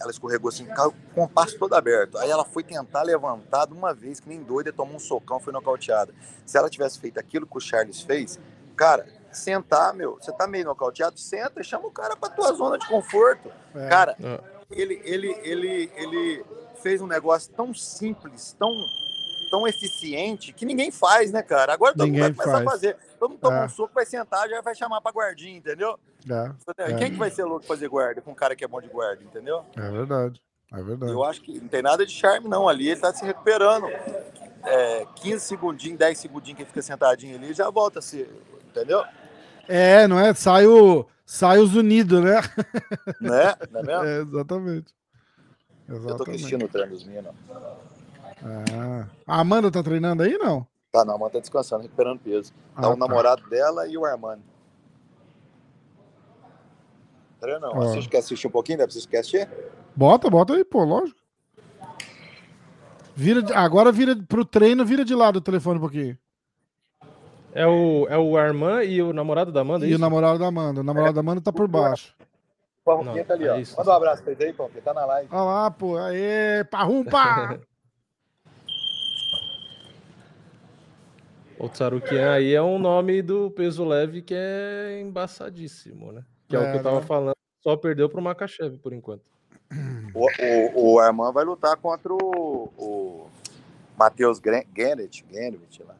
ela escorregou assim, com o passo todo aberto. Aí ela foi tentar levantar de uma vez, que nem doida, tomou um socão, foi nocauteada. Se ela tivesse feito aquilo que o Charles fez, cara, sentar, meu, você tá meio nocauteado, senta, chama o cara pra tua zona de conforto. É. Cara, é. Ele, ele, ele, ele fez um negócio tão simples, tão tão eficiente que ninguém faz, né, cara? Agora todo ninguém mundo vai começar faz. a fazer. Todo mundo toma é. um soco, vai sentar, já vai chamar pra guardinha, entendeu? É. Quem é. que vai ser louco fazer guarda com um cara que é bom de guarda, entendeu? É verdade. É verdade. Eu acho que não tem nada de charme, não. Ali ele tá se recuperando. É, 15 segundinhos, 10 segundinhos que ele fica sentadinho ali, já volta a ser, entendeu? É, não é? Sai, o, sai os unidos, né? Né? Não é mesmo? É, exatamente. exatamente. Eu tô assistindo o treino dos meninos. Ah. A Amanda tá treinando aí, não? Tá, não, a Amanda tá descansando, recuperando peso. Tá ah, o tá. namorado dela e o Armando. Treino não. Você quer assistir um pouquinho? Deve quer assistir? Bota, bota aí, pô, lógico. Vira. Agora vira pro treino, vira de lado o telefone um pouquinho. É o, é o Armand e o namorado da Amanda? É e o namorado da Amanda. O namorado é. da Amanda tá por baixo. O Parrumpinha tá ali, ó. É Manda um abraço pra ele aí, Pão, tá na live. Olha lá, pô. Aê, Parrumpa! O Tsarukian aí é um nome do peso leve que é embaçadíssimo, né? Que é, é o que eu tava né? falando. Só perdeu pro Makachev por enquanto. O, o, o Arman vai lutar contra o, o Matheus Gennett, Gennett lá.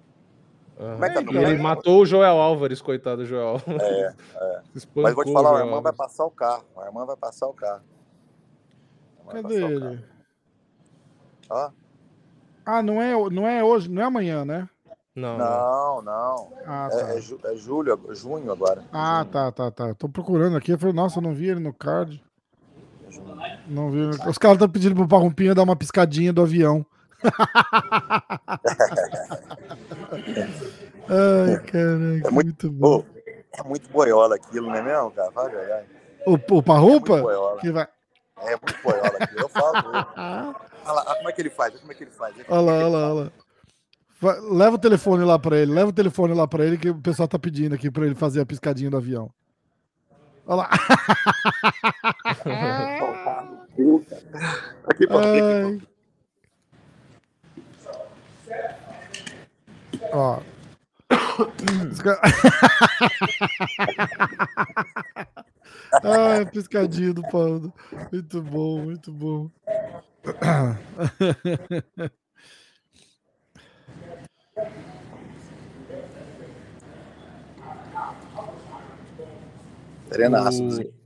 Uhum. É tá ele matou o Joel Álvares, coitado do Joel. É, é. Mas vou te falar, o, o Arman vai passar o carro. O Arman vai passar o carro. Cadê ele? Ó. Ah, não é, não é hoje, não é amanhã, né? Não, não. não. Ah, é, tá. é, ju, é, julho, junho agora. Ah, junho. tá, tá, tá. Tô procurando aqui. Eu falei, nossa, eu não vi ele no card. Não vi. Os caras estão pedindo pro Parrumpinha dar uma piscadinha do avião. Ai, caraca, é muito, muito bom. É muito boiola aquilo, não é mesmo, cara? Vai, vai. O, o Parrupa? É que vai... É muito boiola aquilo, eu falo. olha lá, como é que ele faz? Como é que ele faz? Olha lá, olha lá, olha lá. Leva o telefone lá para ele, leva o telefone lá para ele que o pessoal tá pedindo aqui para ele fazer a piscadinha do avião. Olha lá. aqui, pô, aqui, Ó. Ai, piscadinho do Paulo. Muito bom, muito bom. Treinaço.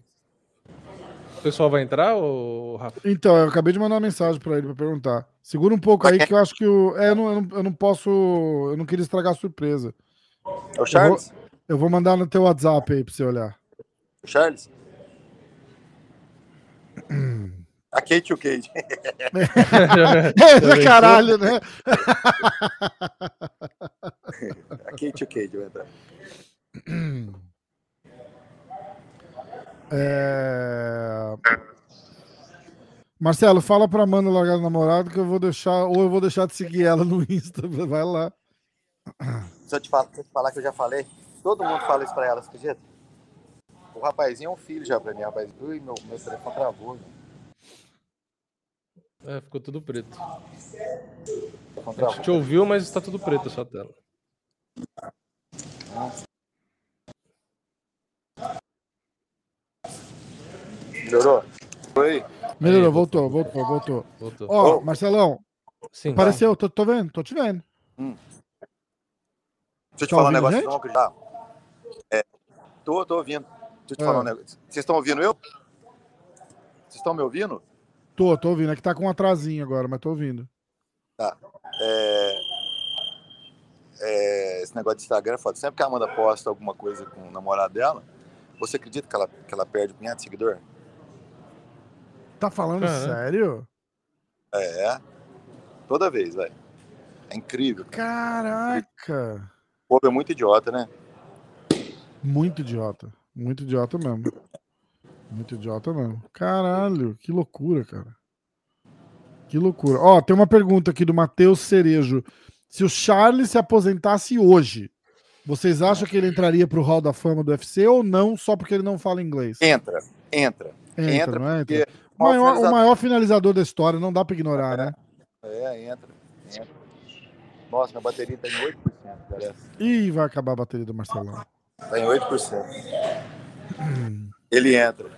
O pessoal vai entrar, ou Rafa? Então, eu acabei de mandar uma mensagem para ele para perguntar. Segura um pouco aí, que eu acho que o. É, eu não, eu não, eu não posso. Eu não queria estragar a surpresa. É o Charles? Eu vou, eu vou mandar no teu WhatsApp aí para você olhar. O Charles? A Kate o Kate. é, caralho, né? A Kate o Kate vai entrar. É... Marcelo, fala pra Amanda largar o namorado que eu vou deixar, ou eu vou deixar de seguir ela no Insta. Vai lá. Se eu te falar, eu te falar que eu já falei, todo mundo fala isso pra ela, você acredita? O rapazinho é um filho já pra mim, rapaz. Ui, meu, meu telefone travou. É, ficou tudo preto. A gente te ouviu, mas está tudo preto a sua tela. Melhorou? Oi? Melhorou, voltou, voltou, voltou. voltou. Ó, oh, Marcelão. Sim, apareceu, tô, tô, vendo, tô te vendo. Hum. Deixa eu te tá falar um negócio, não acreditar. É, tô, tô ouvindo. Deixa eu te é. falar um negócio. Vocês estão ouvindo eu? Vocês estão me ouvindo? Tô, tô ouvindo. É que tá com um atrasinho agora, mas tô ouvindo. Tá. É... É... Esse negócio de Instagram é foda. Sempre que a Amanda posta alguma coisa com o namorado dela, você acredita que ela, que ela perde um punhado de seguidor? Tá falando sério? É. Toda vez, velho. É incrível. Caraca! O povo é muito idiota, né? Muito idiota. Muito idiota mesmo. Muito idiota mesmo. Caralho, que loucura, cara. Que loucura. Ó, tem uma pergunta aqui do Matheus Cerejo. Se o Charles se aposentasse hoje, Vocês acham que ele entraria pro Hall da Fama do UFC ou não, só porque ele não fala inglês? Entra, entra. Entra, entra não é? Entra. O maior, o maior finalizador da história, não dá para ignorar, é, né? É, entra, entra. Nossa, minha bateria tá em 8%, parece. Ih, vai acabar a bateria do Marcelão. Tá em 8%. Hum. Ele entra.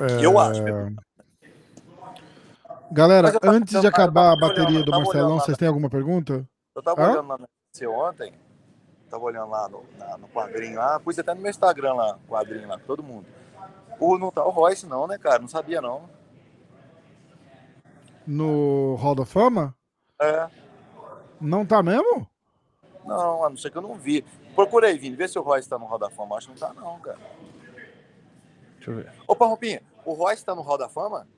É... Eu acho. Galera, tava, antes de acabar a bateria olhando, do Marcelão, vocês têm alguma pergunta? Eu tava Hã? olhando lá no ontem, tava olhando lá no, na, no quadrinho lá, pus até no meu Instagram lá, quadrinho lá, todo mundo. O, não tá o Royce não, né, cara? Não sabia não. No Hall da Fama? É. Não tá mesmo? Não, a não ser que eu não vi. Procurei, Vini, vê se o Royce tá no Hall da Fama. Acho que não tá não, cara. Deixa eu ver. Opa, Rompinha, o Royce tá no Hall da Fama?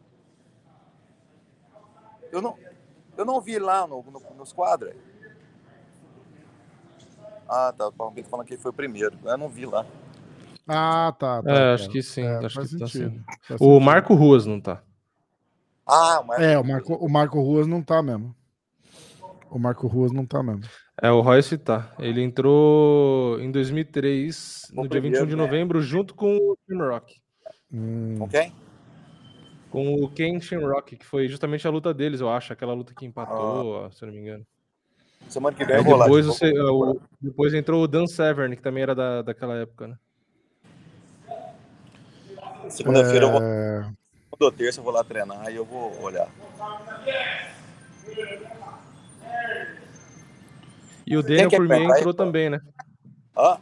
Eu não, eu não vi lá no, no, nos quadros. Ah, tá. O Paulo falando que ele foi o primeiro. Eu não vi lá. Ah, tá. tá é, tá. acho que sim. É, acho que tá sim. O Marco Ruas não tá. Ah, o Marco É, o Marco, o Marco Ruas não tá mesmo. O Marco Ruas não tá mesmo. É, o Royce tá. Ele entrou em 2003, no dia 21 de né? novembro, junto com o Shamrock. Hum. Com quem? Com o Ken Shamrock, que foi justamente a luta deles, eu acho. Aquela luta que empatou, ah. se eu não me engano. Semana que vem Aí depois, você, o, depois entrou o Dan Severn, que também era da, daquela época, né? Segunda-feira é... eu vou. É. Segunda ou terça eu vou lá treinar e eu vou olhar. E o Daniel por mim entrou aí, também, né? Ah?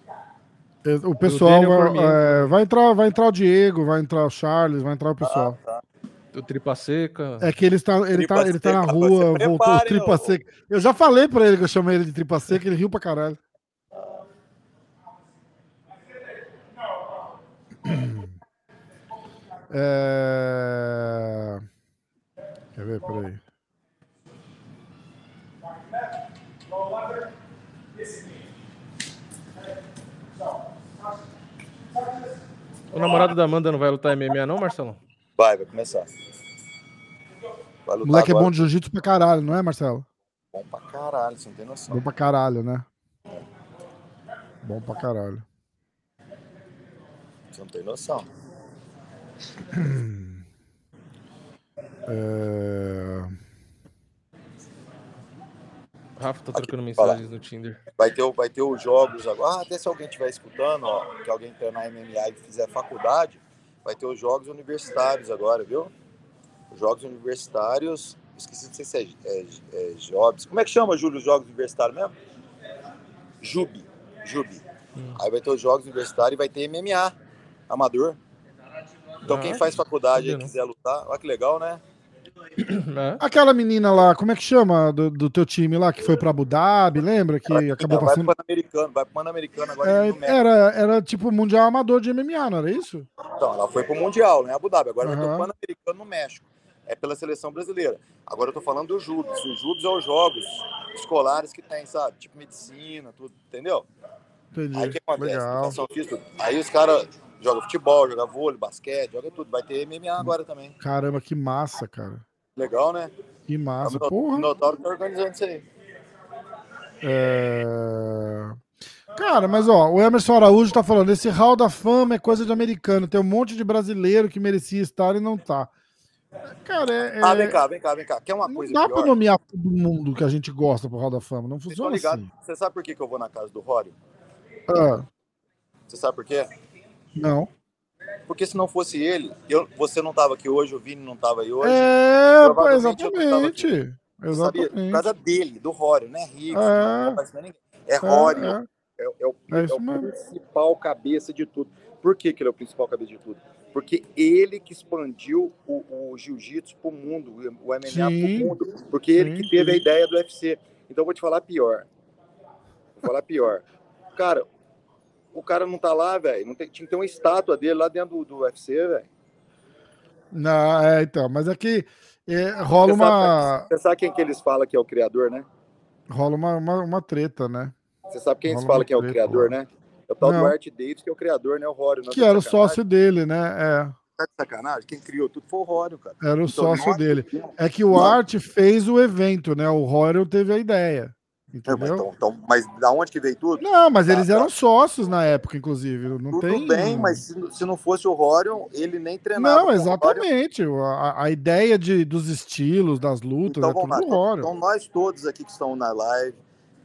O pessoal o vai, é, vai, entrar, vai entrar o Diego, vai entrar o Charles, vai entrar o pessoal. Ah, tá. O Tripa Seca. É que ele está, ele tá, ele tá na rua, voltou o Tripa Seca. Eu já falei pra ele que eu chamei ele de Tripa Seca, ele riu pra caralho. É... Quer ver? Peraí. O namorado da Amanda não vai lutar MMA, não, Marcelo? Vai, vai começar. Vai o moleque agora. é bom de jiu-jitsu pra caralho, não é, Marcelo? Bom pra caralho, você não tem noção. Bom pra caralho, né? Bom pra caralho. Você não tem noção. É... Rafa tá trocando mensagens no Tinder. Vai ter, vai ter os jogos agora. Ah, até se alguém estiver escutando, ó, que alguém treinar MMA e fizer faculdade, vai ter os jogos universitários agora, viu? Os jogos universitários. Esqueci, sei se é, é, é Jobs. Como é que chama, Júlio, os jogos universitários mesmo? Jubi. Jubi. Hum. Aí vai ter os jogos universitários e vai ter MMA amador. Então, quem ah, faz faculdade e quiser lutar, olha que legal, né? É. Aquela menina lá, como é que chama do, do teu time lá, que foi para Abu Dhabi, lembra? Que ela, acabou vai passando. Vai pro Pan-Americano, vai pro Pan-Americano agora. É, era, era tipo Mundial Amador de MMA, não era isso? Então, ela foi pro Mundial, né? Abu Dhabi. Agora uhum. vai pro Pan-Americano no México. É pela seleção brasileira. Agora eu tô falando do Judos. Os Judos é os jogos escolares que tem, sabe? Tipo medicina, tudo, entendeu? Entendi. Aí o que acontece? Legal. Aí os caras joga futebol, joga vôlei, basquete, joga tudo. Vai ter MMA agora também. Caramba, que massa, cara. Legal, né? Que massa, o porra. O Minotauro tá organizando isso aí. É... Cara, mas ó, o Emerson Araújo tá falando, esse hall da fama é coisa de americano, tem um monte de brasileiro que merecia estar e não tá. Cara, é, Ah, vem cá, vem cá, vem cá. Quer uma não coisa dá pior? pra nomear todo mundo que a gente gosta pro hall da fama, não funciona assim. Você sabe por que, que eu vou na casa do Rório? Ah. Você sabe por quê? Não. Porque se não fosse ele, eu, você não estava aqui hoje, o Vini não estava aí hoje. É, pô, exatamente. Exatamente. Por causa dele, do Rório, né? Rico, é, é Rório. É, é. é, o, é, é o principal cabeça de tudo. Por que, que ele é o principal cabeça de tudo? Porque ele que expandiu o, o jiu-jitsu para o mundo, o MMA para o mundo. Porque sim, ele que teve sim. a ideia do UFC. Então, vou te falar pior. Vou falar pior. Cara, o cara não tá lá, velho. Não tem, tinha que ter uma estátua dele lá dentro do, do UFC, velho. Não, é, então, mas aqui é, rola você uma. Sabe, você sabe quem que eles falam que é o criador, né? Rola uma, uma, uma treta, né? Você sabe quem rola eles falam que é o criador, né? É o tal não. do Art Davis, que é o criador, né? O Rório. Que era o sócio dele, né? É. Tá de sacanagem? Quem criou tudo foi o Rório, cara. Era o então, sócio dele. É que o Art fez o evento, né? O Rório teve a ideia. Entendeu? Então, então, mas da onde que veio tudo? Não, mas eles tá, eram sócios na época, inclusive. Não tudo tem... bem, mas se, se, não fosse o Rorion, ele nem treinava. Não, exatamente. A, a, ideia de, dos estilos, das lutas, então, é tudo lá. Rorion. Então, nós todos aqui que estão na live,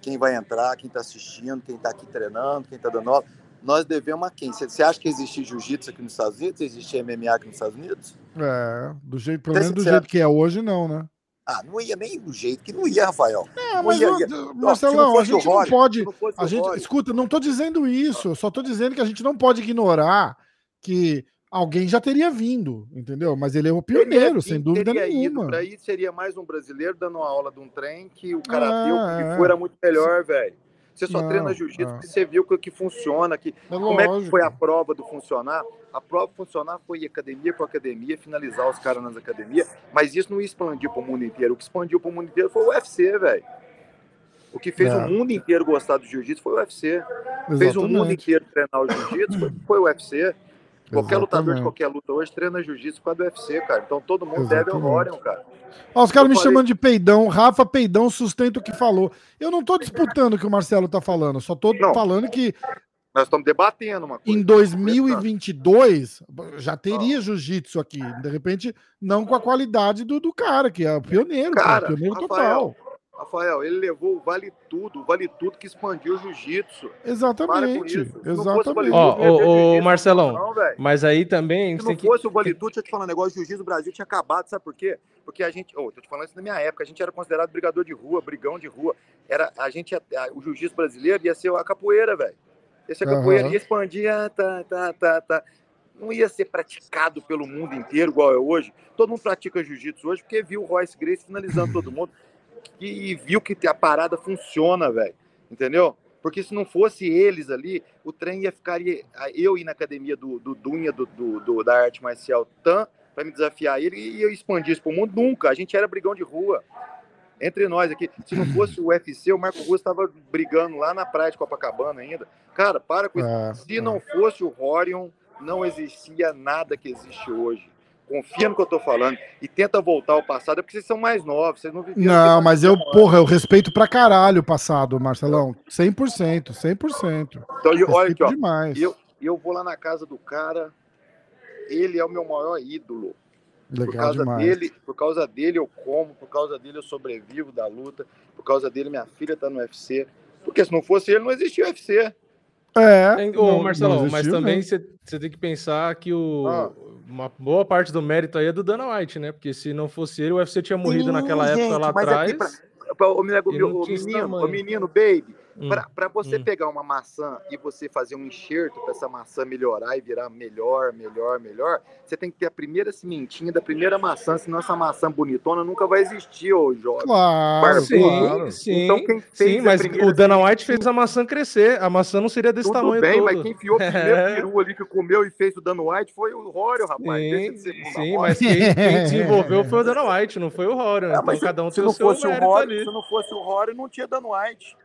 quem vai entrar, quem está assistindo, quem está aqui treinando, quem está dando aula, nós devemos a quem? Você acha que existe jiu-jitsu aqui nos Estados Unidos? Existe MMA aqui nos Estados Unidos? É, do jeito, pelo menos do jeito que é hoje, não, né? Ah, não ia nem do jeito que não ia, Rafael. É, mas, ia, ia. Marcelão, a gente não pode. a gente, escuta, não estou dizendo isso, eu só estou dizendo que a gente não pode ignorar que alguém já teria vindo, entendeu? Mas ele é o pioneiro, sem dúvida nenhuma. Para isso seria mais um brasileiro dando uma aula de um trem que o cara é, viu que é. era muito melhor, velho. Você só não, treina jiu-jitsu é. porque você viu que, que funciona. Que, é como é que foi a prova do funcionar? A prova funcionar foi academia por academia, finalizar os caras nas academias, mas isso não expandiu para o mundo inteiro. O que expandiu para o mundo inteiro foi o UFC, velho. O que fez é. o mundo inteiro gostar do jiu-jitsu foi o UFC. Exatamente. Fez o mundo inteiro treinar o jiu-jitsu foi o UFC. Qualquer Exatamente. lutador de qualquer luta hoje treina jiu-jitsu por causa do UFC, cara. Então todo mundo Exatamente. deve ao Rorion, cara. Ó, os caras me falei... chamando de peidão. Rafa Peidão sustenta o que falou. Eu não tô disputando o que o Marcelo tá falando, só tô não. falando que. Nós estamos debatendo uma coisa. Em 2022, já teria jiu-jitsu aqui. De repente, não com a qualidade do, do cara, que é o pioneiro, cara, cara pioneiro Rafael, total. Rafael, ele levou o Vale Tudo, o Vale Tudo que expandiu o jiu-jitsu. Exatamente. Exatamente. Ó, ô, Marcelão, não, mas aí também. Se não fosse que... o Vale Tudo, deixa eu te falar um negócio: o jiu-jitsu do Brasil tinha acabado, sabe por quê? Porque a gente. Oh, tô te falando isso na minha época, a gente era considerado brigador de rua, brigão de rua. Era, a gente, o jiu-jitsu brasileiro ia ser a capoeira, velho. Ia ser a capoeira, uhum. ia expandir, ah, tá, tá, tá, tá não ia ser praticado pelo mundo inteiro igual é hoje. Todo mundo pratica jiu-jitsu hoje porque viu o Royce Grace finalizando todo mundo e viu que a parada funciona, velho. Entendeu? Porque se não fosse eles ali, o trem ia ficar. Eu ir na academia do, do Dunha, do, do, do da arte marcial Tan, para me desafiar ele e eu expandir isso pro mundo. Nunca. A gente era brigão de rua. Entre nós aqui. Se não fosse o UFC, o Marco Russo estava brigando lá na praia de Copacabana ainda. Cara, para com isso. É, se é. não fosse o Horion, não existia nada que existe hoje confia no que eu tô falando e tenta voltar ao passado, é porque vocês são mais novos, vocês não viveram. Não, mas eu, porra, eu respeito pra caralho o passado, Marcelão. 100%, 100%. Então, eu, olha aqui, ó. Demais. Eu, eu vou lá na casa do cara, ele é o meu maior ídolo. Legal por causa demais. dele, por causa dele eu como, por causa dele eu sobrevivo da luta, por causa dele minha filha tá no UFC. Porque se não fosse ele, não existia UFC. É. Ô, Marcelão, não mas também você tem que pensar que o, ah. uma boa parte do mérito aí é do Dana White, né? Porque se não fosse ele, o UFC tinha morrido Sim, naquela gente, época lá atrás. Pra, pra, o, menino, o, menino, o menino, baby, Hum, para você hum. pegar uma maçã e você fazer um enxerto para essa maçã melhorar e virar melhor, melhor, melhor, você tem que ter a primeira sementinha da primeira maçã, senão essa maçã bonitona nunca vai existir, ô jovem. Claro, sim, sim. Então, quem fez sim, mas o Dana White fez a maçã crescer. A maçã não seria desse Tudo tamanho bem, todo. mas quem enfiou o primeiro é. peru ali que comeu e fez o Dana White foi o Rório, rapaz. Sim, sim mas quem, quem, desenvolveu foi o Dana White, não foi o Rório. É, então, cada um tem o seu mérito o ali. Se não fosse o Rório, não tinha Dana White.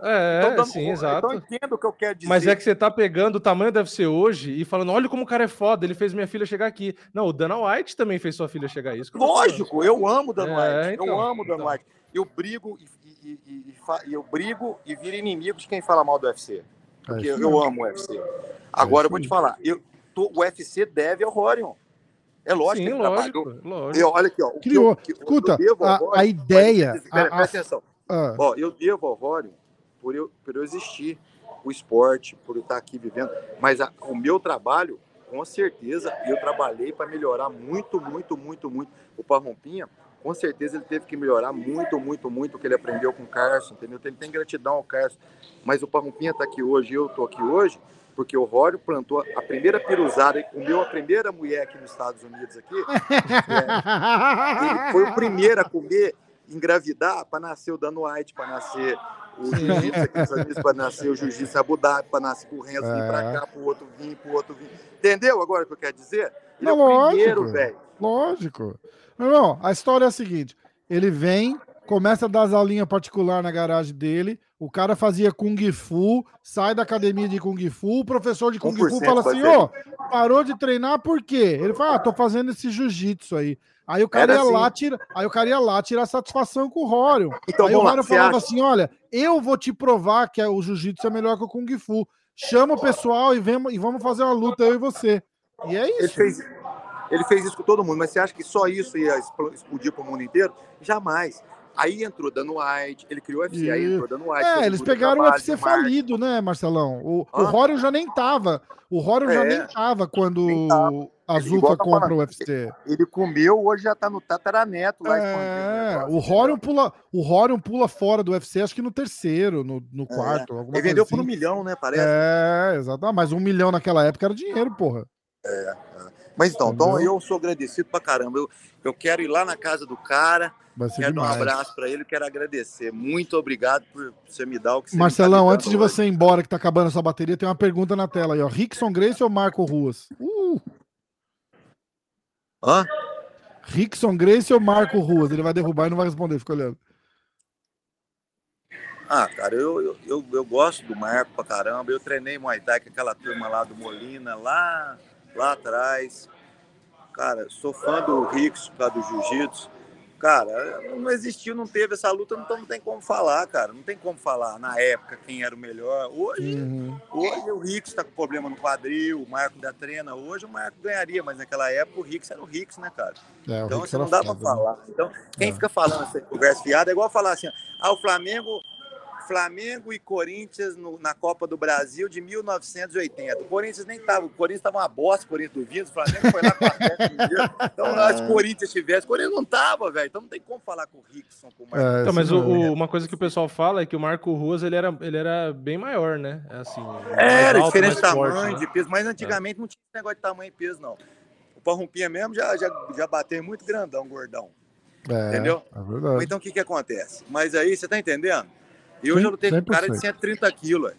É, então, sim, então exato. Então entendo o que eu quero dizer. Mas é que você tá pegando o tamanho deve ser hoje e falando, olha como o cara é foda, ele fez minha filha chegar aqui. Não, o Dana White também fez sua filha chegar isso. Lógico, eu amo o Dana é, White. Então, eu amo o Dana então. White. Eu brigo e, e, e, e, eu brigo e viro inimigo de quem fala mal do UFC. Porque é eu amo o UFC. Agora eu vou te falar, eu, tô, o UFC deve ao Rorion. É lógico Sim, que ele lógico, trabalhou. Lógico. Eu, olha aqui, ó. Criou. Que eu, que Escuta, a, a, ideia. Presta a, atenção. Ah. Ó, eu devo ao Rorion por eu, por eu existir, o esporte, por eu estar aqui vivendo. Mas a, o meu trabalho, com certeza, eu trabalhei para melhorar muito, muito, muito, muito. O Parrompinha, com certeza, ele teve que melhorar muito, muito, muito o que ele aprendeu com o Carson, entendeu? Ele tem gratidão ao Carson. Mas o Parrompinha está aqui hoje, eu estou aqui hoje, porque o Rório plantou a primeira piruzada, comeu a primeira mulher aqui nos Estados Unidos aqui. é, ele foi o primeiro a comer, engravidar, para nascer o Dan White, para nascer o jiu-jitsu Unidos para nascer o jiu-jitsu Abu Dhabi, para nascer o Renzo vir para é. cá, para o outro vir, para o outro vir. Entendeu agora o que eu quero dizer? Ele Não, é o primeiro, velho. Lógico. Não, não, a história é a seguinte: ele vem, começa a dar as aulinhas particular na garagem dele, o cara fazia Kung Fu, sai da academia de Kung Fu, o professor de Kung Fu fala assim: ô, oh, parou de treinar por quê? Ele fala: ah, tô fazendo esse jiu-jitsu aí. Aí o cara Era ia assim. lá tira, aí o cara ia lá tirar satisfação com o Rório. Então, aí o Rório falava acha... assim: olha, eu vou te provar que é o jiu-jitsu é melhor que o Kung Fu. Chama o pessoal e, vem, e vamos fazer uma luta, eu e você. E é isso. Ele fez, ele fez isso com todo mundo, mas você acha que só isso ia explodir para o mundo inteiro? Jamais. Aí entrou dando White, ele criou o UFC, e... aí entrou dando White. É, eles pegaram o UFC falido, né, Marcelão? O, ah. o já nem tava. O Rório é, já nem tava quando tava. a Zufa compra o UFC. Ele comeu, hoje já tá no tataraneto lá. É, o Rório pula, o pula fora do UFC, acho que no terceiro, no, no é. quarto. Ele vendeu assim. por um milhão, né, parece. É, exato. Ah, mas um milhão naquela época era dinheiro, porra. É, é. Mas então, então eu sou agradecido pra caramba. Eu, eu quero ir lá na casa do cara quero demais. dar um abraço para ele, quero agradecer. Muito obrigado por você me dar o que você Marcelão, tá antes de você ir embora, que tá acabando essa bateria, tem uma pergunta na tela aí, ó. Rickson Grace ou Marco Ruas? Uh. Hã? Rickson Grace ou Marco Ruas? Ele vai derrubar e não vai responder, fica olhando. Ah, cara, eu, eu, eu, eu, gosto do Marco pra caramba. Eu treinei Muay Thai com aquela turma lá do Molina, lá, lá atrás. Cara, sou fã do Rickson, por causa do Jiu-Jitsu. Cara, não existiu, não teve essa luta, então não tem como falar, cara. Não tem como falar na época quem era o melhor. Hoje, uhum. hoje o Rix está com problema no quadril, o Marco da trena. Hoje o Marco ganharia, mas naquela época o Rix era o Rix, né, cara? É, então você não dá para falar. Né? Então, quem é. fica falando essa conversa fiada é igual falar assim: ah, o Flamengo Flamengo e Corinthians no, na Copa do Brasil de 1980. O Corinthians nem estava, o Corinthians estava uma bosta, o Corinthians do Vinhos, o Flamengo foi lá com a Então, ah. se o Corinthians tivesse, o Corinthians não estava, velho. Então não tem como falar com o Rickson, com o Marco. É, então, mas o, o, uma coisa que o pessoal fala é que o Marco Ruas ele era, ele era bem maior, né? É assim, era, alto, diferente tamanho, forte, né? de peso, mas antigamente é. não tinha esse negócio de tamanho e peso, não. O Parrumpinha mesmo já, já, já bateu muito grandão, gordão. É, Entendeu? É então o que, que acontece? Mas aí, você tá entendendo? E hoje eu lutei com um cara de 130 quilos.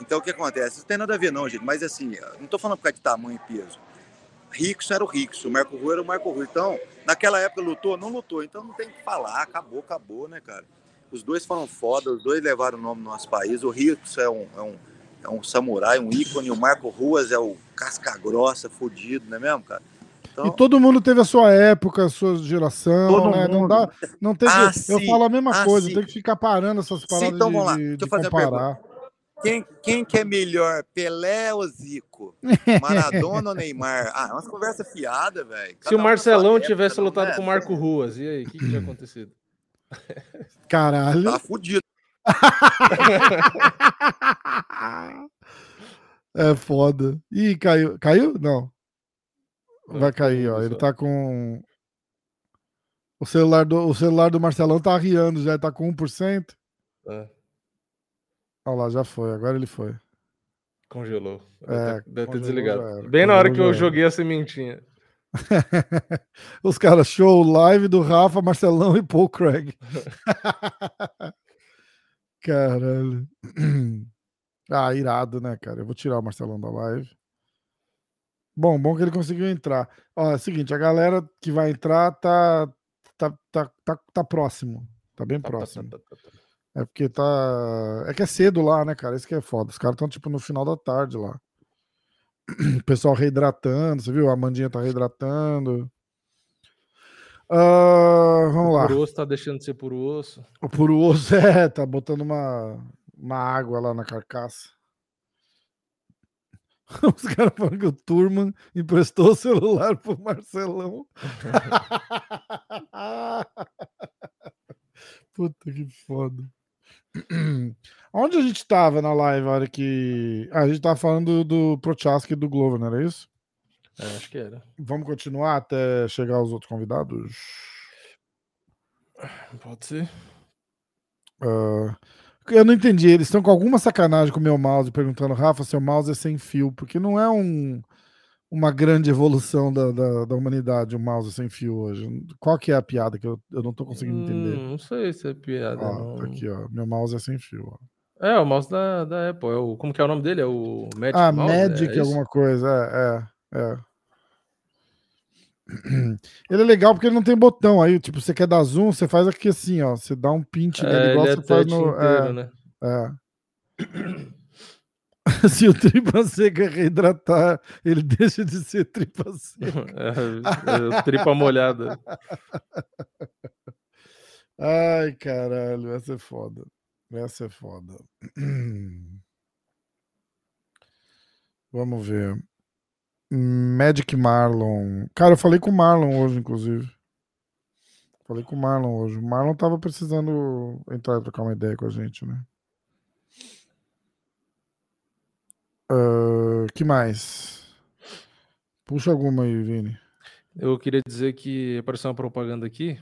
Então o que acontece? Isso não tem nada a ver, não, gente. Mas assim, não tô falando por causa de tamanho e peso. Ricos era o Ricos, o Marco Rui era o Marco Rui. Então, naquela época lutou? Não lutou. Então não tem que falar, acabou, acabou, né, cara? Os dois foram foda, os dois levaram o nome do nosso país. O Ricos é um, é um, é um samurai, um ícone. O Marco Ruas é o casca grossa, fudido, não é mesmo, cara? Então... E todo mundo teve a sua época, a sua geração, todo né? Mundo. Não dá, não tem ah, que, eu falo a mesma ah, coisa, sim. tem que ficar parando essas paradas sim, então, vamos lá. de, de comparar. Quem, quem que é melhor, Pelé ou Zico? Maradona ou Neymar? Ah, é umas conversas fiadas, velho. Se o Marcelão tivesse lutado é? com o Marco Ruas, e aí, o que, que tinha acontecido? Caralho. Tá fudido. é foda. Ih, caiu. Caiu? Não. Vai cair, ó. Ele tá com. O celular do, o celular do Marcelão tá arriando já, tá com 1%. É. Olha lá, já foi. Agora ele foi. Congelou. É, deve ter desligado. Bem na hora que eu joguei a sementinha. Os caras, show live do Rafa, Marcelão e Paul Craig. Caralho. Ah, irado, né, cara? Eu vou tirar o Marcelão da live. Bom, bom que ele conseguiu entrar. Ó, é o seguinte, a galera que vai entrar tá tá, tá, tá, tá próximo. Tá bem tá, tá, próximo. Tá, tá, é porque tá. É que é cedo lá, né, cara? Isso que é foda. Os caras estão, tipo, no final da tarde lá. O pessoal reidratando, você viu? A Mandinha tá reidratando. Uh, vamos lá. O puro osso tá deixando de ser puro osso. O puro osso, é, tá botando uma, uma água lá na carcaça. Os caras falam que o Turman emprestou o celular pro Marcelão. Puta que foda. Onde a gente estava na live a hora que. Ah, a gente tava falando do, do Prochaska e do Glover, não era isso? É, acho que era. Vamos continuar até chegar os outros convidados? Pode ser. Uh, eu não entendi. Eles estão com alguma sacanagem com o meu mouse, perguntando, Rafa, seu mouse é sem fio, porque não é um, uma grande evolução da, da, da humanidade o mouse sem fio hoje. Qual que é a piada que eu, eu não estou conseguindo hum, entender? Não sei se é piada. Ó, tá aqui, ó. Meu mouse é sem fio. Ó. É, o mouse da, da Apple. É o, como que é o nome dele? É o Magic Ah, mouse? Magic é alguma coisa. É, é, é. Ele é legal porque ele não tem botão. Aí, tipo, você quer dar zoom, você faz aqui assim, ó. Você dá um pint nele, é, igual você é faz no. Inteiro, é, né? é. Se o tripa seca reidratar, ele deixa de ser tripa seca. É, é, tripa molhada. Ai, caralho, essa é foda. Essa é foda. Vamos ver. Magic Marlon. Cara, eu falei com o Marlon hoje, inclusive. Falei com o Marlon hoje. O Marlon tava precisando entrar e trocar uma ideia com a gente, né? Uh, que mais? Puxa alguma aí, Vini. Eu queria dizer que apareceu uma propaganda aqui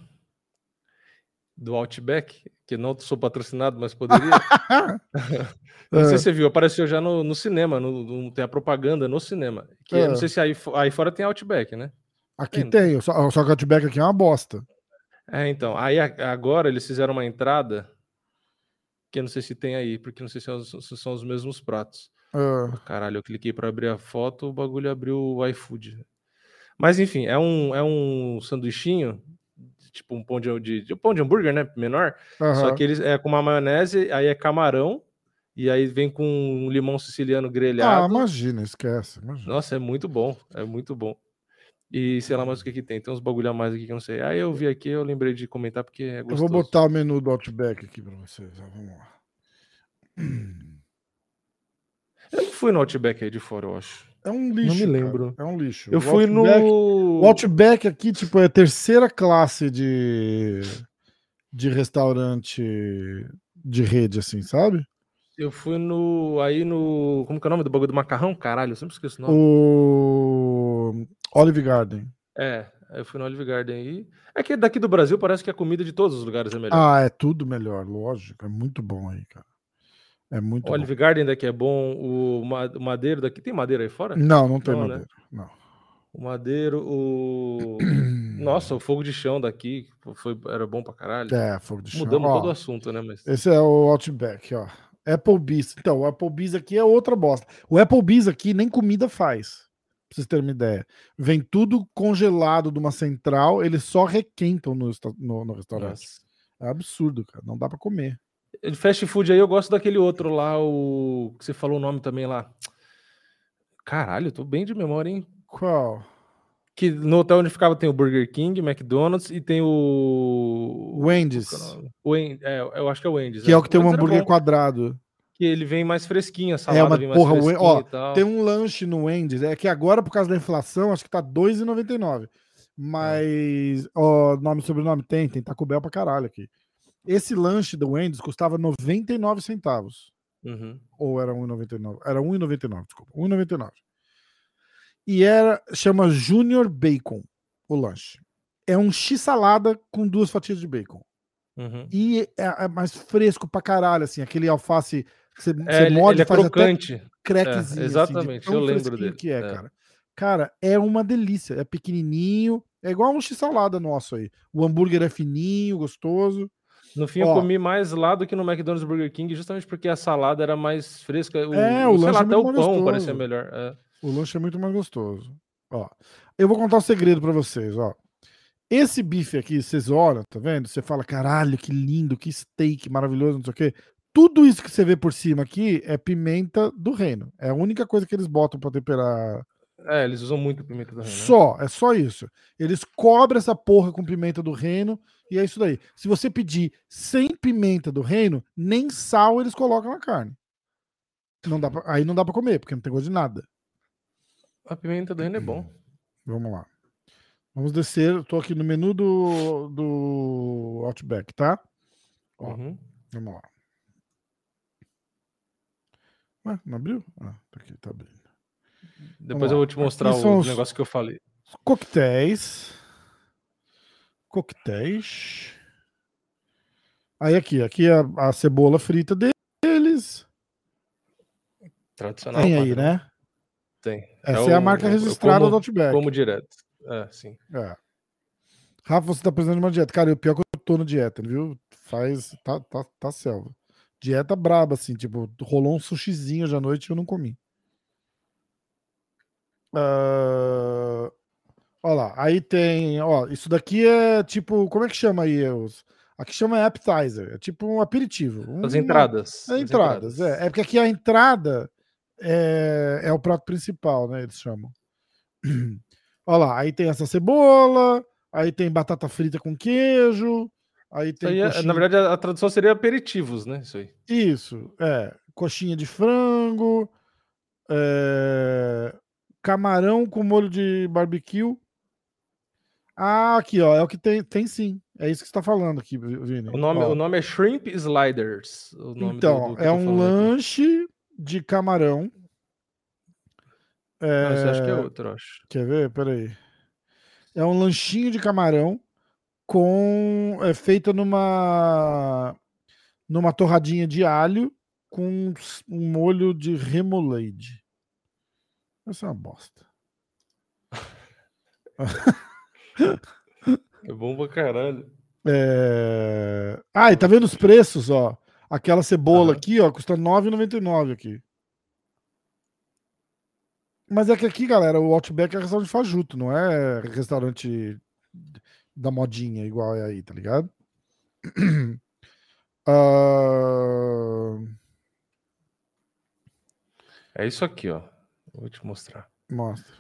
do Outback, que não sou patrocinado, mas poderia. não sei se você viu, apareceu já no, no cinema, no, no, tem a propaganda no cinema. Que é. Não sei se aí, aí fora tem Outback, né? Aqui tem, tem só, só que o Outback aqui é uma bosta. É, então. Aí agora eles fizeram uma entrada que eu não sei se tem aí, porque não sei se são, se são os mesmos pratos. Uh. Caralho, eu cliquei para abrir a foto, o bagulho abriu o iFood. Mas enfim, é um, é um sanduichinho tipo um pão de, de, de, pão de hambúrguer, né? Menor. Uhum. Só que eles é com uma maionese, aí é camarão, e aí vem com um limão siciliano grelhado. Ah, imagina, esquece. Imagina. Nossa, é muito bom, é muito bom. E sei lá mais o que que tem. Tem uns bagulho a mais aqui que eu não sei. Aí eu vi aqui, eu lembrei de comentar porque é gostoso. Eu vou botar o menu do Outback aqui para vocês. Vamos lá. Eu não fui no Outback aí de fora, eu acho. É um lixo. Não me lembro. Cara. É um lixo. Eu o fui Outback, no. O Outback aqui, tipo, é a terceira classe de, de restaurante de rede, assim, sabe? Eu fui no. Aí no. Como que é o nome do bagulho do macarrão? Caralho, eu sempre esqueço o nome. O. Olive Garden. É, eu fui no Olive Garden aí. É que daqui do Brasil parece que a comida de todos os lugares é melhor. Ah, é tudo melhor, lógico. É muito bom aí, cara. É muito o Olive Garden daqui é bom. O Madeiro daqui. Tem madeira aí fora? Não, não tem não, madeira. Né? Não. O Madeiro, o. Nossa, o fogo de chão daqui foi, era bom pra caralho. É, fogo de chão. Mudamos ó, todo o assunto, né? Mas... Esse é o Outback, ó. Applebee's. Então, o Applebee's aqui é outra bosta. O Applebee's aqui nem comida faz. Pra vocês terem uma ideia. Vem tudo congelado de uma central, eles só requentam no, no, no restaurante. Nossa. É absurdo, cara. Não dá para comer. De fast food aí eu gosto daquele outro lá, o. que você falou o nome também lá. Caralho, eu tô bem de memória, hein? Qual? Que no hotel onde ficava tem o Burger King, McDonald's e tem o. Wendy's. O é, eu acho que é o Wendy's. Que é, é o que tem um hambúrguer quadrado. Que ele vem mais fresquinho, a salada é uma, vem mais porra, ó, Tem um lanche no Wendy's, é que agora, por causa da inflação, acho que tá R$2,99. Mas, ó, nome e sobrenome tem, tem Taco Bell pra caralho aqui. Esse lanche do Wendy's custava 99 centavos. Uhum. Ou era 1,99? Era 1,99, desculpa. 1,99. E era, chama Junior Bacon, o lanche. É um x-salada com duas fatias de bacon. Uhum. E é, é, mais fresco pra caralho, assim, aquele alface que você, é, você morde ele é faz crocante. até crackzinho. É, exatamente, assim, eu lembro dele. que é, é, cara. Cara, é uma delícia. É pequenininho, é igual um x-salada nosso aí. O hambúrguer é fininho, gostoso. No fim, Ó, eu comi mais lá do que no McDonald's Burger King, justamente porque a salada era mais fresca. O, é, o, lanche lá, é até o pão gostoso. parecia melhor. É. O lanche é muito mais gostoso. Ó, eu vou contar um segredo para vocês, ó. Esse bife aqui, vocês olham, tá vendo? Você fala, caralho, que lindo, que steak maravilhoso, não sei o quê. Tudo isso que você vê por cima aqui é pimenta do reino. É a única coisa que eles botam para temperar é, eles usam muito pimenta do reino. Né? Só, é só isso. Eles cobrem essa porra com pimenta do reino e é isso daí. Se você pedir sem pimenta do reino, nem sal eles colocam na carne. Não dá pra, aí não dá pra comer, porque não tem gosto de nada. A pimenta do reino é bom. Vamos lá. Vamos descer. Eu tô aqui no menu do, do Outback, tá? Ó, uhum. Vamos lá. Ué, não abriu? Ah, tá aqui, tá abrindo. Depois eu vou te mostrar o negócio que eu falei. Coquetéis. Coquetéis. Aí aqui, aqui a, a cebola frita deles. Tradicional. Tem aí, né? Tem. Essa é, é a marca registrada como, do Outback. Como direto. É, sim. É. Rafa, você tá precisando de uma dieta. Cara, o pior é que eu tô na dieta, viu? Faz. Tá, tá, tá selva. Dieta braba, assim, tipo, rolou um sushizinho hoje à noite e eu não comi. Uh, olha lá, aí tem, ó, isso daqui é tipo, como é que chama aí os? Aqui chama appetizer, é tipo um aperitivo. As entradas. É, entradas, entradas, é. É porque aqui a entrada é, é o prato principal, né? Eles chamam. Olha lá, aí tem essa cebola, aí tem batata frita com queijo, aí tem. Aí é, na verdade, a, a, tradução seria aperitivos, né? Isso aí. Isso, é. Coxinha de frango, é, camarão com molho de barbecue. Ah, aqui, ó, é o que tem, tem sim. É isso que você está falando aqui, Vini. O nome, o nome é Shrimp Sliders. então, do, do é um lanche aqui. de camarão. É... Não, você acha que é outro, acho. Quer ver? Peraí. É um lanchinho de camarão com é feita numa numa torradinha de alho com um molho de remoulade. Essa é uma bosta. É bom pra caralho. É... Ah, e tá vendo os preços, ó? Aquela cebola aqui, ó, custa R$ 9,99 aqui. Mas é que aqui, galera, o Outback é restaurante fajuto, não é restaurante da modinha igual é aí, tá ligado? Uh... É isso aqui, ó. Vou te mostrar. Mostra.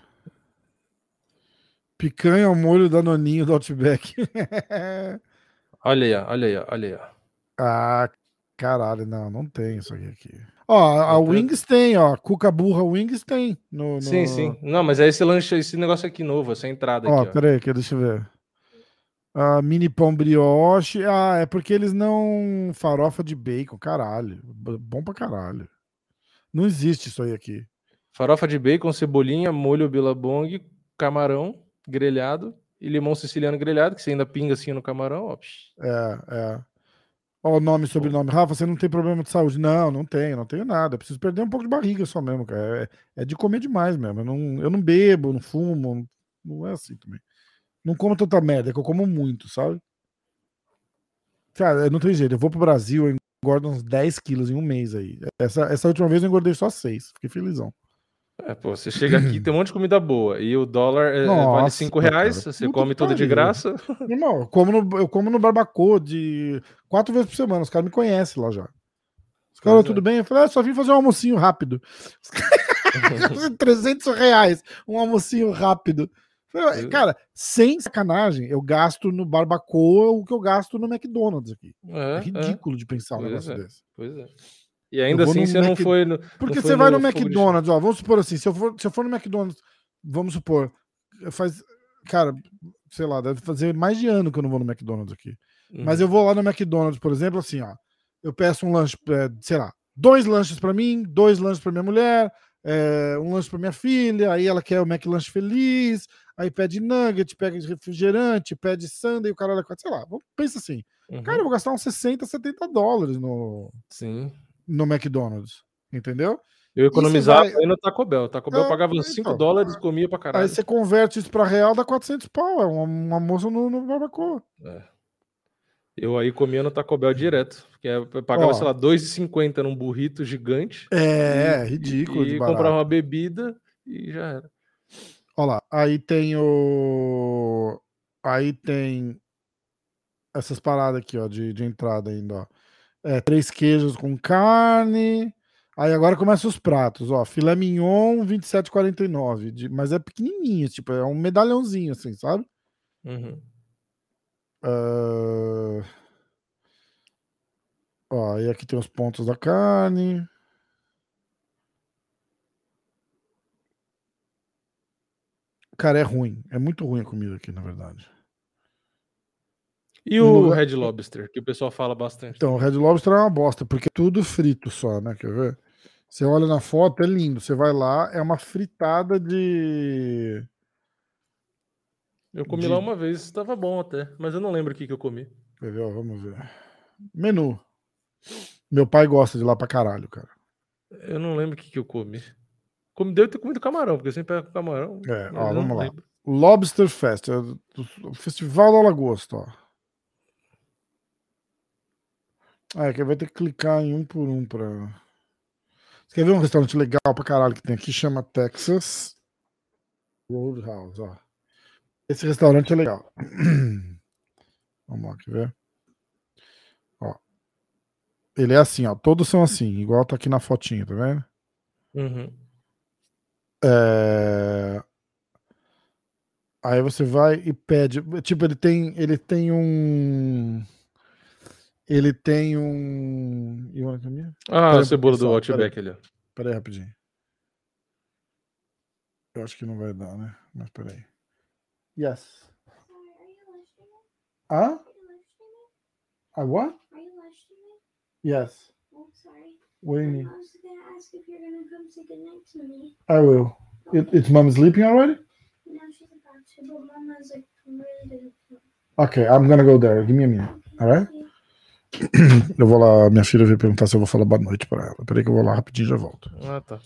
Picanha ao molho da noninho do Outback. olha aí, olha aí, olha aí. Ah, caralho, não, não tem isso aqui. Ó, a Wings tem, ó. Cuca burra Wings tem. No, no... Sim, sim. Não, mas é esse lanche, esse negócio aqui novo, essa entrada ó, aqui. Ó, peraí, aqui, deixa eu ver. Ah, mini pão brioche. Ah, é porque eles não. Farofa de bacon, caralho. Bom pra caralho. Não existe isso aí aqui. Farofa de bacon, cebolinha, molho bilabong, camarão grelhado e limão siciliano grelhado, que você ainda pinga assim no camarão, ó. É, é. Ó, o nome e sobrenome. Rafa, você não tem problema de saúde? Não, não tenho, não tenho nada. Eu preciso perder um pouco de barriga só mesmo, cara. É, é de comer demais mesmo. Eu não, eu não bebo, não fumo, não é assim também. Não como tanta merda, é que eu como muito, sabe? Cara, não tem jeito. Eu vou pro Brasil, eu engordo uns 10 quilos em um mês aí. Essa, essa última vez eu engordei só 6. Fiquei felizão. É, pô, você chega aqui tem um monte de comida boa e o dólar é, Nossa, vale 5 reais, cara, você come tudo de graça. Irmão, eu como no, eu como no barbacoa de quatro vezes por semana, os caras me conhecem lá já. Os caras, é. tudo bem? Eu falei, ah, só vim fazer um almocinho rápido. 300 reais, um almocinho rápido. Falei, cara, sem sacanagem, eu gasto no barbacoa o que eu gasto no McDonald's aqui. É, é ridículo de pensar um negócio é, desse. Pois é. E ainda assim você Mac... não foi no. Porque você vai no, no McDonald's, ó, vamos supor assim, se eu, for, se eu for no McDonald's, vamos supor, faz. Cara, sei lá, deve fazer mais de ano que eu não vou no McDonald's aqui. Uhum. Mas eu vou lá no McDonald's, por exemplo, assim, ó. Eu peço um lanche, é, sei lá, dois lanches para mim, dois lanches para minha mulher, é, um lanche para minha filha, aí ela quer o McLanche feliz, aí pede nugget, pede refrigerante, pede sundae, o cara olha, sei lá, pensa assim, uhum. cara, eu vou gastar uns 60, 70 dólares no, Sim no McDonald's, entendeu? Eu economizava vai... no Taco Bell. Taco Bell é, pagava então, 5 dólares, comia pra caralho. Aí você converte isso pra real, dá 400 pau. É uma, uma moça no, no barbacoa. É. Eu aí comia no Taco Bell direto. Porque eu pagava, Ó, sei lá, 2,50 num burrito gigante. É, e, ridículo. E, e comprava uma bebida e já era. Olha lá, aí tem o. Aí tem essas paradas aqui, ó, de, de entrada ainda, ó. É, três queijos com carne. Aí agora começam os pratos, ó. Filé mignon, 27,49. De, mas é pequenininho, tipo, é um medalhãozinho, assim, sabe? Uhum. Uh... Ó, e aqui tem os pontos da carne. Cara, é ruim. É muito ruim a comida aqui, na verdade. E o. Red Lobster, que o pessoal fala bastante. Então, o Red Lobster é uma bosta, porque é tudo frito só, né? Quer ver? Você olha na foto, é lindo. Você vai lá, é uma fritada de. Eu comi de... lá uma vez, estava bom até, mas eu não lembro o que, que eu comi. Quer ver? Vamos ver. Menu. Meu pai gosta de lá pra caralho, cara. Eu não lembro o que, que eu comi. Como deu ter comido camarão, porque eu sempre pego camarão. É, ó, vamos lá. Lembro. Lobster Fest, é o Festival da Lagosta, ó. Ah, é que vai ter que clicar em um por um para. Você quer ver um restaurante legal pra caralho que tem aqui? Chama Texas Roadhouse, ó. Esse restaurante é legal. Vamos lá, quer ver? Ó. Ele é assim, ó. Todos são assim, igual tá aqui na fotinha, tá vendo? Uhum. É... Aí você vai e pede. Tipo, ele tem, ele tem um. Ele tem um. E uma Ah, a cebola do Outback ali. Peraí, rapidinho. Eu acho que não vai dar, né? Mas peraí. Yes. Ah? I what? Yes. Oh, sorry. What do you need? I was gonna ask if you're gonna come say goodnight to me. I will. It, it's mom sleeping already? No, she's about to, but mama's like really Okay, I'm gonna go there. Give me a minute. Alright? Eu vou lá, minha filha veio perguntar se eu vou falar boa noite pra ela. Peraí que eu vou lá rapidinho e já volto. Ah, tá.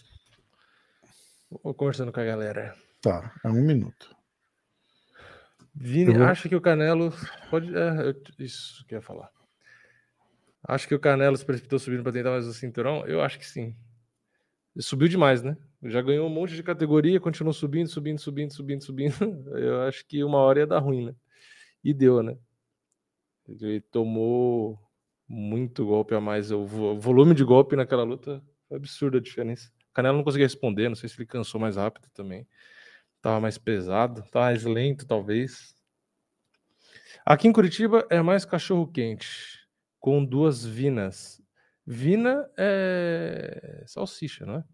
Vou conversando com a galera. Tá, é um minuto. Vini, vou... acha que o Canelo pode. É, eu... isso que eu ia falar. Acho que o Canelo se precipitou subindo para tentar mais o cinturão? Eu acho que sim. Ele subiu demais, né? Já ganhou um monte de categoria, continuou subindo, subindo, subindo, subindo, subindo. Eu acho que uma hora ia dar ruim, né? E deu, né? Ele tomou muito golpe a mais. O volume de golpe naquela luta foi absurda a diferença. O Canelo não conseguia responder, não sei se ele cansou mais rápido também. Tava mais pesado, tava mais lento, talvez. Aqui em Curitiba é mais cachorro quente, com duas vinas. Vina é salsicha, não é?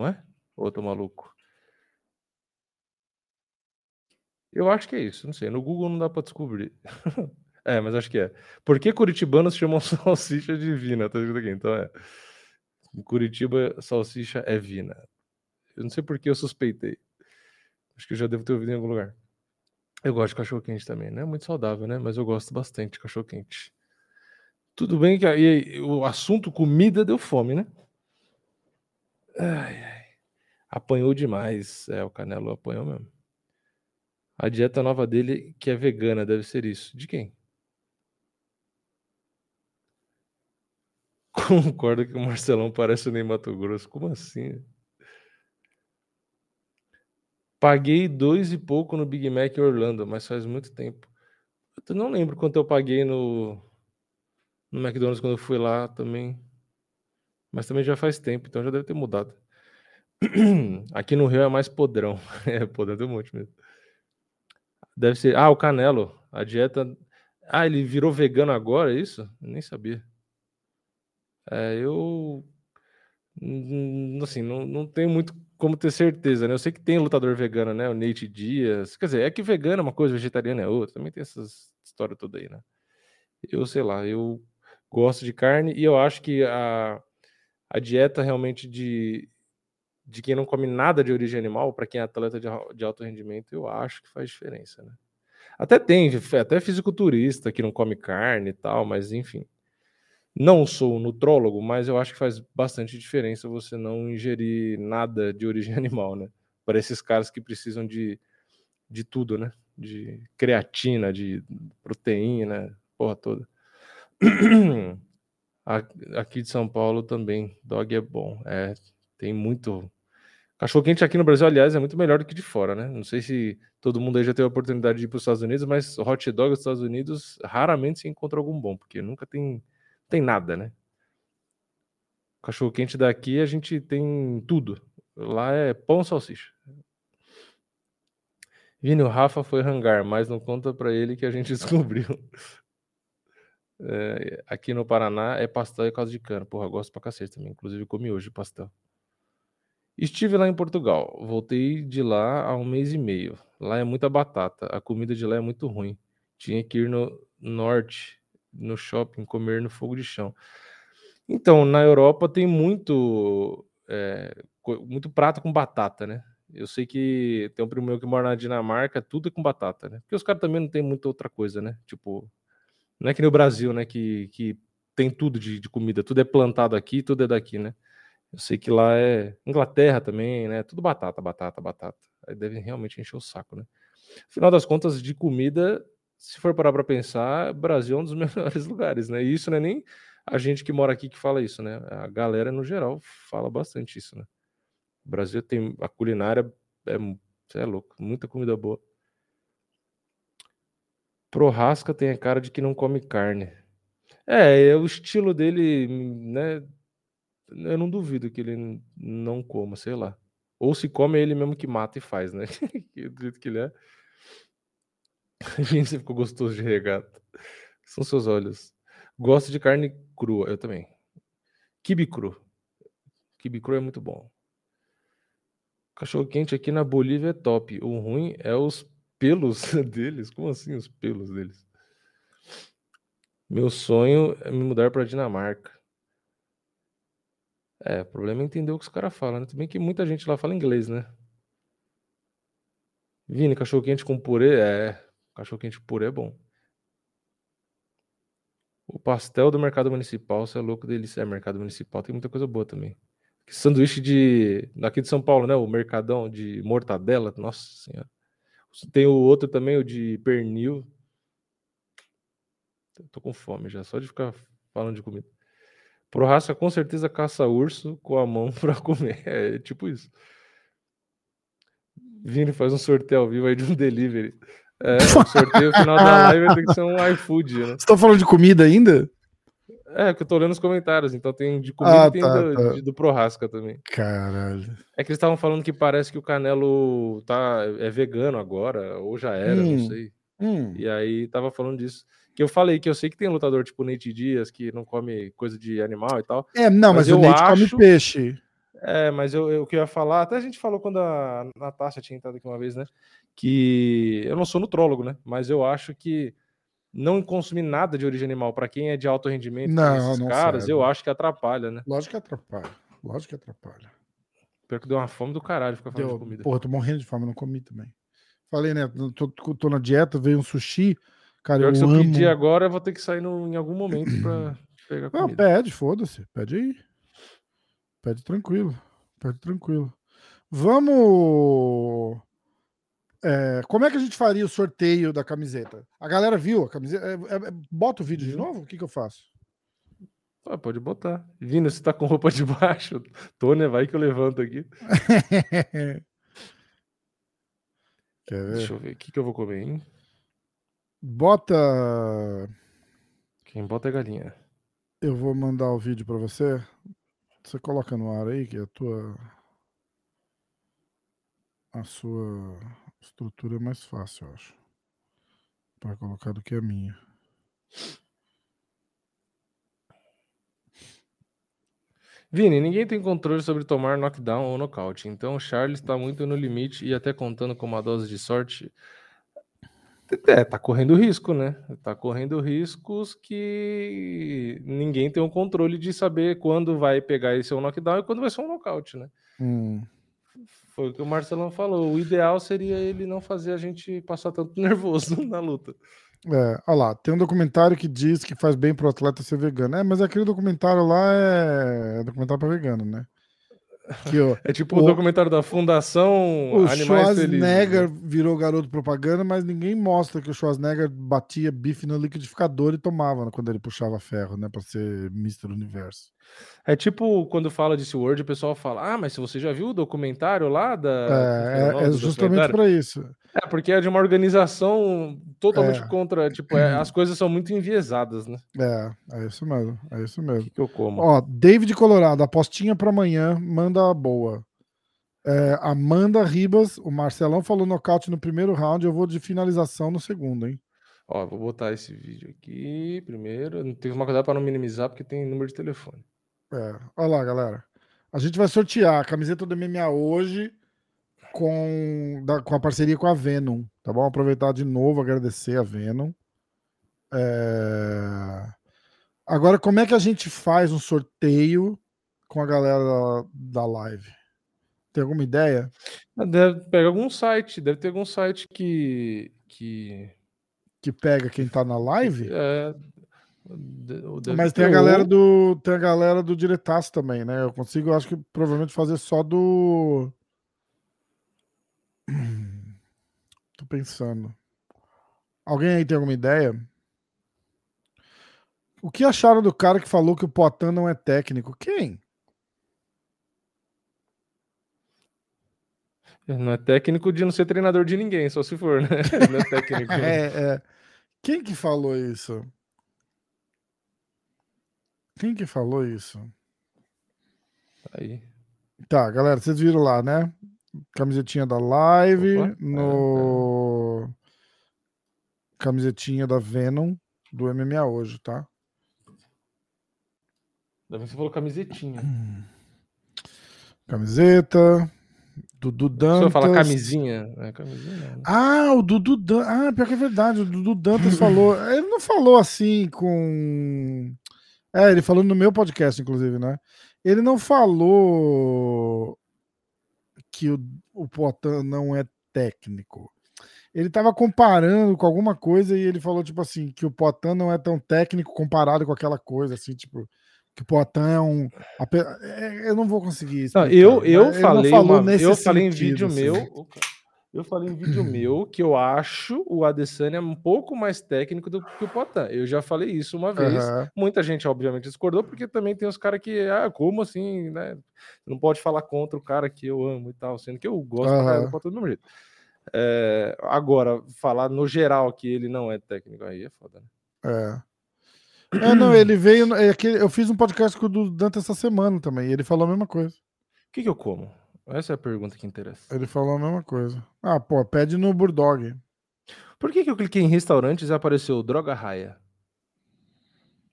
Não é? Outro maluco. Eu acho que é isso, não sei. No Google não dá para descobrir. é, mas acho que é. Por que curitibanos chamam salsicha de vina? Tá escrito aqui. Então é. Em Curitiba, salsicha é vina. Eu não sei por que eu suspeitei. Acho que eu já devo ter ouvido em algum lugar. Eu gosto de cachorro quente também, né? Muito saudável, né? Mas eu gosto bastante de cachorro quente. Tudo bem que aí o assunto comida deu fome, né? Ai, ai. Apanhou demais. É, o Canelo apanhou mesmo. A dieta nova dele, que é vegana, deve ser isso. De quem? Concordo que o Marcelão parece o Ney Mato Grosso. Como assim? Paguei dois e pouco no Big Mac em Orlando, mas faz muito tempo. Eu não lembro quanto eu paguei no, no McDonald's quando eu fui lá também. Mas também já faz tempo, então já deve ter mudado. Aqui no Rio é mais podrão. É, podrão tem um monte mesmo. Deve ser. Ah, o Canelo. A dieta. Ah, ele virou vegano agora, é isso? Eu nem sabia. É, eu. Assim, não, não tenho muito como ter certeza, né? Eu sei que tem lutador vegano, né? O Nate Dias. Quer dizer, é que vegano é uma coisa, vegetariano é outra. Também tem essas história toda aí, né? Eu sei lá, eu gosto de carne e eu acho que a, a dieta realmente de, de quem não come nada de origem animal, para quem é atleta de, de alto rendimento, eu acho que faz diferença, né? Até tem, até fisiculturista que não come carne e tal, mas enfim. Não sou nutrólogo, mas eu acho que faz bastante diferença você não ingerir nada de origem animal, né? Para esses caras que precisam de, de tudo, né? De creatina, de proteína, porra toda. Aqui de São Paulo também, dog é bom. É, tem muito Cachorro quente aqui no Brasil, aliás, é muito melhor do que de fora, né? Não sei se todo mundo aí já teve a oportunidade de ir para os Estados Unidos, mas hot dog nos Estados Unidos raramente se encontra algum bom, porque nunca tem, tem nada, né? Cachorro quente daqui a gente tem tudo. Lá é pão salsicha. Vini, o Rafa foi hangar, mas não conta para ele que a gente descobriu. É, aqui no Paraná é pastel e caldo de cana. Porra, gosto pra cacete também. Inclusive comi hoje pastel. Estive lá em Portugal. Voltei de lá há um mês e meio. Lá é muita batata. A comida de lá é muito ruim. Tinha que ir no norte, no shopping, comer no fogo de chão. Então, na Europa tem muito, é, muito prato com batata, né? Eu sei que tem um primo meu que mora na Dinamarca, tudo é com batata, né? Porque os caras também não tem muita outra coisa, né? Tipo, não é que no Brasil, né? Que, que tem tudo de, de comida, tudo é plantado aqui, tudo é daqui, né? Eu sei que lá é Inglaterra também, né? Tudo batata, batata, batata. Aí devem realmente encher o saco, né? Afinal das contas, de comida, se for parar para pensar, Brasil é um dos melhores lugares, né? E isso não é nem a gente que mora aqui que fala isso, né? A galera no geral fala bastante isso, né? O Brasil tem a culinária é, é louco, muita comida boa. Prorasca tem a cara de que não come carne. É, é o estilo dele, né? eu não duvido que ele não coma, sei lá. Ou se come é ele mesmo que mata e faz, né? do jeito que ele é. Gente, você ficou gostoso de regata. São seus olhos. Gosto de carne crua, eu também. Kibe cru. Kibe cru é muito bom. Cachorro quente aqui na Bolívia é top. O ruim é os pelos deles. Como assim os pelos deles? Meu sonho é me mudar para Dinamarca. É, o problema é entender o que os caras falam, né? Também que muita gente lá fala inglês, né? Vini, cachorro quente com purê? É, cachorro quente purê é bom. O pastel do mercado municipal, você é louco delícia. É, mercado municipal tem muita coisa boa também. Sanduíche de. Daqui de São Paulo, né? O mercadão de mortadela. Nossa senhora. Tem o outro também, o de pernil. Tô com fome já, só de ficar falando de comida. Prorraça com certeza caça urso com a mão para comer. É tipo isso. Vini faz um sorteio ao vivo aí de um delivery. É, o sorteio final da live vai ter que ser um iFood, né? Você tá falando de comida ainda? É, que eu tô lendo os comentários, então tem de comida ah, e tem tá, do, tá. De, do Prorasca também. Caralho. É que eles estavam falando que parece que o Canelo tá, é vegano agora, ou já era, hum, não sei. Hum. E aí tava falando disso. Que eu falei que eu sei que tem lutador tipo Nate Dias que não come coisa de animal e tal. É, não, mas, mas o Nate acho... come peixe. É, mas eu, eu, o que eu ia falar, até a gente falou quando a Natasha tinha entrado aqui uma vez, né? Que eu não sou nutrólogo, né? Mas eu acho que não consumir nada de origem animal para quem é de alto rendimento, não, não caras, serve. eu acho que atrapalha, né? Lógico que atrapalha. Lógico que atrapalha. Pior que deu uma fome do caralho ficar falando deu, de comida. Porra, tô morrendo de fome, não comi também. Falei, né? Tô, tô na dieta, veio um sushi. Cara, Pior eu que se amo... eu pedir agora, eu vou ter que sair no, em algum momento pra pegar comida. Não, pede, foda-se. Pede aí. Pede tranquilo. Pede tranquilo. Vamos é, como é que a gente faria o sorteio da camiseta? A galera viu a camiseta? É, é, bota o vídeo de novo? O que, que eu faço? Ah, pode botar. Vindo, você tá com roupa de baixo. Tônia, vai que eu levanto aqui. Deixa eu ver. O que, que eu vou comer, hein? Bota. Quem bota é galinha. Eu vou mandar o vídeo para você. Você coloca no ar aí, que a tua. A sua estrutura é mais fácil, eu acho. Para colocar do que a minha. Vini, ninguém tem controle sobre tomar knockdown ou nocaute, então o Charles está muito no limite e até contando com uma dose de sorte. É, tá correndo risco, né? Tá correndo riscos que ninguém tem o controle de saber quando vai pegar esse um knockdown e quando vai ser um nocaute, né? Hum. Foi o que o Marcelão falou. O ideal seria ele não fazer a gente passar tanto nervoso na luta. É, olha lá, tem um documentário que diz que faz bem pro atleta ser vegano. É, mas aquele documentário lá é, é documentário para vegano, né? Que, ó, é tipo o, o, documentário da Fundação o Animais Schwarzenegger né? virou garoto propaganda, mas ninguém mostra que o Schwarzenegger batia bife no liquidificador e tomava né, quando ele puxava ferro, né, para ser Mr. Universo. É tipo quando fala de Sword, o pessoal fala: Ah, mas se você já viu o documentário lá da. É, é, é justamente para isso. É, porque é de uma organização totalmente é. contra. Tipo, é, as coisas são muito enviesadas, né? É, é isso mesmo. É isso mesmo. Que, que eu como? Ó, David Colorado, apostinha para amanhã, manda boa. É, Amanda Ribas, o Marcelão falou nocaute no primeiro round, eu vou de finalização no segundo, hein? Ó, vou botar esse vídeo aqui primeiro. Tem que tomar cuidado para não minimizar, porque tem número de telefone. É. Olha lá, galera. A gente vai sortear a camiseta do MMA hoje com, da, com a parceria com a Venom. Tá bom? Aproveitar de novo, agradecer a Venom. É... Agora, como é que a gente faz um sorteio com a galera da, da live? Tem alguma ideia? Deve pegar algum site, deve ter algum site que. que... Que pega quem tá na live? É, mas tem a galera do tem a galera do diretaço também, né? Eu consigo, acho que provavelmente fazer só do Tô pensando. Alguém aí tem alguma ideia? O que acharam do cara que falou que o Potan não é técnico? Quem? Não é técnico de não ser treinador de ninguém, só se for, né? Não é técnico. é, é. Quem que falou isso? Quem que falou isso? Aí. Tá, galera, vocês viram lá, né? Camisetinha da live, Opa, no. É, é. Camisetinha da Venom do MMA hoje, tá? Deve você falou camisetinha. Camiseta. Dudu Dantas. Eu falar camisinha. É camisinha né? Ah, o Dudu Dantas. Ah, pior que é verdade. O Dudu Dantas falou. Ele não falou assim com. É, ele falou no meu podcast, inclusive, né? Ele não falou que o, o Potan não é técnico. Ele estava comparando com alguma coisa e ele falou, tipo assim, que o Potan não é tão técnico comparado com aquela coisa, assim, tipo que o Poitin é um. É, eu não vou conseguir. Não, eu eu falei, uma, eu falei em vídeo assim. meu. Eu falei em vídeo meu que eu acho o Adesanya um pouco mais técnico do que o Potan. Eu já falei isso uma vez. Uhum. Muita gente, obviamente, discordou, porque também tem os caras que, ah, como assim, né? Não pode falar contra o cara que eu amo e tal, sendo que eu gosto uhum. do Potan do mesmo jeito. É, agora, falar no geral que ele não é técnico aí é foda, né? É. É, não, ele veio. É eu fiz um podcast com o Dante essa semana também, e ele falou a mesma coisa. O que, que eu como? Essa é a pergunta que interessa. Ele falou a mesma coisa. Ah, pô, pede no Burdog. Por que, que eu cliquei em restaurantes e apareceu droga raia?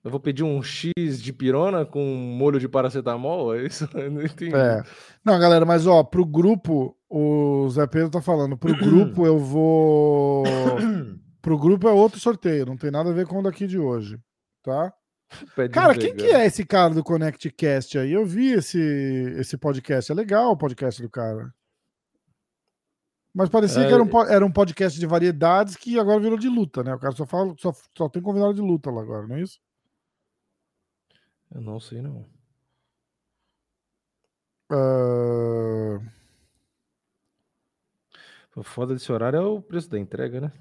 Eu vou pedir um X de pirona com molho de paracetamol? É isso? Eu não entendi. É. Não, galera, mas ó, pro grupo, o Zé Pedro tá falando, pro grupo eu vou. pro grupo é outro sorteio, não tem nada a ver com o daqui de hoje tá? Cara, quem que é esse cara do Connect Cast aí? Eu vi esse, esse podcast. É legal o podcast do cara. Mas parecia é... que era um, era um podcast de variedades que agora virou de luta, né? O cara só fala, só, só tem convidado de luta lá agora, não é isso? Eu não sei, não. Uh... O foda desse horário é o preço da entrega, né?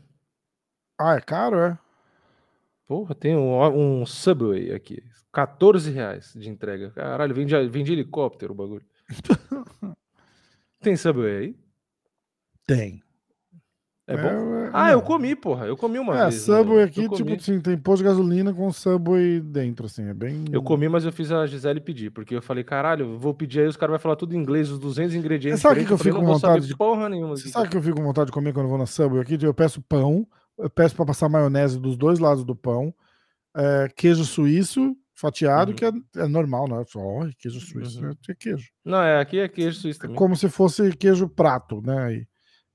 Ah, é caro, é? Porra, tem um, um Subway aqui. 14 reais de entrega. Caralho, vem de, vem de helicóptero o bagulho. tem Subway aí? Tem. É bom? É, é, ah, eu comi, porra. Eu comi uma é, vez. Subway aqui, tipo assim, tem posto de gasolina com Subway dentro, assim, é bem... Eu comi, mas eu fiz a Gisele pedir, porque eu falei, caralho, vou pedir aí, os caras vão falar tudo em inglês, os 200 ingredientes. Você sabe o que eu fico com vontade de... Porra nenhuma. Você sabe que eu fico com vontade de comer quando eu vou na Subway aqui? Eu peço pão, eu peço para passar maionese dos dois lados do pão, é, queijo suíço fatiado, uhum. que é, é, normal, não é só oh, queijo suíço, uhum. é, queijo. Não, é aqui é queijo suíço também. Como se fosse queijo prato, né? E,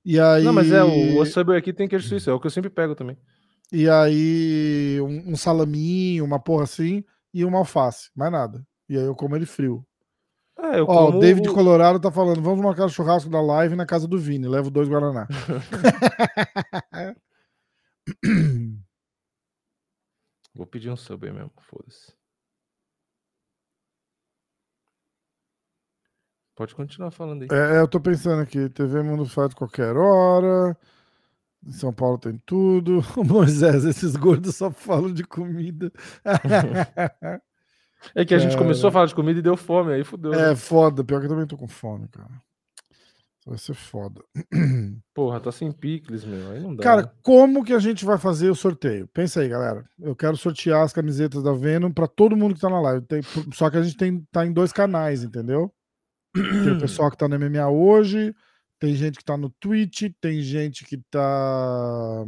e aí... Não, mas é, o, o Subway aqui tem queijo suíço, é o que eu sempre pego também. E aí, um, um salaminho, uma porra assim, e uma alface, mais nada. E aí eu como ele frio. É, eu Ó, como... o David Colorado tá falando: vamos marcar o churrasco da live na casa do Vini. Levo dois Guaraná. Vou pedir um sub aí mesmo, foda-se. Pode continuar falando aí. É, eu tô pensando aqui, TV Mundo faz qualquer hora. Em São Paulo tem tudo. Moisés, esses gordos só falam de comida. é que a gente começou a falar de comida e deu fome, aí fudeu. É né? foda, pior que eu também tô com fome, cara. Vai ser foda. Porra, tá sem picles, meu. Aí não dá. Cara, né? como que a gente vai fazer o sorteio? Pensa aí, galera. Eu quero sortear as camisetas da Venom para todo mundo que tá na live. Tem, só que a gente tem, tá em dois canais, entendeu? Tem o pessoal que tá no MMA hoje, tem gente que tá no Twitch, tem gente que tá.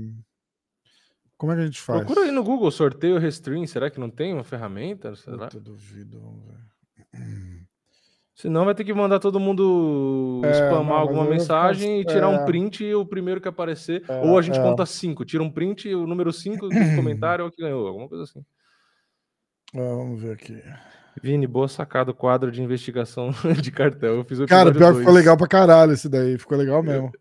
Como é que a gente faz? Procura aí no Google sorteio Restream. Será que não tem uma ferramenta? Será? Eu duvido, vamos ver. Senão vai ter que mandar todo mundo é, spamar não, alguma mensagem e tirar é... um print e o primeiro que aparecer. É, ou a gente é. conta cinco, tira um print e o número cinco do comentário é o que ganhou, alguma coisa assim. É, vamos ver aqui. Vini, boa sacada o quadro de investigação de cartel. Eu fiz o Cara, pior que ficou legal pra caralho esse daí, ficou legal mesmo.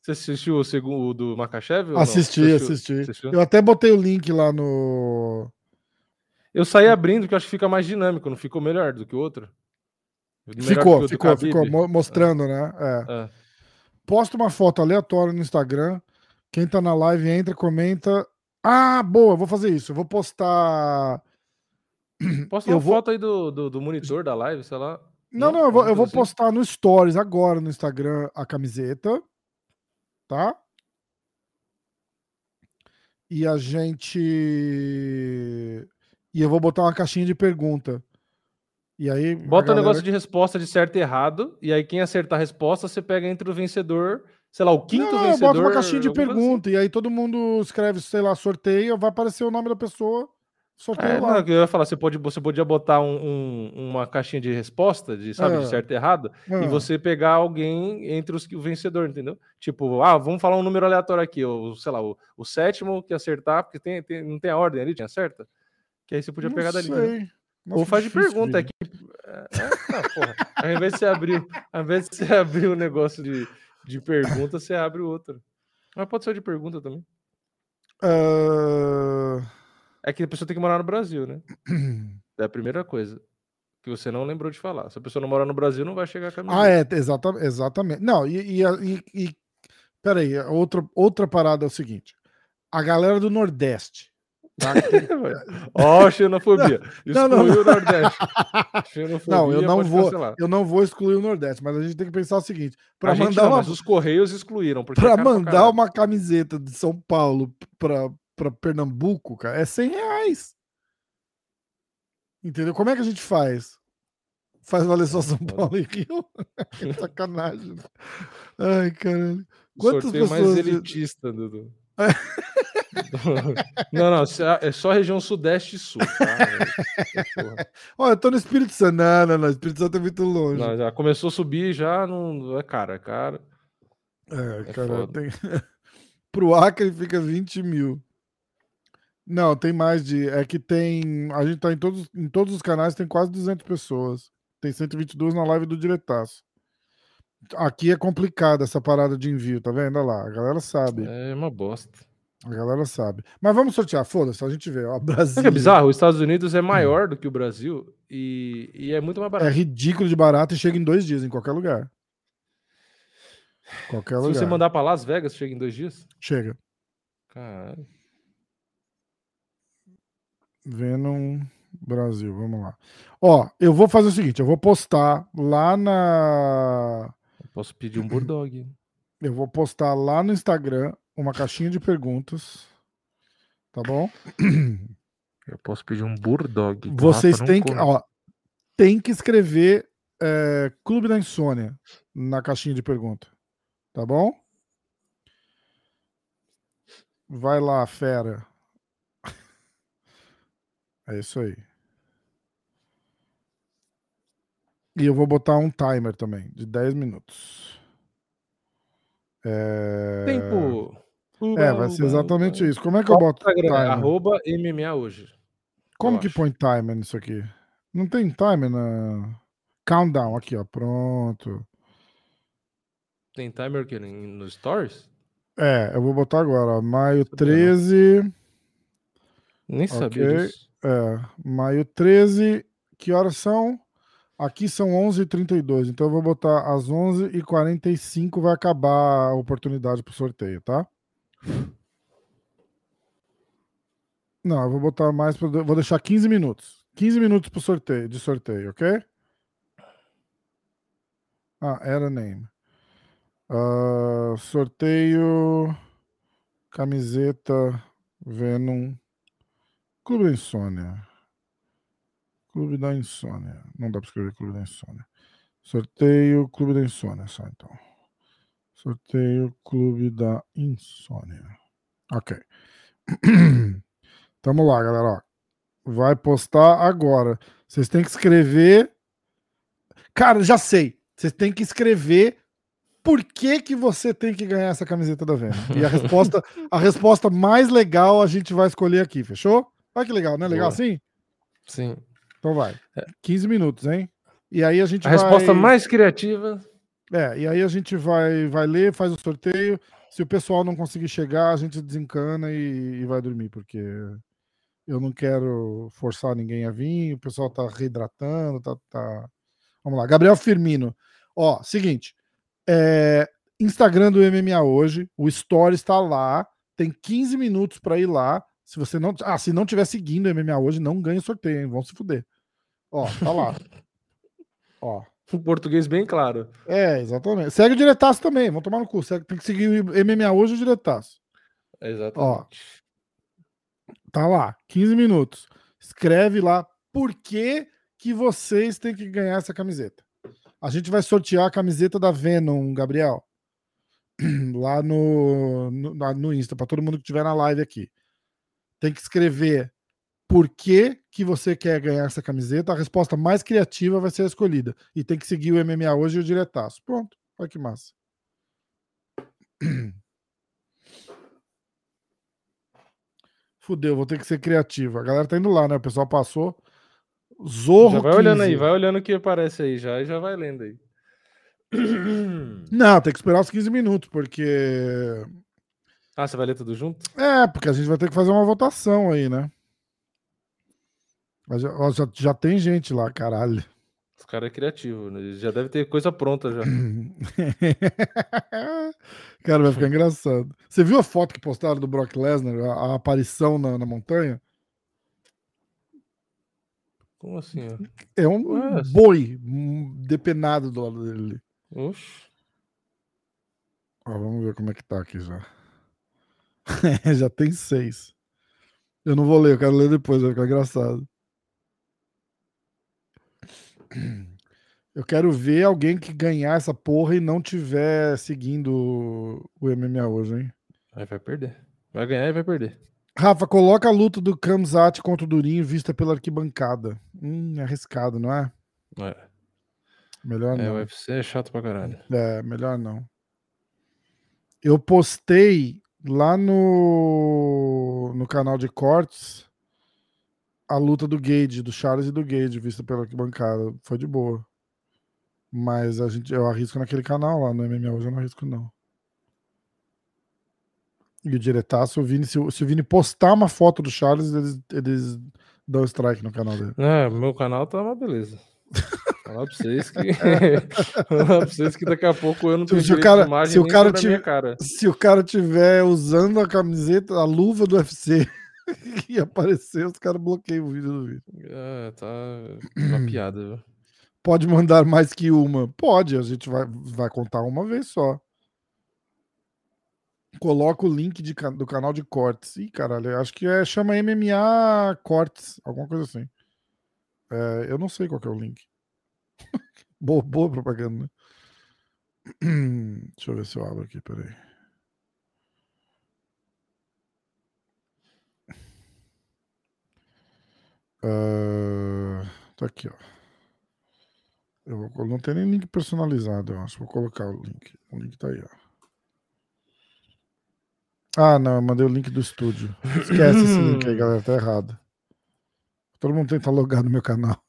Você assistiu o segundo do Makachev? Assisti, assisti. Assistiu? Eu até botei o link lá no. Eu saí abrindo, que eu acho que fica mais dinâmico, não ficou melhor do que o outro? Ficou, ficou, ficou, mostrando, é. né? É. É. Posta uma foto aleatória no Instagram. Quem tá na live entra, comenta. Ah, boa, vou fazer isso. Eu vou postar. Posta uma vou... foto aí do, do, do, monitor da live, sei lá. Não, não, não eu vou, eu vou assim. postar no Stories agora no Instagram a camiseta. Tá? E a gente. E eu vou botar uma caixinha de pergunta. E aí. Bota o galera... um negócio de resposta de certo e errado. E aí, quem acertar a resposta, você pega entre o vencedor, sei lá, o quinto não, vencedor. Bota uma caixinha de pergunta. Assim. E aí todo mundo escreve, sei lá, sorteio, vai aparecer o nome da pessoa. Sorteio é, lá. Não, eu ia falar, você, pode, você podia botar um, um, uma caixinha de resposta, de, sabe, é. de certo e errado, é. e você pegar alguém entre os, o vencedor, entendeu? Tipo, ah, vamos falar um número aleatório aqui, ou, sei lá, o, o sétimo que acertar, porque tem, tem, não tem a ordem ali, tinha certa? Que aí você podia não pegar dali. Né? Ou faz de pergunta aqui. É, é, não, porra. Ao invés de você abrir, ao invés de você abrir um negócio de, de pergunta, você abre o outro. Mas pode ser de pergunta também. Uh... É que a pessoa tem que morar no Brasil, né? É a primeira coisa que você não lembrou de falar. Se a pessoa não mora no Brasil, não vai chegar a caminho. Ah, é, exatamente. exatamente. Não, e, e, e, e peraí, outra, outra parada é o seguinte: a galera do Nordeste. Ó, oh, xenofobia. Excluiu não, não, não. o Nordeste. Xenofobia não, eu não vou, eu não vou excluir o Nordeste, mas a gente tem que pensar o seguinte: para mandar não, uma... os correios excluíram. Para é mandar uma camiseta de São Paulo para Pernambuco, cara, é 100 reais. Entendeu? Como é que a gente faz? Faz valer só São Paulo e Rio? é sacanagem. Ai, caralho. Quantas Sorteio pessoas... mais elitista, Dudu. não, não, é só região sudeste e sul. Tá? Olha, eu tô no Espírito Santo. Não, não, não. Espírito Santo é muito longe. Não, já começou a subir, já não. É cara, é cara. É, é cara, tem... Pro Acre fica 20 mil. Não, tem mais de. É que tem. A gente tá em todos, em todos os canais, tem quase 200 pessoas. Tem 122 na live do Diretaço. Aqui é complicado essa parada de envio, tá vendo? Olha lá, a galera sabe. É uma bosta. A galera sabe. Mas vamos sortear, foda-se, a gente vê. Ó, Brasil. É bizarro, os Estados Unidos é maior do que o Brasil e, e é muito mais barato. É ridículo de barato e chega em dois dias, em qualquer lugar. Qualquer Se lugar. você mandar para Las Vegas, chega em dois dias? Chega. Caralho. Venom Brasil, vamos lá. Ó, eu vou fazer o seguinte, eu vou postar lá na. Eu posso pedir um Bulldog. Eu vou postar lá no Instagram uma caixinha de perguntas. Tá bom? Eu posso pedir um Bulldog. Vocês têm que, ó, tem que escrever é, Clube da Insônia na caixinha de pergunta. Tá bom? Vai lá, fera. É isso aí. E eu vou botar um timer também, de 10 minutos. É... Tempo. Uba, é, vai ser exatamente uba. isso. Como é que eu boto timer? Arroba MMA hoje. Como que põe timer nisso aqui? Não tem timer na... Countdown, aqui, ó. Pronto. Tem timer aqui no Stories? É, eu vou botar agora, ó. Maio 13. Nem sabia okay. disso. É, maio 13, que horas são? Aqui são 11h32, então eu vou botar às 11h45 vai acabar a oportunidade para o sorteio, tá? Não, eu vou botar mais, pra, vou deixar 15 minutos. 15 minutos para sorteio, de sorteio, ok? Ah, era name. Uh, sorteio camiseta Venom Clube Insônia. Clube da Insônia. Não dá para escrever Clube da Insônia. Sorteio Clube da Insônia, só então. Sorteio Clube da Insônia. Ok. Tamo lá, galera. Vai postar agora. Vocês têm que escrever. Cara, já sei. Vocês têm que escrever por que, que você tem que ganhar essa camiseta da Venom. E a resposta, a resposta mais legal a gente vai escolher aqui, fechou? Olha que legal, não é legal Boa. assim? Sim. Então vai. 15 é. minutos, hein? E aí a gente a vai... resposta mais criativa. É, e aí a gente vai, vai ler, faz o sorteio. Se o pessoal não conseguir chegar, a gente desencana e, e vai dormir, porque eu não quero forçar ninguém a vir. O pessoal tá reidratando, tá, tá... Vamos lá. Gabriel Firmino. Ó, seguinte. É, Instagram do MMA hoje, o Story está lá. Tem 15 minutos para ir lá. Se você não. Ah, se não tiver seguindo o MMA hoje, não ganha sorteio, hein? Vão se fuder. Ó, tá lá. Ó. O português bem claro. É, exatamente. Segue o diretaço também. Vamos tomar no cu. Segue, tem que seguir o MMA hoje o diretaço. Exatamente. Ó, tá lá, 15 minutos. Escreve lá por que, que vocês têm que ganhar essa camiseta. A gente vai sortear a camiseta da Venom, Gabriel. Lá no, no, no Insta, para todo mundo que estiver na live aqui. Tem que escrever por que, que você quer ganhar essa camiseta. A resposta mais criativa vai ser a escolhida. E tem que seguir o MMA hoje e o diretaço. Pronto. Olha que massa. Fudeu, vou ter que ser criativo. A galera tá indo lá, né? O pessoal passou. Zorro. Já vai 15. olhando aí, vai olhando o que aparece aí já e já vai lendo aí. Não, tem que esperar os 15 minutos, porque. Ah, você vai ler tudo junto? É, porque a gente vai ter que fazer uma votação aí, né? Mas já, já, já tem gente lá, caralho. Os cara é criativo, né? Já deve ter coisa pronta já. cara, vai ficar engraçado. Você viu a foto que postaram do Brock Lesnar, a, a aparição na, na montanha? Como assim? Ó? É um Ué, boi depenado do lado dele. Oxi. Ó, vamos ver como é que tá aqui já. já tem seis. Eu não vou ler, eu quero ler depois, vai ficar engraçado. Eu quero ver alguém que ganhar essa porra e não tiver seguindo o MMA hoje, hein? Aí vai perder. Vai ganhar e vai perder. Rafa, coloca a luta do Kamzat contra o Durinho vista pela arquibancada. Hum, é arriscado, não é? É. Melhor é, não. O UFC é chato pra caralho. É, melhor não. Eu postei lá no, no canal de cortes a luta do Gage, do Charles e do Gage, vista pela arquibancada. Foi de boa. Mas a gente, eu arrisco naquele canal lá no MMA hoje, eu não arrisco, não. E o diretaço, o Vini, se, se o Vini postar uma foto do Charles, eles, eles dão strike no canal dele. É, meu canal tá uma beleza. Falar pra vocês que. Falar pra vocês que daqui a pouco eu não tenho se o cara, se o cara tiver, cara. Se o cara tiver usando a camiseta, a luva do UFC e aparecer, os caras bloqueiam o vídeo do vídeo. É, tá uma piada, viu? Pode mandar mais que uma? Pode, a gente vai, vai contar uma vez só. Coloca o link de, do canal de cortes. Ih, caralho, acho que é, chama MMA Cortes, alguma coisa assim. É, eu não sei qual é o link. boa, boa propaganda, né? Deixa eu ver se eu abro aqui, peraí. Uh, tá aqui, ó. Eu vou, não tem nem link personalizado, eu acho. Vou colocar o link. O link tá aí, ó. Ah, não, eu mandei o link do estúdio. Esquece esse link aí, galera, tá errado. Todo mundo tenta logar no meu canal.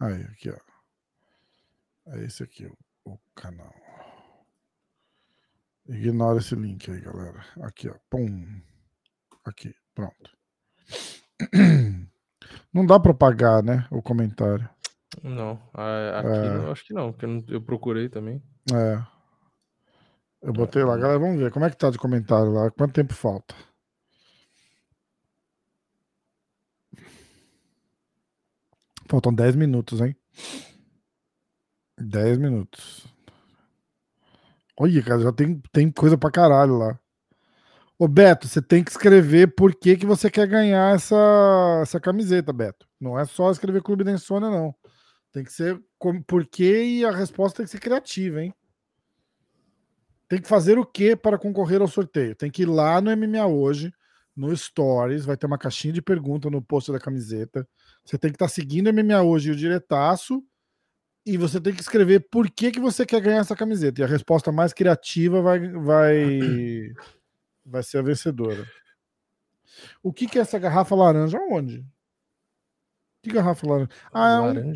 Aí, aqui, ó. É esse aqui, o, o canal. Ignora esse link aí, galera. Aqui, ó. Pum. Aqui, pronto. Não dá para pagar, né? O comentário. Não, aqui é... não, acho que não, porque eu procurei também. É. Eu botei lá, galera, vamos ver como é que tá de comentário lá, quanto tempo falta. Faltam 10 minutos, hein? 10 minutos. Olha, cara, já tem, tem coisa pra caralho lá. Ô, Beto, você tem que escrever por que, que você quer ganhar essa, essa camiseta, Beto. Não é só escrever Clube da Insônia, não. Tem que ser por quê e a resposta tem que ser criativa, hein? Tem que fazer o que para concorrer ao sorteio? Tem que ir lá no MMA hoje, no Stories, vai ter uma caixinha de pergunta no post da camiseta. Você tem que estar tá seguindo MMA hoje e o diretaço. E você tem que escrever por que, que você quer ganhar essa camiseta. E a resposta mais criativa vai, vai, vai ser a vencedora. O que, que é essa garrafa laranja? Onde? Que garrafa laranja? Ah, é um...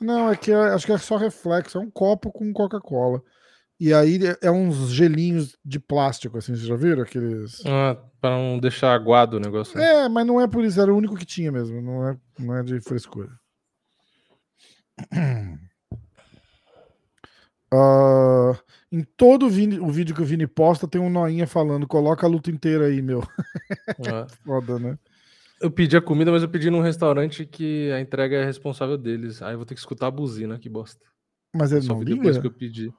Não, é que é, acho que é só reflexo. É um copo com Coca-Cola. E aí é, é uns gelinhos de plástico, assim, vocês já viram? Aqueles. Ah, para não deixar aguado o negócio. Né? É, mas não é por isso, era o único que tinha mesmo, não é, não é de frescura. Uh, em todo o, Vini, o, vídeo que o Vini posta tem um noinha falando, coloca a luta inteira aí, meu. É. Foda, né? Eu pedi a comida, mas eu pedi num restaurante que a entrega é responsável deles. Aí eu vou ter que escutar a buzina, que bosta. Mas ele Só não liga? depois que eu pedi.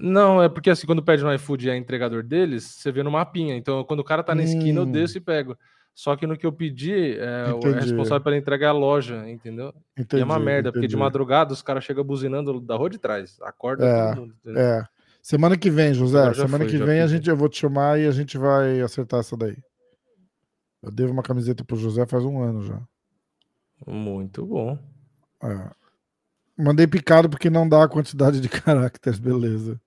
Não, é porque assim, quando pede no iFood e é entregador deles, você vê no mapinha. Então, quando o cara tá na esquina, eu Hum. desço e pego. Só que no que eu pedi, é, o Entendi. responsável pela entrega é a loja, entendeu? Entendi, e é uma merda, porque de entendi. madrugada os caras chegam buzinando da rua de trás. Acorda É, mundo. É. Semana que vem, José. Semana foi, que vem a gente, eu vou te chamar e a gente vai acertar essa daí. Eu devo uma camiseta pro José faz um ano já. Muito bom. É. Mandei picado porque não dá a quantidade de caracteres, beleza.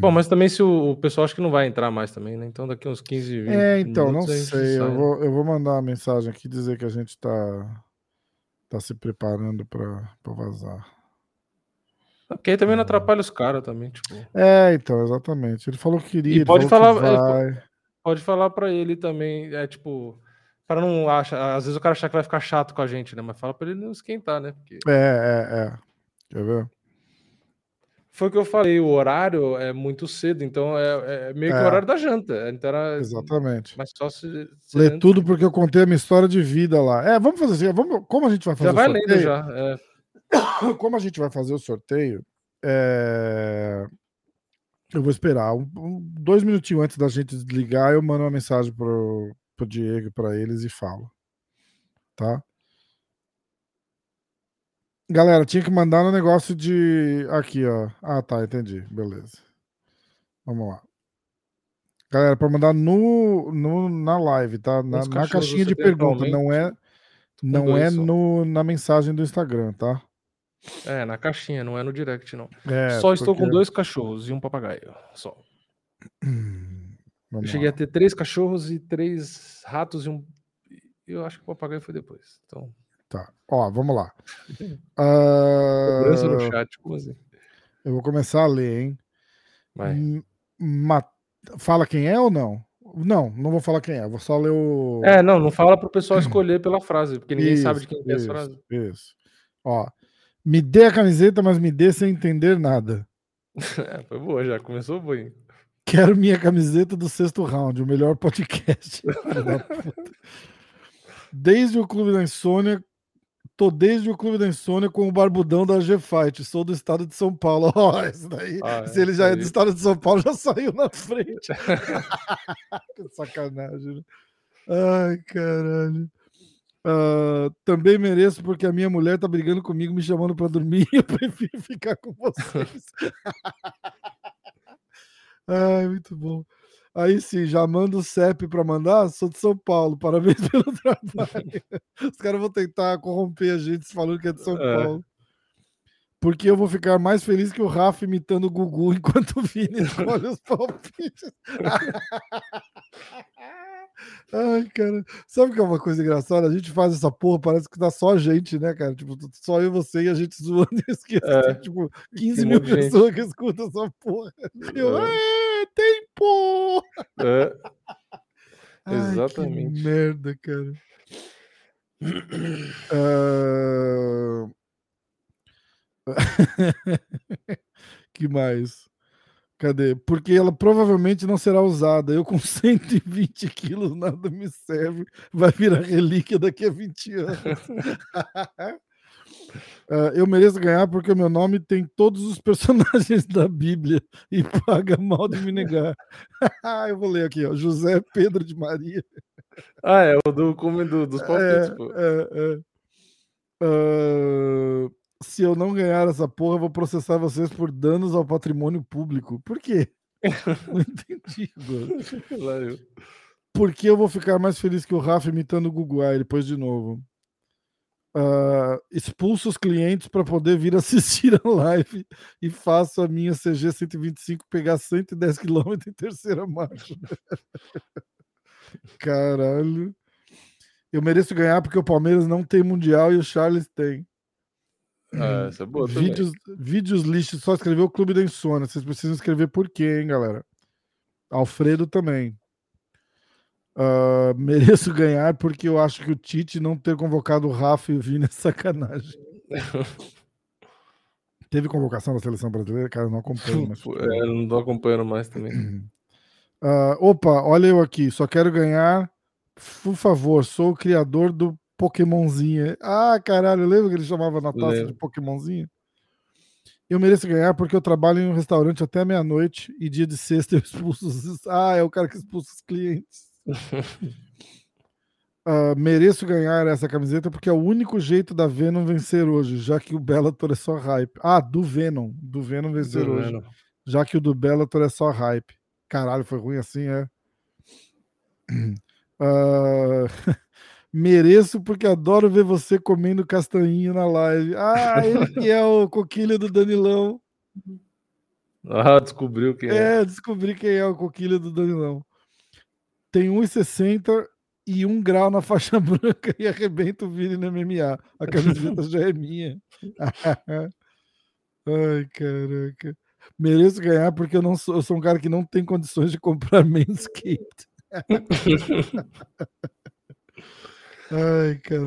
Bom, mas também se o, o pessoal acho que não vai entrar mais também, né? Então daqui uns 15, 20 É, então, não sei. Eu vou, eu vou mandar uma mensagem aqui dizer que a gente tá, tá se preparando pra, pra vazar. Porque aí também não atrapalha os caras também, tipo. É, então, exatamente. Ele falou que queria. E pode que falar- é, vai. Pode falar pra ele também, é tipo, para não achar, às vezes o cara achar que vai ficar chato com a gente, né? Mas fala pra ele não esquentar, né? Porque É, é, é. Quer ver? Foi o que eu falei, o horário é muito cedo, então é, é meio que É. o horário da janta. Então era Exatamente. mas só se, se Lê antes- tudo porque eu contei a minha história de vida lá. É, vamos fazer assim. Vamos, como a gente vai fazer já o vai sorteio? lendo já. Como a gente vai fazer o sorteio, é, eu vou esperar um- um- dois minutinhos antes da gente desligar. Eu mando uma mensagem pro, pro Diego e para eles e falo. Tá? Galera, tinha que mandar no negócio de. Aqui, ó. Ah, tá, entendi. Beleza. Vamos lá. Galera, para mandar no, no, na live, tá? Na, na caixinha de pergunta. Não é, não é no, na mensagem do Instagram, tá? É, na caixinha, não é no direct, não. É, só estou com dois cachorros e um papagaio. Só. Hum, Eu Vamos cheguei lá. a ter três cachorros e três ratos e um. Eu acho que o papagaio foi depois. Então, Tá. Ó, vamos lá. cobrança no chat, como assim? eu vou começar a ler, hein? Vai. Ma- Fala quem é ou não? Não, não vou falar quem é. Vou só ler o. É, não, não fala pro pessoal escolher pela frase, porque ninguém sabe de Isso, quem que é essa isso, frase. Isso. Ó. Me dê a camiseta, mas me dê sem entender nada. É, foi boa já, começou bem. Quero minha camiseta do sexto round, o melhor podcast. Filho da puta. desde o Clube da Insônia, tô desde o Clube da Insônia com o barbudão da G-Fight. Sou do estado de São Paulo. Ó, esse daí, Ah, se ele já é aí. do estado de São Paulo, já saiu na frente. que sacanagem, né? Ai, caralho. Ah, também mereço porque a minha mulher tá brigando comigo, me chamando pra dormir eu prefiro ficar com vocês. Ai, muito bom. Aí sim, já manda o CEP pra mandar. Sou de São Paulo, parabéns pelo trabalho. Os caras vão tentar corromper a gente falando que é de São É. Paulo. Porque eu vou ficar mais feliz que o Rafa imitando o Gugu enquanto o Vini escolhe os palpites. Ai, cara. Sabe o que é uma coisa engraçada? A gente faz essa porra, parece que tá só a gente, né, cara? Tipo, só eu, você e a gente zoando e esquece. É. Tipo, 15 um mil de gente. pessoas que escutam essa porra. Eu, É. é, tempo! É, Ai, Exatamente. Que merda, cara. Ah, que mais? Cadê? Porque ela provavelmente não será usada. Eu com 120 quilos nada me serve. Vai virar relíquia daqui a 20 anos. Ah, eu mereço ganhar porque o meu nome tem todos os personagens da Bíblia e paga mal de me negar. eu vou ler aqui, ó. José Pedro de Maria. Ah, é o do, come do, dos palpites, É, pô. é, é. Ah, se eu não ganhar essa porra, eu vou processar vocês por danos ao patrimônio público. Por quê? Não entendi. eu. Porque eu vou ficar mais feliz que o Rafa imitando o Google. Ah, depois de novo. Ah, expulso os clientes para poder vir assistir a live e faço a minha CG 125 pegar 110 km em terceira marcha. Caralho. Eu mereço ganhar porque o Palmeiras não tem mundial e o Charles tem. Ah, essa é boa também. Vídeos, vídeos lixo, só escreveu o Clube da Insônia. Vocês precisam escrever por quê, hein, galera? Alfredo também. Ah, mereço ganhar porque eu acho que o Tite não ter convocado o Rafa e o Vini é sacanagem. Teve convocação da seleção brasileira? Cara, eu não acompanho. Pô, é, eu não tô acompanhando mais também. Ah, opa, olha eu aqui. Só quero ganhar. Por favor, sou o criador do Pokémonzinha. Ah, caralho, lembra que ele chamava na taça de Lembro. Pokémonzinha? Eu mereço ganhar porque eu trabalho em um restaurante até meia-noite e dia de sexta eu expulso os. Ah, é o cara que expulsa os clientes. Uh, mereço ganhar essa camiseta porque é o único jeito da Venom vencer hoje, já que o Bellator é só hype. Ah, do Venom. Do Venom vencer do hoje. Venom. Já que o do Bellator é só hype. Caralho, foi ruim assim, é? Uh... Mereço porque adoro ver você comendo castanhinho na live. Ah, ele que é o coquilho do Danilão. Ah, descobriu quem é. É, descobri quem é o coquilho do Danilão. Tem 1,60 e 1 grau na faixa branca e arrebenta o Vini no MMA. A camiseta já é minha. Ai, caraca. Mereço ganhar porque eu não sou, eu sou um cara que não tem condições de comprar Manscaped. Ai, cara,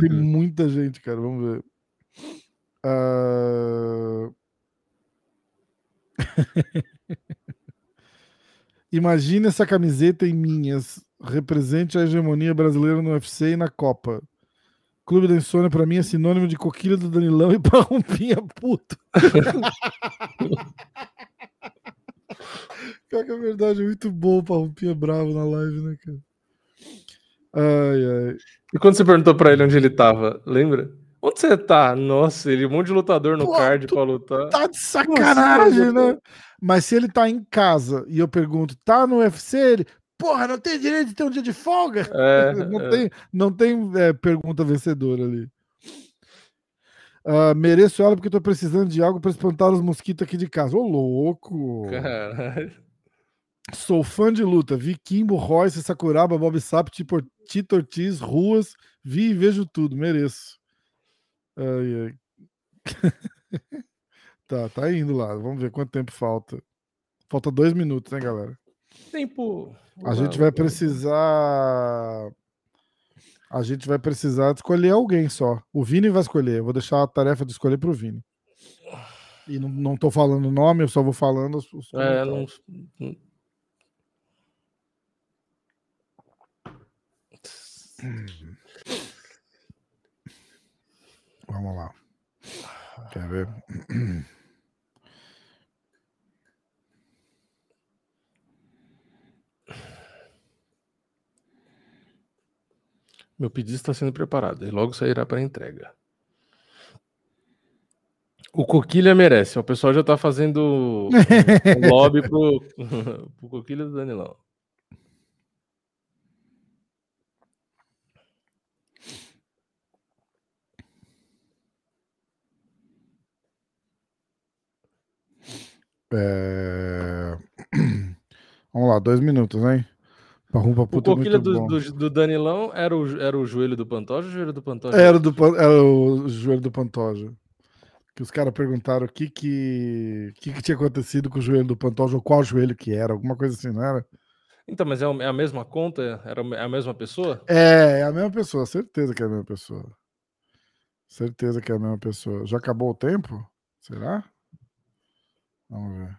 tem muita gente, cara. Vamos ver. Uh... Imagine essa camiseta em minhas. Represente a hegemonia brasileira no UFC e na Copa. Clube da Insônia, pra mim, é sinônimo de coquilha do Danilão e parrumpinha puto. Pior que é verdade, é muito bom o parrumpinha bravo na live, né, cara? Ai, ai. E quando você perguntou pra ele onde ele tava, lembra? Onde você tá? Nossa, ele um monte de lutador no Pô, card pra lutar. Tá de sacanagem, né? Mas se ele tá em casa e eu pergunto, tá no UFC? Ele, porra, não tem direito de ter um dia de folga? É, não, é. Tem, não tem é, pergunta vencedora ali. Uh, mereço ela porque tô precisando de algo para espantar os mosquitos aqui de casa. Ô, louco! Caralho. Sou fã de luta. Vi Kimbo, Royce, Sakuraba, Bob Sapp, Tito Ortiz, Ruas. Vi e vejo tudo. Mereço. Ai, ai. tá, tá indo lá. Vamos ver quanto tempo falta. Falta dois minutos, né, galera? Tempo. A gente vai precisar. A gente vai precisar escolher alguém só. O Vini vai escolher. Eu vou deixar a tarefa de escolher pro Vini. E não, não tô falando o nome, eu só vou falando os. os é, não, Vamos lá. Quer ver? Meu pedido está sendo preparado e logo sairá para entrega. O Coquilha merece. O pessoal já está fazendo um lobby pro, pro Coquilha do Danilão. É... Vamos lá, dois minutos, hein? Parrumpa puta o coquilha do, do, do, Danilão era o, era o joelho do Pantoja ou o joelho do Pantoja? Era, do, era o joelho do Pantoja. Que os caras perguntaram o que que, que que tinha acontecido com o joelho do Pantoja, ou qual joelho que era, alguma coisa assim, não era? Então, mas é, é a mesma conta? Era é a mesma pessoa? É, é a mesma pessoa, certeza que é a mesma pessoa. Certeza que é a mesma pessoa. Já acabou o tempo? Será? Vamos ver.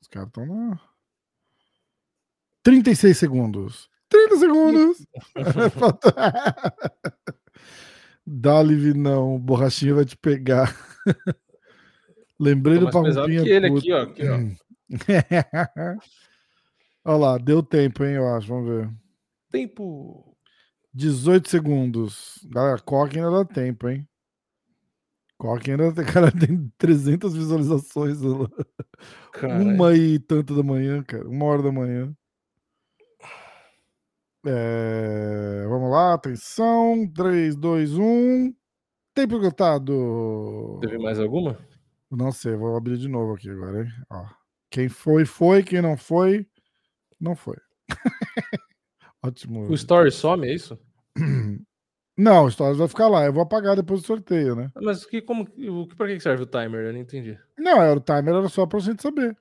Os caras estão na. 36 segundos. 30 segundos. Dá-lhe não, borrachinha vai te pegar. Lembrei do Parrumpinha. que ele aqui, ó. Aqui, ó. Olha lá, deu tempo, hein, eu acho. Vamos ver. Tempo. 18 segundos. Galera, Coca ainda dá tempo, hein? Coca ainda cara, tem 300 visualizações. Uma e tanto da manhã, cara. Uma hora da manhã. É... Vamos lá, atenção. 3, 2, 1. Tempo esgotado. Teve mais alguma? Não sei, vou abrir de novo aqui agora, hein? Ó. Quem foi, foi. Quem não foi, não foi. Ótimo. O story some, é isso? Não, o Stories vai ficar lá. Eu vou apagar depois do sorteio, né? Mas que, como, pra que serve o timer? Eu não entendi. Não, era, o timer era só pra gente saber.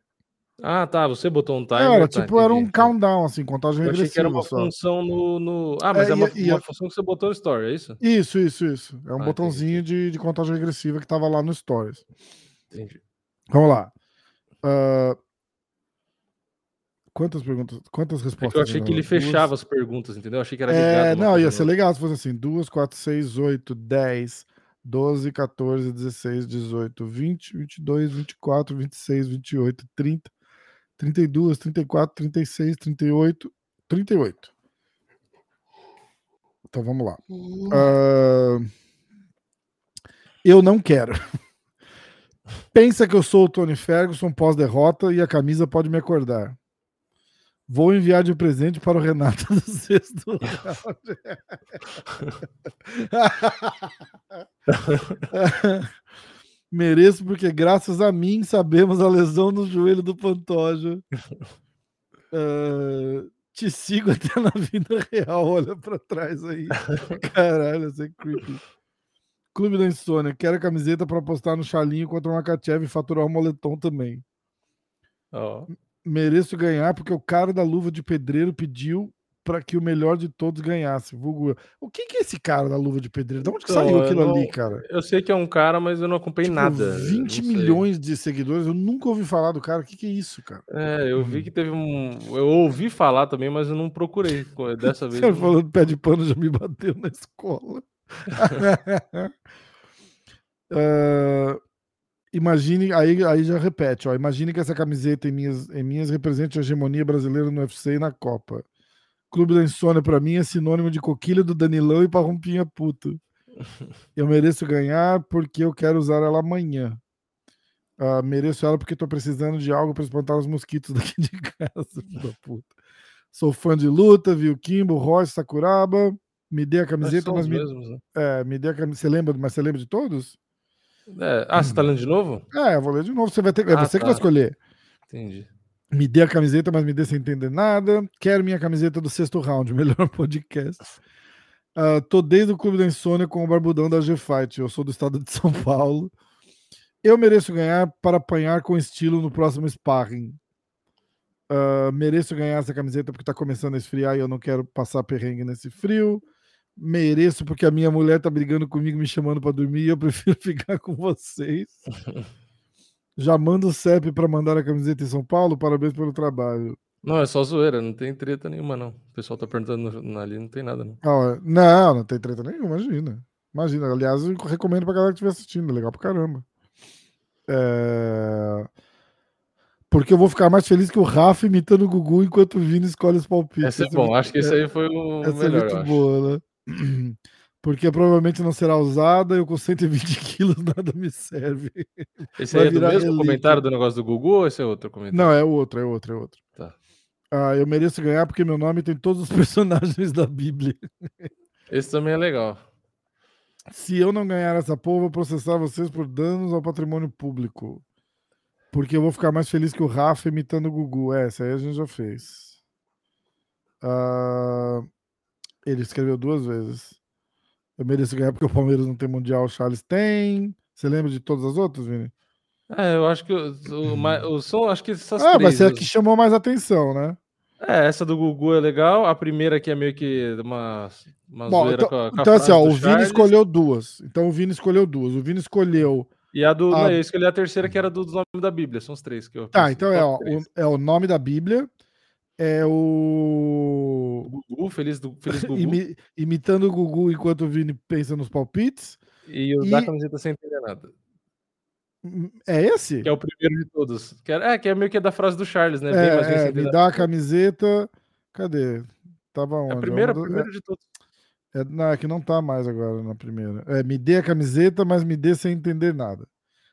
Ah, tá. Você botou um timer. Era, tá, tipo, era um countdown, assim, contagem regressiva. Eu achei que era uma só. função no, no. Ah, mas é, é uma, e, uma e função que você botou no Story, é isso? Isso, isso, isso. É um ah, botãozinho de, de contagem regressiva que tava lá no Stories. Entendi. Vamos lá. Uh, Quantas perguntas, quantas respostas? É eu achei que ele fechava duas... as perguntas, entendeu? Eu achei que era é, Não, ia ser legal se fosse assim: duas, quatro, seis, oito, dez, 12, 14, 16, 18, 20, 22, 24, 26, 28, 30, 32, 34, 36, 38, 38. Então vamos lá. Uh, eu não quero. Pensa que eu sou o Tony Ferguson pós-derrota e a camisa pode me acordar. Vou enviar de presente para o Renato do sexto round. Mereço porque graças a mim sabemos a lesão no joelho do Pantoja. Uh, te sigo até na vida real. Olha para trás aí. Caralho, isso é creepy. Clube da Insônia. Quero a camiseta para postar no Chalinho contra o Makachev e faturar o moletom também. Oh. Mereço ganhar porque o cara da luva de pedreiro pediu para que o melhor de todos ganhasse. Vulgo. O que, que é esse cara da luva de pedreiro? De onde que então, saiu aquilo não, ali, cara? Eu sei que é um cara, mas eu não acompanhei tipo, nada. 20 milhões de seguidores, eu nunca ouvi falar do cara. O que, que é isso, cara? É, eu vi hum. que teve um. Eu ouvi falar também, mas eu não procurei. Dessa vez. Você falando pé de pano já me bateu na escola uh, imagine, aí, aí já repete, ó, imagine que essa camiseta em minhas, em minhas represente a hegemonia brasileira no UFC e na Copa. Clube da Insônia, para mim, é sinônimo de coquilha do Danilão e parrumpinha puto. Eu mereço ganhar porque eu quero usar ela amanhã. Uh, mereço ela porque tô precisando de algo para espantar os mosquitos daqui de casa. da puta. Sou fã de luta, viu Kimbo, Royce, Sakuraba. Me dê a camiseta, mas me, mesmos, né? é, me dê a camiseta. Você lembra, mas você lembra de todos? É. Ah, você tá lendo de novo? É, eu vou ler de novo. Você vai ter, é ah, você tá. que vai escolher. Entendi. Me dê a camiseta, mas me dê sem entender nada. Quero minha camiseta do sexto round, melhor podcast. Uh, tô desde o Clube da Insônia com o Barbudão da G-Fight. Eu sou do estado de São Paulo. Eu mereço ganhar para apanhar com estilo no próximo sparring. Uh, mereço ganhar essa camiseta porque tá começando a esfriar e eu não quero passar perrengue nesse frio mereço porque a minha mulher tá brigando comigo, me chamando para dormir e eu prefiro ficar com vocês. Já manda o CEP para mandar a camiseta em São Paulo. Parabéns pelo trabalho. Não, é só zoeira, não tem treta nenhuma, não. O pessoal tá perguntando ali, não tem nada, não. Ah, não, não tem treta nenhuma, imagina. Imagina, aliás, eu recomendo pra galera que estiver assistindo, é legal pra caramba. É... Porque eu vou ficar mais feliz que o Rafa imitando o Gugu enquanto o Vini escolhe os palpites. Essa é bom, acho que esse aí foi o Essa melhor, é muito boa, né? Porque provavelmente não será usada, eu com 120 quilos nada me serve. Esse aí é do mesmo relíquia. comentário do negócio do Google ou esse é outro comentário? Não, é outro, é outro, é outro. Tá. Ah, eu mereço ganhar porque meu nome tem todos os personagens da Bíblia. Esse também é legal. Se eu não ganhar essa porra, vou processar vocês por danos ao patrimônio público. Porque eu vou ficar mais feliz que o Rafa imitando o Gugu. É, essa aí a gente já fez. Uh, ele escreveu duas vezes. Eu mereço ganhar porque o Palmeiras não tem Mundial, o Charles tem. Você lembra de todas as outras, Vini? É, eu acho que o, o, o som, acho que essas ah, três. mas é a que chamou mais atenção, né? É, essa do Gugu é legal. A primeira aqui é meio que uma, uma Bom, então, com a, com então assim, ó, o Vini escolheu duas. Então o Vini escolheu duas. O Vini escolheu. E a do. A... Não, eu escolhi a terceira, que era do, do nome da Bíblia. São os três que eu. Tá, então é, ó, o, é o nome da Bíblia é o. Gugu, feliz, do, feliz Gugu. Imi, imitando o Gugu enquanto o Vini pensa nos palpites. E o e... da camiseta sem entender nada. Hum, é esse? Que é o primeiro de todos. Que é, é, que é meio que é da frase do Charles, né? É, é me dá a camiseta. Cadê? Tava onde? É a primeira, é primeiro de todos. É, não, é que não tá mais agora na primeira. É, me dê a camiseta, mas me dê sem entender nada.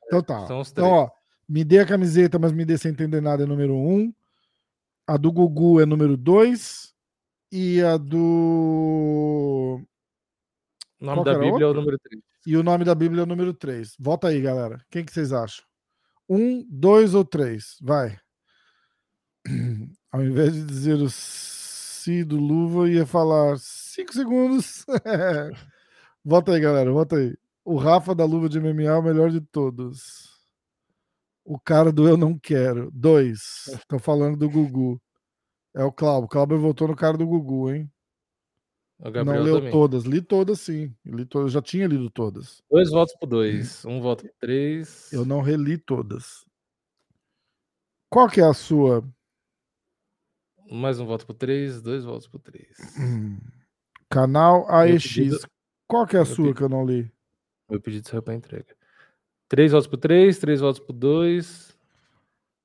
Então tá. Então, ó, me dê a camiseta, mas me dê sem entender nada é número um. A do Gugu é número 2 e a do. O nome Qual da Bíblia é o número 3. E o nome da Bíblia é o número 3. Volta aí, galera. Quem que vocês acham? Um, dois ou três? Vai. Ao invés de dizer o si do Luva, ia falar cinco segundos. Volta aí, galera. Volta aí. O Rafa da Luva de MMA é o melhor de todos. O cara do Eu Não Quero. Dois. Estão falando do Gugu. É o Cláudio. O Cláudio voltou no cara do Gugu, hein? não leu também. todas. Li todas, sim. Li todas. Já tinha lido todas. Dois votos por dois. Um voto por três. Eu não reli todas. Qual que é a sua? Mais um voto por três. Dois votos por três. Hum. Canal AEX. Qual que é a Meu sua pedido. que eu não li? Meu pedido saiu para entrega. Três votos por três, três votos por dois.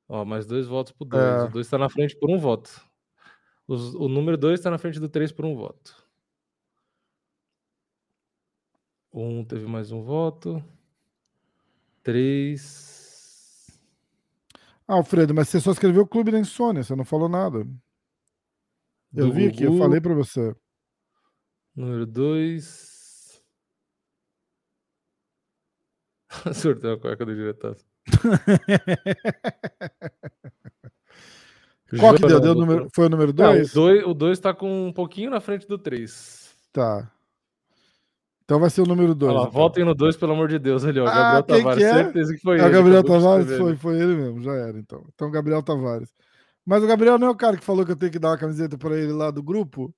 Ó, mais dois votos por dois. É. O dois está na frente por um voto. Os, o número dois está na frente do três por um voto. Um teve mais um voto. Três. Ah, Alfredo, mas você só escreveu o Clube da Insônia, você não falou nada. Eu do vi aqui, Gugu. eu falei para você. Número 2. Surtou a cueca do diretor. Qual que deu? deu número, foi o número 2? o 2 tá com um pouquinho na frente do 3. Tá. Então vai ser o número 2. Então. Voltem no 2, pelo amor de Deus, ali, ó. Ah, Gabriel Tavares, que é? certeza que foi é, ele. Gabriel Tavares foi, foi ele mesmo, já era, então. Então, Gabriel Tavares. Mas o Gabriel não é o cara que falou que eu tenho que dar uma camiseta pra ele lá do grupo?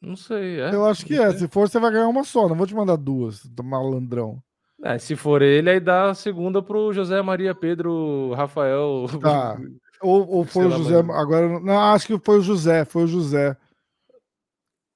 Não sei, é. Eu acho que é. Se for, você vai ganhar uma só. Não vou te mandar duas, malandrão. É, se for ele, aí dá a segunda pro José Maria Pedro Rafael. Tá. Ou, ou foi o José. Agora, não, acho que foi o José. Foi o José.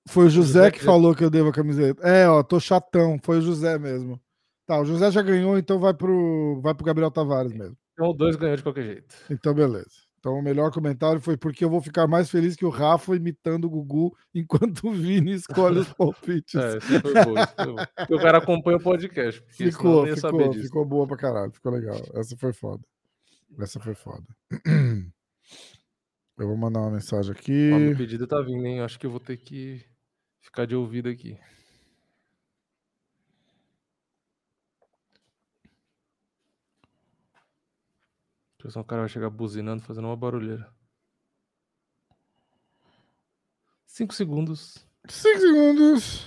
Foi o José, José que, falou que eu devo a camiseta. É, ó, tô chatão. Foi o José mesmo. Tá, o José já ganhou, então vai pro, vai pro Gabriel Tavares mesmo. Então o dois ganhou de qualquer jeito. Então, beleza. Então, o melhor comentário foi porque eu vou ficar mais feliz que o Rafa imitando o Gugu enquanto o Vini escolhe os palpites. É, isso foi bom, isso foi bom. Porque o cara acompanha o podcast. Ficou, ficou, ficou boa pra caralho. Ficou legal. Essa foi foda. Essa foi foda. Eu vou mandar uma mensagem aqui. Ó, meu pedido tá vindo, hein? Acho que eu vou ter que ficar de ouvido aqui. Só o cara vai chegar buzinando, fazendo uma barulheira. Cinco segundos. Cinco segundos.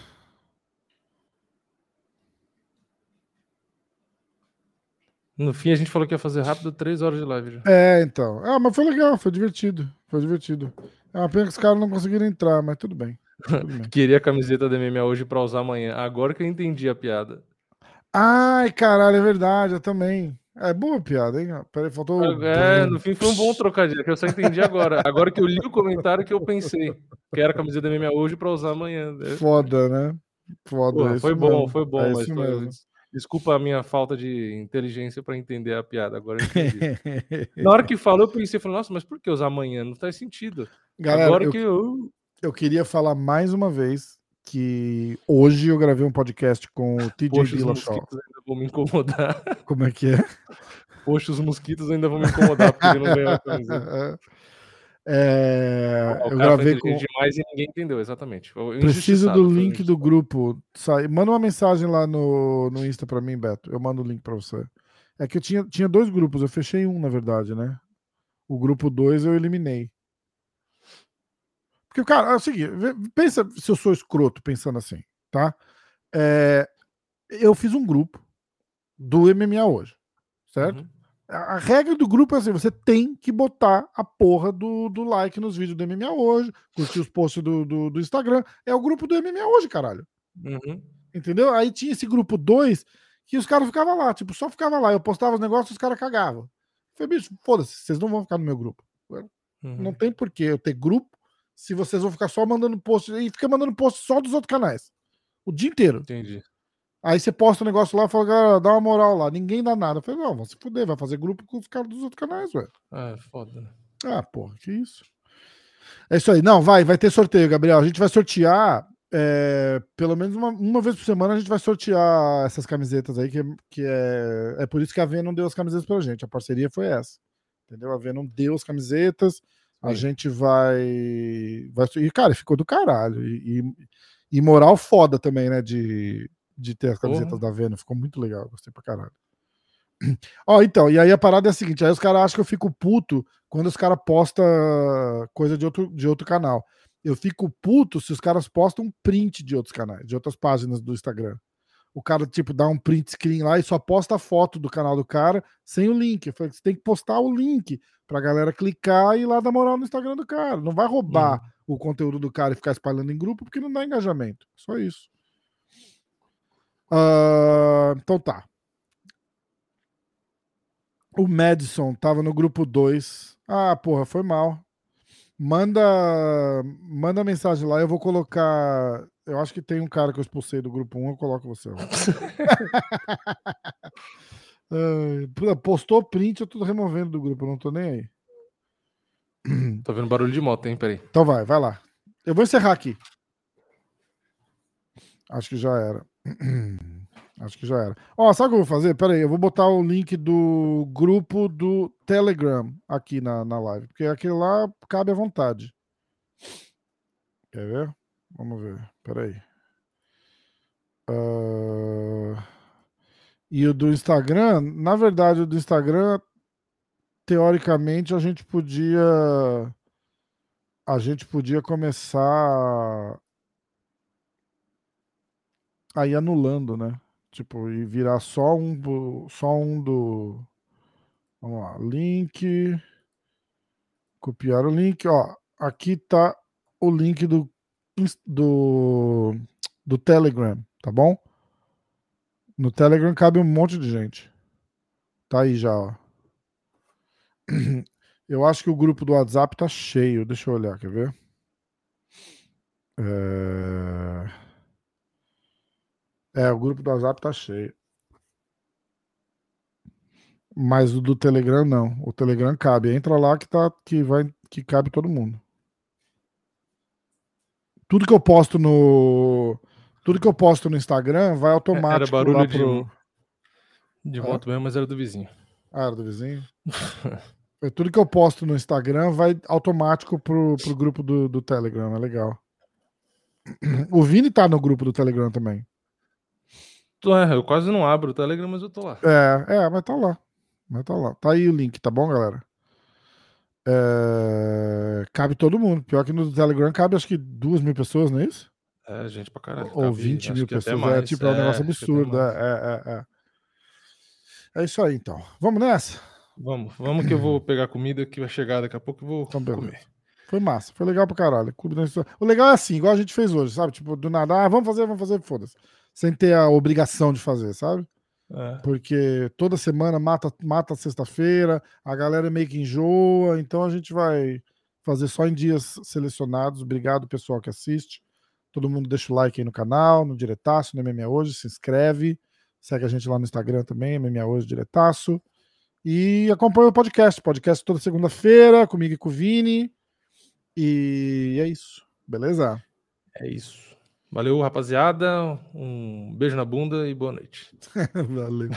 No fim, a gente falou que ia fazer rápido três horas de live já. É, então. Ah, mas foi legal, foi divertido. Foi divertido. É uma pena que os caras não conseguiram entrar, mas tudo bem. Tudo bem. Queria a camiseta da MMA hoje pra usar amanhã. Agora que eu entendi a piada. Ai, caralho, é verdade, eu também. É boa piada, hein? Peraí, faltou. É, no fim foi um bom trocadilho, que eu só entendi agora. Agora que eu li o comentário que eu pensei que era a camiseta da MMA hoje para usar amanhã. Foda, né? Foda. Pô, foi bom, foi bom, é mas foi... desculpa a minha falta de inteligência para entender a piada. Agora eu entendi. Na hora que falou, eu pensei, falei, nossa, mas por que usar amanhã? Não faz sentido. Galera, agora eu, que eu... eu queria falar mais uma vez que hoje eu gravei um podcast com o TJ Poxa, Dillashaw. Os mosquitos ainda vão me incomodar. Como é que é? Poxa, os mosquitos ainda vão me incomodar porque ele não ganhou a camiseta. É, eu gravei com demais e ninguém entendeu exatamente. Preciso do link do grupo. Sai. Manda uma mensagem lá no, no Insta para mim, Beto. Eu mando o link para você. É que eu tinha, tinha dois grupos, eu fechei um, na verdade, né? O grupo 2 eu eliminei. Porque, cara, é o seguinte, pensa se eu sou escroto pensando assim, tá? É, eu fiz um grupo do MMA hoje, certo? Uhum. A, a regra do grupo é assim: você tem que botar a porra do, do like nos vídeos do MMA hoje, curtir os posts do, do, do Instagram. É o grupo do MMA hoje, caralho. Uhum. Entendeu? Aí tinha esse grupo 2 que os caras ficavam lá, tipo, só ficava lá. Eu postava os negócios e os caras cagavam. falei, bicho, foda-se, vocês não vão ficar no meu grupo. Uhum. Não tem porquê eu ter grupo se vocês vão ficar só mandando post e fica mandando post só dos outros canais. O dia inteiro. Entendi. Aí você posta um negócio lá e fala, galera, dá uma moral lá. Ninguém dá nada. Eu falei, não, vão se fuder, vai fazer grupo com os caras dos outros canais, velho. Ah, foda. Ah, porra, que isso. É isso aí. Não, vai, vai ter sorteio, Gabriel. A gente vai sortear, é, pelo menos uma, uma vez por semana, a gente vai sortear essas camisetas aí, que, que é, é por isso que a Venom deu as camisetas pra gente. A parceria foi essa. Entendeu? A Venom deu as camisetas. A gente vai, vai. E, cara, ficou do caralho. E, e, e, moral foda também, né? De, de ter as camisetas da Vênus. Ficou muito legal. Gostei pra caralho. Ó, então, e aí a parada é a seguinte: aí os caras acham que eu fico puto quando os caras postam coisa de outro, de outro canal. Eu fico puto se os caras postam print de outros canais, de outras páginas do Instagram. O cara, tipo, dá um print screen lá e só posta a foto do canal do cara sem o link. Eu falei, você tem que postar o link pra galera clicar e ir lá dar moral no Instagram do cara. Não vai roubar uhum. o conteúdo do cara e ficar espalhando em grupo porque não dá engajamento. Só isso. Uh, então tá. O Madison tava no grupo 2. Ah, porra, foi mal. Manda, manda mensagem lá. Eu vou colocar. Eu acho que tem um cara que eu expulsei do grupo 1, eu coloco você. postou print, eu tô removendo do grupo, eu não tô nem aí. Tô vendo barulho de moto, hein? Peraí. Então vai, vai lá. Eu vou encerrar aqui. Acho que já era. Acho que já era. Ó, sabe o que eu vou fazer? Pera aí, eu vou botar o link do grupo do Telegram aqui na, na live, porque aquele lá cabe à vontade. Quer ver? Vamos ver. Pera aí. Uh... E o do Instagram, na verdade, o do Instagram, teoricamente, a gente podia. A gente podia começar aí anulando, né? Tipo, e virar só um, só um do. Vamos lá, link. Copiar o link, ó. Aqui tá o link do, do, do Telegram, tá bom? No Telegram cabe um monte de gente. Tá aí já, ó. Eu acho que o grupo do WhatsApp tá cheio. Deixa eu olhar, quer ver? É... É, o grupo do WhatsApp tá cheio. Mas o do Telegram não. O Telegram cabe. Entra lá que tá que vai que cabe todo mundo. Tudo que eu posto no tudo que eu posto no Instagram vai automático era barulho de, pro... de moto mesmo, mas era do vizinho. Ah, era do vizinho? tudo que eu posto no Instagram vai automático pro, pro grupo do, do Telegram, é legal. O Vini tá no grupo do Telegram também. É, eu quase não abro o Telegram, mas eu tô lá. É, é, mas tá lá. Mas tá lá. Tá aí o link, tá bom, galera? É... Cabe todo mundo. Pior que no Telegram cabe acho que duas mil pessoas, não é isso? É, gente pra caralho. Ou cabe, 20 mil pessoas. É tipo, é um negócio absurdo. É, é, é, é. isso aí, então. Vamos nessa? Vamos, vamos que eu vou pegar comida que vai chegar daqui a pouco e vou então, comer. Foi massa, foi legal pra caralho. O legal é assim, igual a gente fez hoje, sabe? Tipo, do nada, ah, vamos fazer, vamos fazer, foda-se sem ter a obrigação de fazer, sabe? É. Porque toda semana mata, mata sexta-feira, a galera meio que enjoa, então a gente vai fazer só em dias selecionados. Obrigado, pessoal que assiste. Todo mundo deixa o like aí no canal, no Diretaço, no MMA Hoje, se inscreve. Segue a gente lá no Instagram também, MMA Hoje Diretaço. E acompanha o podcast. Podcast toda segunda-feira, comigo e com o Vini. E é isso. Beleza? É isso. Valeu, rapaziada. Um beijo na bunda e boa noite. Valeu.